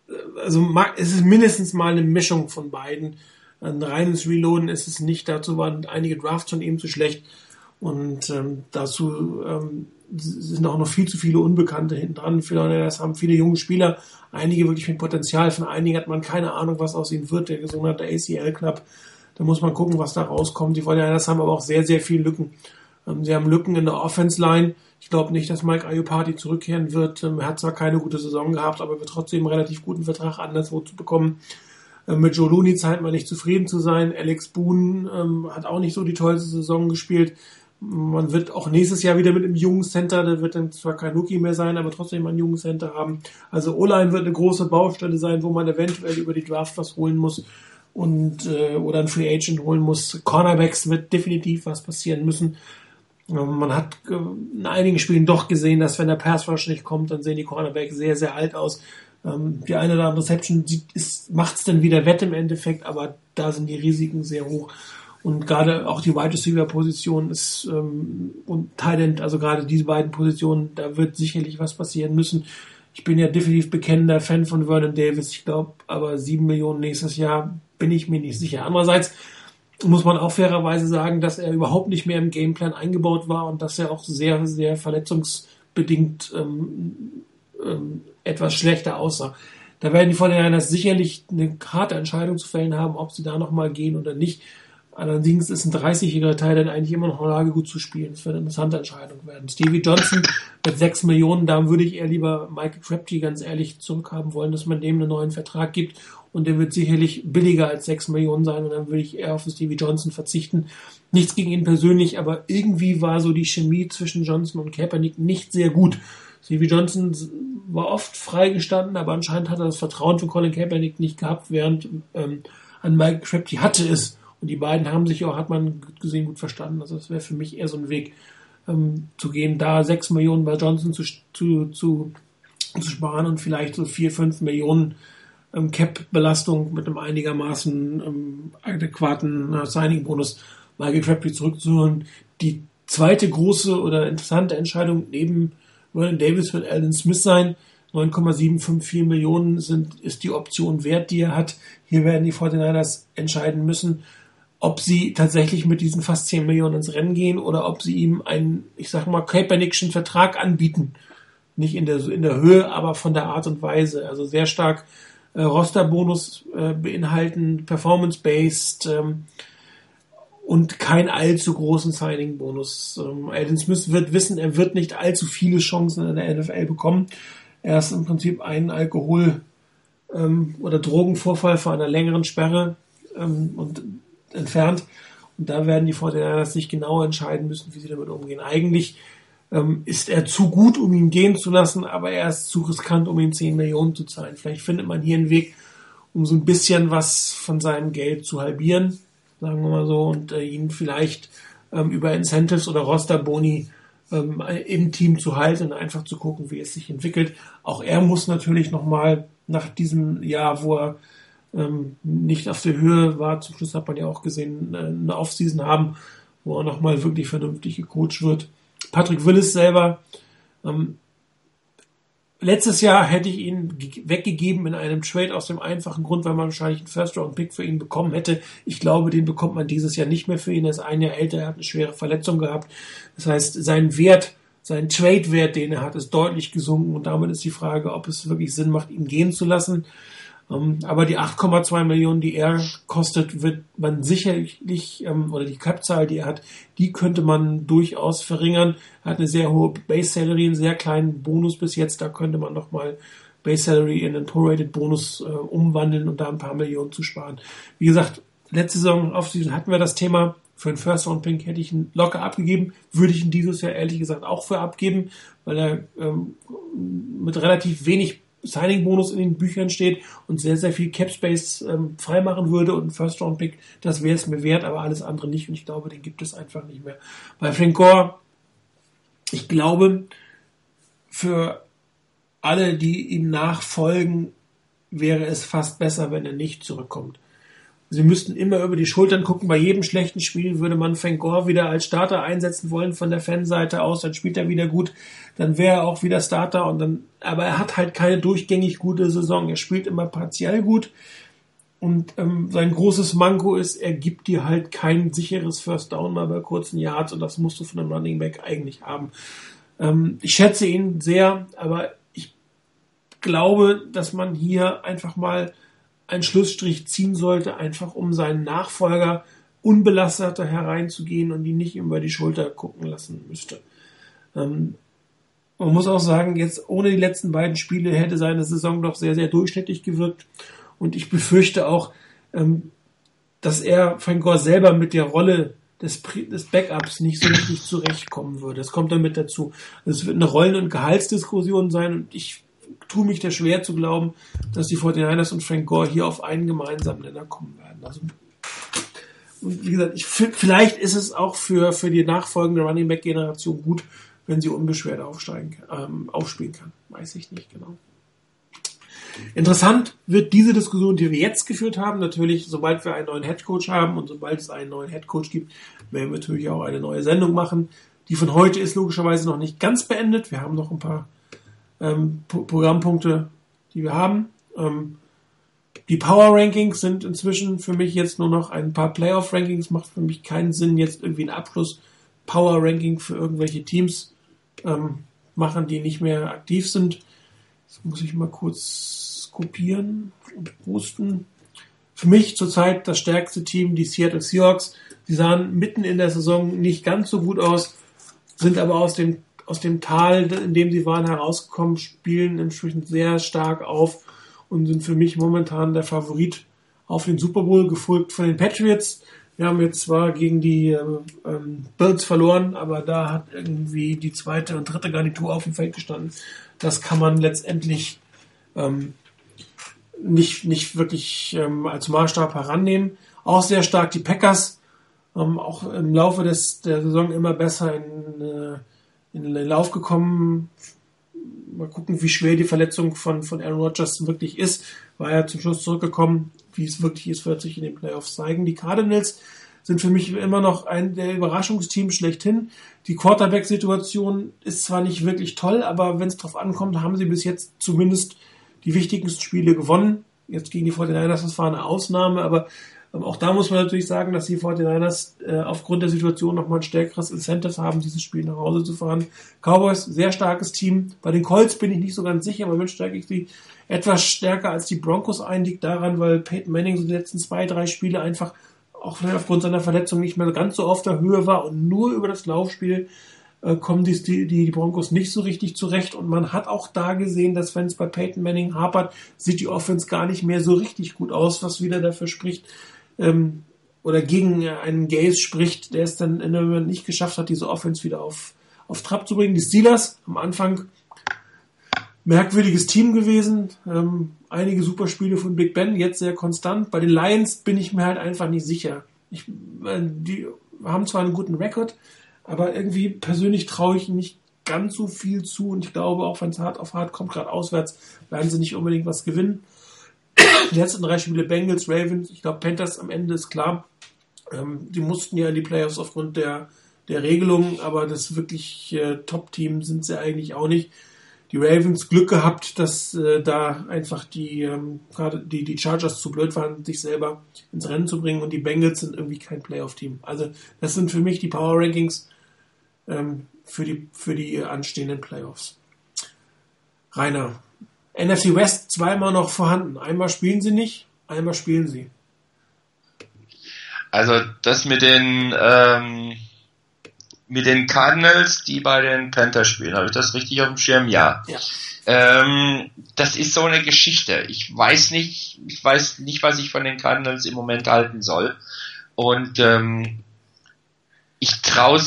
äh, also es ist mindestens mal eine Mischung von beiden. Ein reines Reloaden ist es nicht, dazu waren einige Drafts von ihm zu schlecht. Und ähm, dazu ähm, sind auch noch viel zu viele Unbekannte hinten dran. Das haben viele junge Spieler, einige wirklich mit Potenzial, von einigen hat man keine Ahnung, was aus ihnen wird, der sogenannte ACL Club. Da muss man gucken, was da rauskommt. Die Fortinanders haben aber auch sehr, sehr viele Lücken. Ähm, sie haben Lücken in der Offense Line. Ich glaube nicht, dass Mike Ayupati zurückkehren wird. Ähm, er hat zwar keine gute Saison gehabt, aber wird trotzdem einen relativ guten Vertrag anderswo zu bekommen. Ähm, mit Joe Looney scheint man nicht zufrieden zu sein. Alex Boone ähm, hat auch nicht so die tollste Saison gespielt. Man wird auch nächstes Jahr wieder mit einem jungen Center, da wird dann zwar kein Rookie mehr sein, aber trotzdem ein jungen Center haben. Also O-Line wird eine große Baustelle sein, wo man eventuell über die Draft was holen muss und äh, oder ein Free Agent holen muss. Cornerbacks wird definitiv was passieren müssen. Ähm, man hat äh, in einigen Spielen doch gesehen, dass wenn der Pass Rush nicht kommt, dann sehen die Cornerbacks sehr, sehr alt aus. Ähm, die eine oder andere Reception macht es dann wieder wett im Endeffekt, aber da sind die Risiken sehr hoch. Und gerade auch die Wide Receiver Position ist ähm, und Thailand, also gerade diese beiden Positionen, da wird sicherlich was passieren müssen. Ich bin ja definitiv bekennender Fan von Vernon Davis. Ich glaube, aber sieben Millionen nächstes Jahr bin ich mir nicht sicher. Andererseits muss man auch fairerweise sagen, dass er überhaupt nicht mehr im Gameplan eingebaut war und dass er auch sehr, sehr verletzungsbedingt ähm, ähm, etwas schlechter aussah. Da werden die Vorderliners sicherlich eine harte Entscheidung zu fällen haben, ob sie da nochmal gehen oder nicht. Allerdings ist ein 30-jähriger Teil dann eigentlich immer noch in der Lage, gut zu spielen. Das wird eine interessante Entscheidung werden. Stevie Johnson mit 6 Millionen, da würde ich eher lieber Michael Crabtree ganz ehrlich zurückhaben wollen, dass man dem einen neuen Vertrag gibt. Und der wird sicherlich billiger als 6 Millionen sein. Und dann würde ich eher auf Stevie Johnson verzichten. Nichts gegen ihn persönlich, aber irgendwie war so die Chemie zwischen Johnson und Kaepernick nicht sehr gut. Stevie Johnson war oft freigestanden, aber anscheinend hat er das Vertrauen für Colin Kaepernick nicht gehabt, während ähm, an Michael Crabtree hatte es. Und die beiden haben sich auch, hat man gesehen, gut verstanden. Also das wäre für mich eher so ein Weg ähm, zu gehen, da sechs Millionen bei Johnson zu, zu, zu, zu sparen und vielleicht so vier, fünf Millionen ähm, Cap-Belastung mit einem einigermaßen ähm, adäquaten äh, Signing-Bonus Michael Crabtree zurückzuholen. Die zweite große oder interessante Entscheidung neben Vernon Davis wird Alden Smith sein. 9,754 Millionen sind, ist die Option wert, die er hat. Hier werden die 49ers entscheiden müssen, ob sie tatsächlich mit diesen fast 10 Millionen ins Rennen gehen oder ob sie ihm einen, ich sag mal, Kaepernickschen Vertrag anbieten. Nicht in der, in der Höhe, aber von der Art und Weise. Also sehr stark äh, Rosterbonus äh, beinhalten, performance-based ähm, und kein allzu großen Signing-Bonus. Ähm, Smith wird wissen, er wird nicht allzu viele Chancen in der NFL bekommen. Er ist im Prinzip ein Alkohol- ähm, oder Drogenvorfall vor einer längeren Sperre ähm, und entfernt. Und da werden die Fortinanders sich genau entscheiden müssen, wie sie damit umgehen. Eigentlich ähm, ist er zu gut, um ihn gehen zu lassen, aber er ist zu riskant, um ihm 10 Millionen zu zahlen. Vielleicht findet man hier einen Weg, um so ein bisschen was von seinem Geld zu halbieren, sagen wir mal so, und äh, ihn vielleicht ähm, über Incentives oder Rosterboni ähm, im Team zu halten und einfach zu gucken, wie es sich entwickelt. Auch er muss natürlich nochmal nach diesem Jahr, wo er ähm, nicht auf der Höhe war. Zum Schluss hat man ja auch gesehen, äh, eine Offseason haben, wo er nochmal wirklich vernünftig gecoacht wird. Patrick Willis selber, ähm, letztes Jahr hätte ich ihn weggegeben in einem Trade aus dem einfachen Grund, weil man wahrscheinlich einen First-Round-Pick für ihn bekommen hätte. Ich glaube, den bekommt man dieses Jahr nicht mehr für ihn. Er ist ein Jahr älter, er hat eine schwere Verletzung gehabt. Das heißt, sein Wert, sein Trade-Wert, den er hat, ist deutlich gesunken und damit ist die Frage, ob es wirklich Sinn macht, ihn gehen zu lassen. Ähm, aber die 8,2 Millionen, die er kostet, wird man sicherlich, ähm, oder die Cap-Zahl, die er hat, die könnte man durchaus verringern. Er hat eine sehr hohe Base-Salary, einen sehr kleinen Bonus bis jetzt, da könnte man nochmal Base-Salary in einen Prorated-Bonus äh, umwandeln und da ein paar Millionen zu sparen. Wie gesagt, letzte Saison auf hatten wir das Thema. Für einen First Round Pink hätte ich ihn locker abgegeben, würde ich ihn dieses Jahr ehrlich gesagt auch für abgeben, weil er ähm, mit relativ wenig Signing-Bonus in den Büchern steht und sehr, sehr viel Cap-Space ähm, freimachen würde und ein First-Round-Pick, das wäre es mir wert, aber alles andere nicht und ich glaube, den gibt es einfach nicht mehr. Bei Frank Gore, ich glaube, für alle, die ihm nachfolgen, wäre es fast besser, wenn er nicht zurückkommt. Sie müssten immer über die Schultern gucken. Bei jedem schlechten Spiel würde man Fengor wieder als Starter einsetzen wollen von der Fanseite aus. Dann spielt er wieder gut. Dann wäre er auch wieder Starter und dann, aber er hat halt keine durchgängig gute Saison. Er spielt immer partiell gut. Und ähm, sein großes Manko ist, er gibt dir halt kein sicheres First Down mal bei kurzen Yards und das musst du von einem Running Back eigentlich haben. Ähm, ich schätze ihn sehr, aber ich glaube, dass man hier einfach mal einen Schlussstrich ziehen sollte, einfach um seinen Nachfolger unbelasteter hereinzugehen und ihn nicht über die Schulter gucken lassen müsste. Ähm, man muss auch sagen, jetzt ohne die letzten beiden Spiele hätte seine Saison doch sehr, sehr durchschnittlich gewirkt. Und ich befürchte auch, ähm, dass er Van Gogh selber mit der Rolle des, des Backups nicht so richtig zurechtkommen würde. Das kommt damit dazu. Es wird eine Rollen- und Gehaltsdiskussion sein und ich tue mich da schwer zu glauben, dass die 49ers und Frank Gore hier auf einen gemeinsamen Nenner kommen werden. Also, und wie gesagt, ich, vielleicht ist es auch für, für die nachfolgende Running Back Generation gut, wenn sie unbeschwert aufsteigen, ähm, aufspielen kann. Weiß ich nicht genau. Interessant wird diese Diskussion, die wir jetzt geführt haben, natürlich, sobald wir einen neuen Headcoach haben und sobald es einen neuen Headcoach gibt, werden wir natürlich auch eine neue Sendung machen. Die von heute ist logischerweise noch nicht ganz beendet. Wir haben noch ein paar ähm, Programmpunkte, die wir haben. Ähm, die Power Rankings sind inzwischen für mich jetzt nur noch ein paar Playoff Rankings. Macht für mich keinen Sinn, jetzt irgendwie ein Abschluss Power Ranking für irgendwelche Teams ähm, machen, die nicht mehr aktiv sind. Das muss ich mal kurz kopieren und posten. Für mich zurzeit das stärkste Team, die Seattle Seahawks. Die sahen mitten in der Saison nicht ganz so gut aus, sind aber aus dem aus dem Tal, in dem sie waren, herausgekommen, spielen entsprechend sehr stark auf und sind für mich momentan der Favorit auf den Super Bowl, gefolgt von den Patriots. Wir haben jetzt zwar gegen die ähm, Bills verloren, aber da hat irgendwie die zweite und dritte Garnitur auf dem Feld gestanden. Das kann man letztendlich ähm, nicht, nicht wirklich ähm, als Maßstab herannehmen. Auch sehr stark die Packers, ähm, auch im Laufe des, der Saison immer besser in äh, in den Lauf gekommen. Mal gucken, wie schwer die Verletzung von, von Aaron Rodgers wirklich ist. War er zum Schluss zurückgekommen. Wie es wirklich ist, wird sich in den Playoffs zeigen. Die Cardinals sind für mich immer noch ein der Überraschungsteams schlechthin. Die Quarterback-Situation ist zwar nicht wirklich toll, aber wenn es drauf ankommt, haben sie bis jetzt zumindest die wichtigsten Spiele gewonnen. Jetzt gegen die 49ers, das war eine Ausnahme, Aber auch da muss man natürlich sagen, dass die 49ers äh, aufgrund der Situation nochmal ein stärkeres Incentive haben, dieses Spiel nach Hause zu fahren. Cowboys, sehr starkes Team. Bei den Colts bin ich nicht so ganz sicher, aber wünsche stärke ich sie etwas stärker als die Broncos ein, liegt daran, weil Peyton Manning so die letzten zwei, drei Spiele einfach auch aufgrund seiner Verletzung nicht mehr ganz so auf der Höhe war und nur über das Laufspiel äh, kommen die, die, die Broncos nicht so richtig zurecht. Und man hat auch da gesehen, dass wenn es bei Peyton Manning hapert, sieht die Offense gar nicht mehr so richtig gut aus, was wieder dafür spricht, ähm, oder gegen einen Gaze spricht, der es dann Moment nicht geschafft hat, diese Offense wieder auf, auf Trab zu bringen. Die Steelers am Anfang merkwürdiges Team gewesen. Ähm, einige super Spiele von Big Ben, jetzt sehr konstant. Bei den Lions bin ich mir halt einfach nicht sicher. Ich, äh, die haben zwar einen guten Rekord, aber irgendwie persönlich traue ich nicht ganz so viel zu und ich glaube, auch wenn es hart auf hart kommt, gerade auswärts, werden sie nicht unbedingt was gewinnen. Die letzten drei Spiele Bengals, Ravens, ich glaube Panthers am Ende ist klar. Ähm, die mussten ja in die Playoffs aufgrund der, der Regelung, aber das wirklich äh, Top-Team sind sie eigentlich auch nicht. Die Ravens Glück gehabt, dass äh, da einfach die, ähm, die, die Chargers zu blöd waren, sich selber ins Rennen zu bringen und die Bengals sind irgendwie kein Playoff-Team. Also das sind für mich die Power Rankings ähm, für, die, für die anstehenden Playoffs. Rainer, NFC West zweimal noch vorhanden. Einmal spielen sie nicht, einmal spielen sie. Also das mit den ähm, mit den Cardinals, die bei den Panthers spielen, habe ich das richtig auf dem Schirm? Ja. ja. Ähm, das ist so eine Geschichte. Ich weiß nicht, ich weiß nicht, was ich von den Cardinals im Moment halten soll. Und ähm, ich traue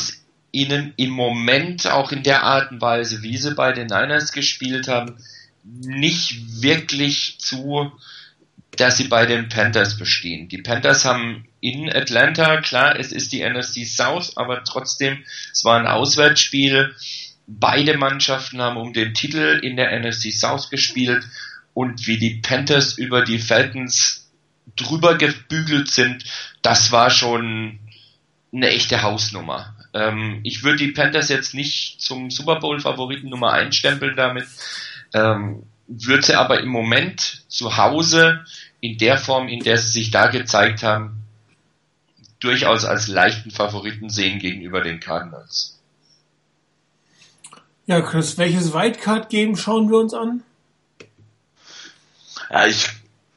ihnen im Moment auch in der Art und Weise, wie sie bei den Niners gespielt haben, nicht wirklich zu, dass sie bei den Panthers bestehen. Die Panthers haben in Atlanta, klar, es ist die NFC South, aber trotzdem, es war ein Auswärtsspiel. Beide Mannschaften haben um den Titel in der NFC South gespielt und wie die Panthers über die Falcons drüber gebügelt sind, das war schon eine echte Hausnummer. Ähm, ich würde die Panthers jetzt nicht zum Super Bowl Favoriten Nummer 1 stempeln damit, ähm, würde sie aber im Moment zu Hause in der Form, in der sie sich da gezeigt haben, durchaus als leichten Favoriten sehen gegenüber den Cardinals. Ja, Chris, welches Wildcard-Game schauen wir uns an? Ja, ich,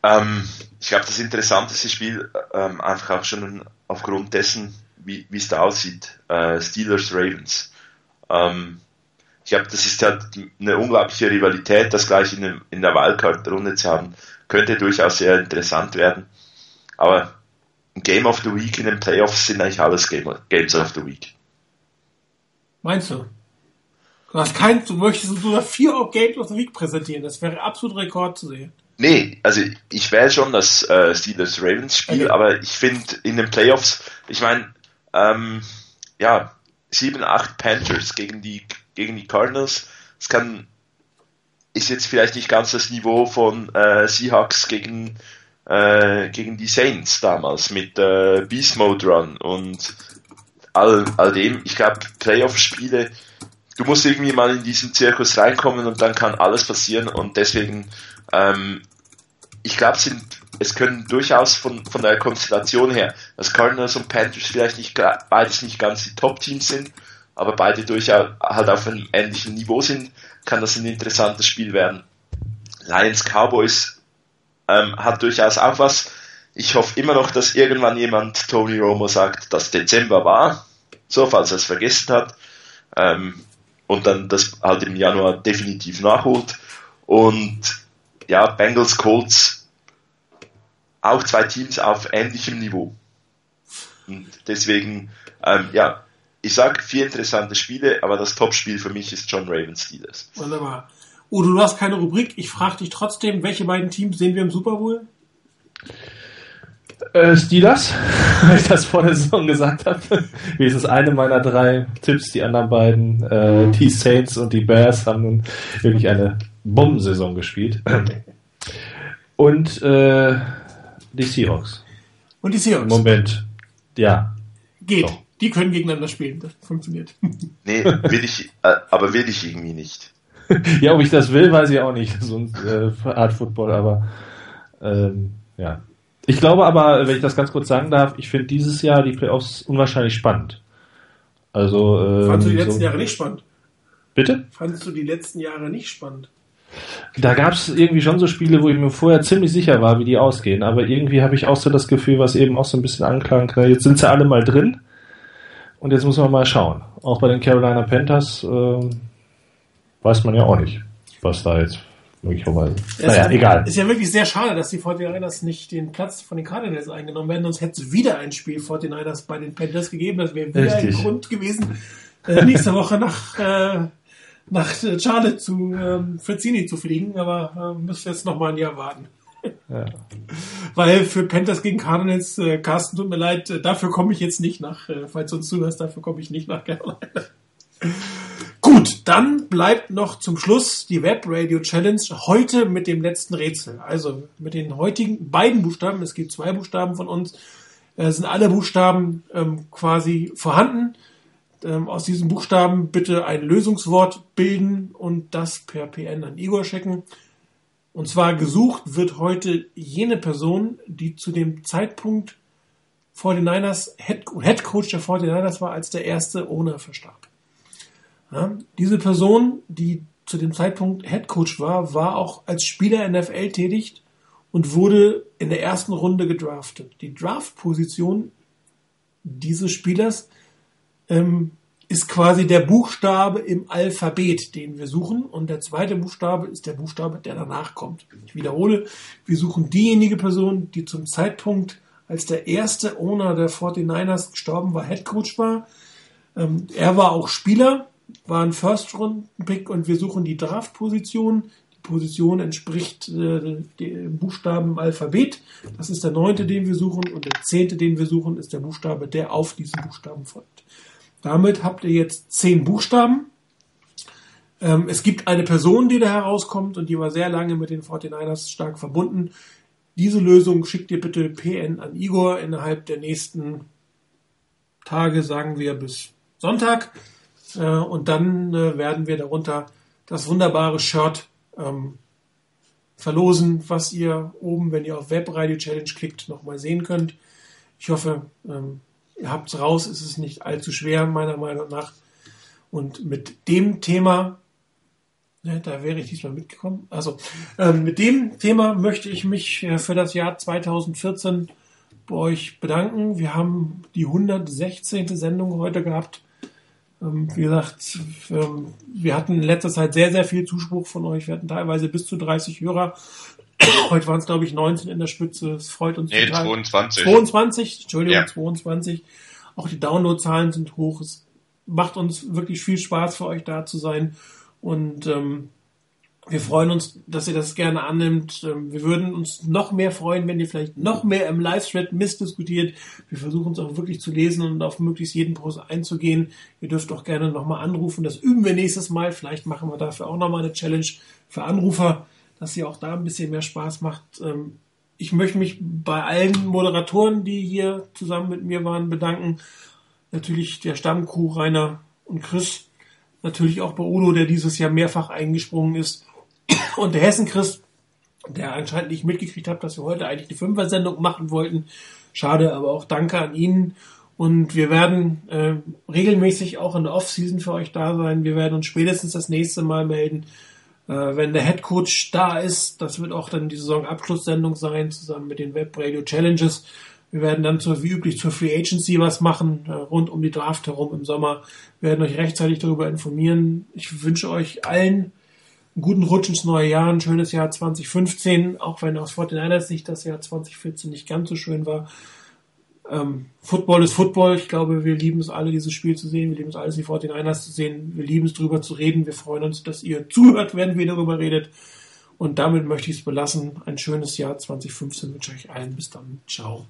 ähm, ich glaube, das interessanteste Spiel, ähm, einfach auch schon aufgrund dessen, wie es da aussieht, äh, Steelers Ravens. Ähm, ich glaube, das ist halt eine unglaubliche Rivalität, das gleich in, dem, in der Wildcard-Runde zu haben, könnte durchaus sehr interessant werden. Aber Game of the Week in den Playoffs sind eigentlich alles Game, Games of the Week. Meinst du? Du hast kein, du möchtest sogar vier Games of the Week präsentieren. Das wäre absolut Rekord zu sehen. Nee, also ich wähle schon das äh, Steelers Ravens Spiel, okay. aber ich finde in den Playoffs, ich meine, ähm, ja, 7-8 Panthers gegen die gegen die Cardinals. Es kann ist jetzt vielleicht nicht ganz das Niveau von äh, Seahawks gegen äh, gegen die Saints damals mit äh, Beast Mode Run und all, all dem. Ich glaube, Playoff-Spiele, du musst irgendwie mal in diesen Zirkus reinkommen und dann kann alles passieren und deswegen, ähm, ich glaube, es können durchaus von, von der Konstellation her, dass Cardinals und Panthers vielleicht nicht beides nicht ganz die Top-Teams sind, aber beide durchaus halt auf einem ähnlichen Niveau sind, kann das ein interessantes Spiel werden. Lions Cowboys ähm, hat durchaus auch was. Ich hoffe immer noch, dass irgendwann jemand Tony Romo sagt, dass Dezember war, so falls er es vergessen hat, ähm, und dann das halt im Januar definitiv nachholt. Und ja, Bengals Colts auch zwei Teams auf ähnlichem Niveau. Und deswegen, ähm, ja, ich sag vier interessante Spiele, aber das Topspiel für mich ist John Ravens Steelers. Wunderbar. Udo, du hast keine Rubrik. Ich frage dich trotzdem, welche beiden Teams sehen wir im Super Bowl? Äh, Steelers, [LAUGHS] weil ich das vor der Saison gesagt habe. Wie ist es eine meiner drei Tipps? Die anderen beiden, äh, die Saints und die Bears, haben nun wirklich eine Bombensaison gespielt. Und äh, die Seahawks. Und die Seahawks. Moment. Ja. Geht. So. Die können gegeneinander spielen. Das funktioniert. [LAUGHS] Nee, will ich, äh, aber will ich irgendwie nicht. [LAUGHS] ja, ob ich das will, weiß ich auch nicht. So eine äh, Art Football, aber ähm, ja. Ich glaube aber, wenn ich das ganz kurz sagen darf, ich finde dieses Jahr die Playoffs unwahrscheinlich spannend. Also, ähm, Fandest du die letzten so, Jahre nicht spannend? Bitte? Fandest du die letzten Jahre nicht spannend? Da gab es irgendwie schon so Spiele, wo ich mir vorher ziemlich sicher war, wie die ausgehen. Aber irgendwie habe ich auch so das Gefühl, was eben auch so ein bisschen anklang kann. Jetzt sind sie alle mal drin. Und jetzt muss man mal schauen. Auch bei den Carolina Panthers äh, weiß man ja auch nicht, was da jetzt möglicherweise. Es Naja, ist, egal. Ist ja wirklich sehr schade, dass die 49ers nicht den Platz von den Cardinals eingenommen werden, sonst hätte es wieder ein Spiel 49ers bei den Panthers gegeben. Das wäre wieder Richtig. ein Grund gewesen, äh, nächste Woche nach, äh, nach Charlotte zu ähm, Frizzini zu fliegen, aber äh, müsst jetzt noch mal ein Jahr warten. Weil für Panthers gegen Cardinals, äh, Carsten, tut mir leid, äh, dafür komme ich jetzt nicht nach, äh, falls du uns zuhörst, dafür komme ich nicht nach Carolina. Gut, dann bleibt noch zum Schluss die Web Radio Challenge heute mit dem letzten Rätsel. Also mit den heutigen beiden Buchstaben, es gibt zwei Buchstaben von uns, äh, sind alle Buchstaben ähm, quasi vorhanden. Ähm, aus diesen Buchstaben bitte ein Lösungswort bilden und das per PN an Igor schicken. Und zwar gesucht wird heute jene Person, die zu dem Zeitpunkt 49ers Head, Head Coach der 49ers war, als der erste Owner verstarb. Ja, diese Person, die zu dem Zeitpunkt Head Coach war, war auch als Spieler NFL tätig und wurde in der ersten Runde gedraftet. Die Draftposition dieses Spielers ähm, ist quasi der Buchstabe im Alphabet, den wir suchen. Und der zweite Buchstabe ist der Buchstabe, der danach kommt. Ich wiederhole, wir suchen diejenige Person, die zum Zeitpunkt, als der erste Owner der 49ers gestorben war, Head Coach war. Ähm, er war auch Spieler, war ein First-Runden-Pick und wir suchen die Draft-Position. Die Position entspricht äh, dem Buchstaben im Alphabet. Das ist der neunte, den wir suchen. Und der zehnte, den wir suchen, ist der Buchstabe, der auf diesen Buchstaben folgt. Damit habt ihr jetzt zehn Buchstaben. Ähm, es gibt eine Person, die da herauskommt und die war sehr lange mit den 49ers stark verbunden. Diese Lösung schickt ihr bitte PN an Igor innerhalb der nächsten Tage, sagen wir bis Sonntag. Äh, und dann äh, werden wir darunter das wunderbare Shirt ähm, verlosen, was ihr oben, wenn ihr auf Web Radio Challenge klickt, nochmal sehen könnt. Ich hoffe, ähm, ihr habt's raus, es ist nicht allzu schwer, meiner Meinung nach. Und mit dem Thema, ne, da wäre ich diesmal mitgekommen. Also ähm, mit dem Thema möchte ich mich äh, für das Jahr 2014 bei euch bedanken. Wir haben die 116. Sendung heute gehabt. Ähm, wie gesagt, ähm, wir hatten in letzter Zeit sehr, sehr viel Zuspruch von euch. Wir hatten teilweise bis zu 30 Hörer. Heute waren es, glaube ich, 19 in der Spitze. Es freut uns Nee, total. 22. 22, Entschuldigung, Ja. 22. Auch die Downloadzahlen sind hoch. Es macht uns wirklich viel Spaß für euch da zu sein. Und ähm, wir freuen uns, dass ihr das gerne annimmt. Ähm, Wir würden uns noch mehr freuen, wenn ihr vielleicht noch mehr im Live-Thread missdiskutiert. Wir versuchen es auch wirklich zu lesen und auf möglichst jeden Post einzugehen. Ihr dürft auch gerne nochmal anrufen. Das üben wir nächstes Mal. Vielleicht machen wir dafür auch nochmal eine Challenge für Anrufer, dass ihr auch da ein bisschen mehr Spaß macht. Ähm, Ich möchte mich bei allen Moderatoren, die hier zusammen mit mir waren, bedanken. Natürlich der Stammcrew Rainer und Chris. Natürlich auch bei Udo, der dieses Jahr mehrfach eingesprungen ist. Und der Hessen-Chris, der anscheinend nicht mitgekriegt hat, dass wir heute eigentlich die Fünfer-Sendung machen wollten. Schade, aber auch danke an ihn. Und wir werden äh, regelmäßig auch in der Off-Season für euch da sein. Wir werden uns spätestens das nächste Mal melden, wenn der Head Coach da ist. Das wird auch dann die Saisonabschlusssendung sein, zusammen mit den Web Radio Challenges. Wir werden dann zur, wie üblich zur Free Agency was machen, äh, rund um die Draft herum im Sommer. Wir werden euch rechtzeitig darüber informieren. Ich wünsche euch allen einen guten Rutsch ins neue Jahr, ein schönes Jahr 2015, auch wenn aus 49ers Sicht das Jahr 2014 nicht ganz so schön war. Ähm, Football ist Football. Ich glaube, wir lieben es alle, dieses Spiel zu sehen. Wir lieben es alles, die 49ers zu sehen. Wir lieben es, drüber zu reden. Wir freuen uns, dass ihr zuhört, wenn wir darüber redet. Und damit möchte ich es belassen. Ein schönes Jahr 2015 wünsche ich euch allen. Bis dann. Ciao.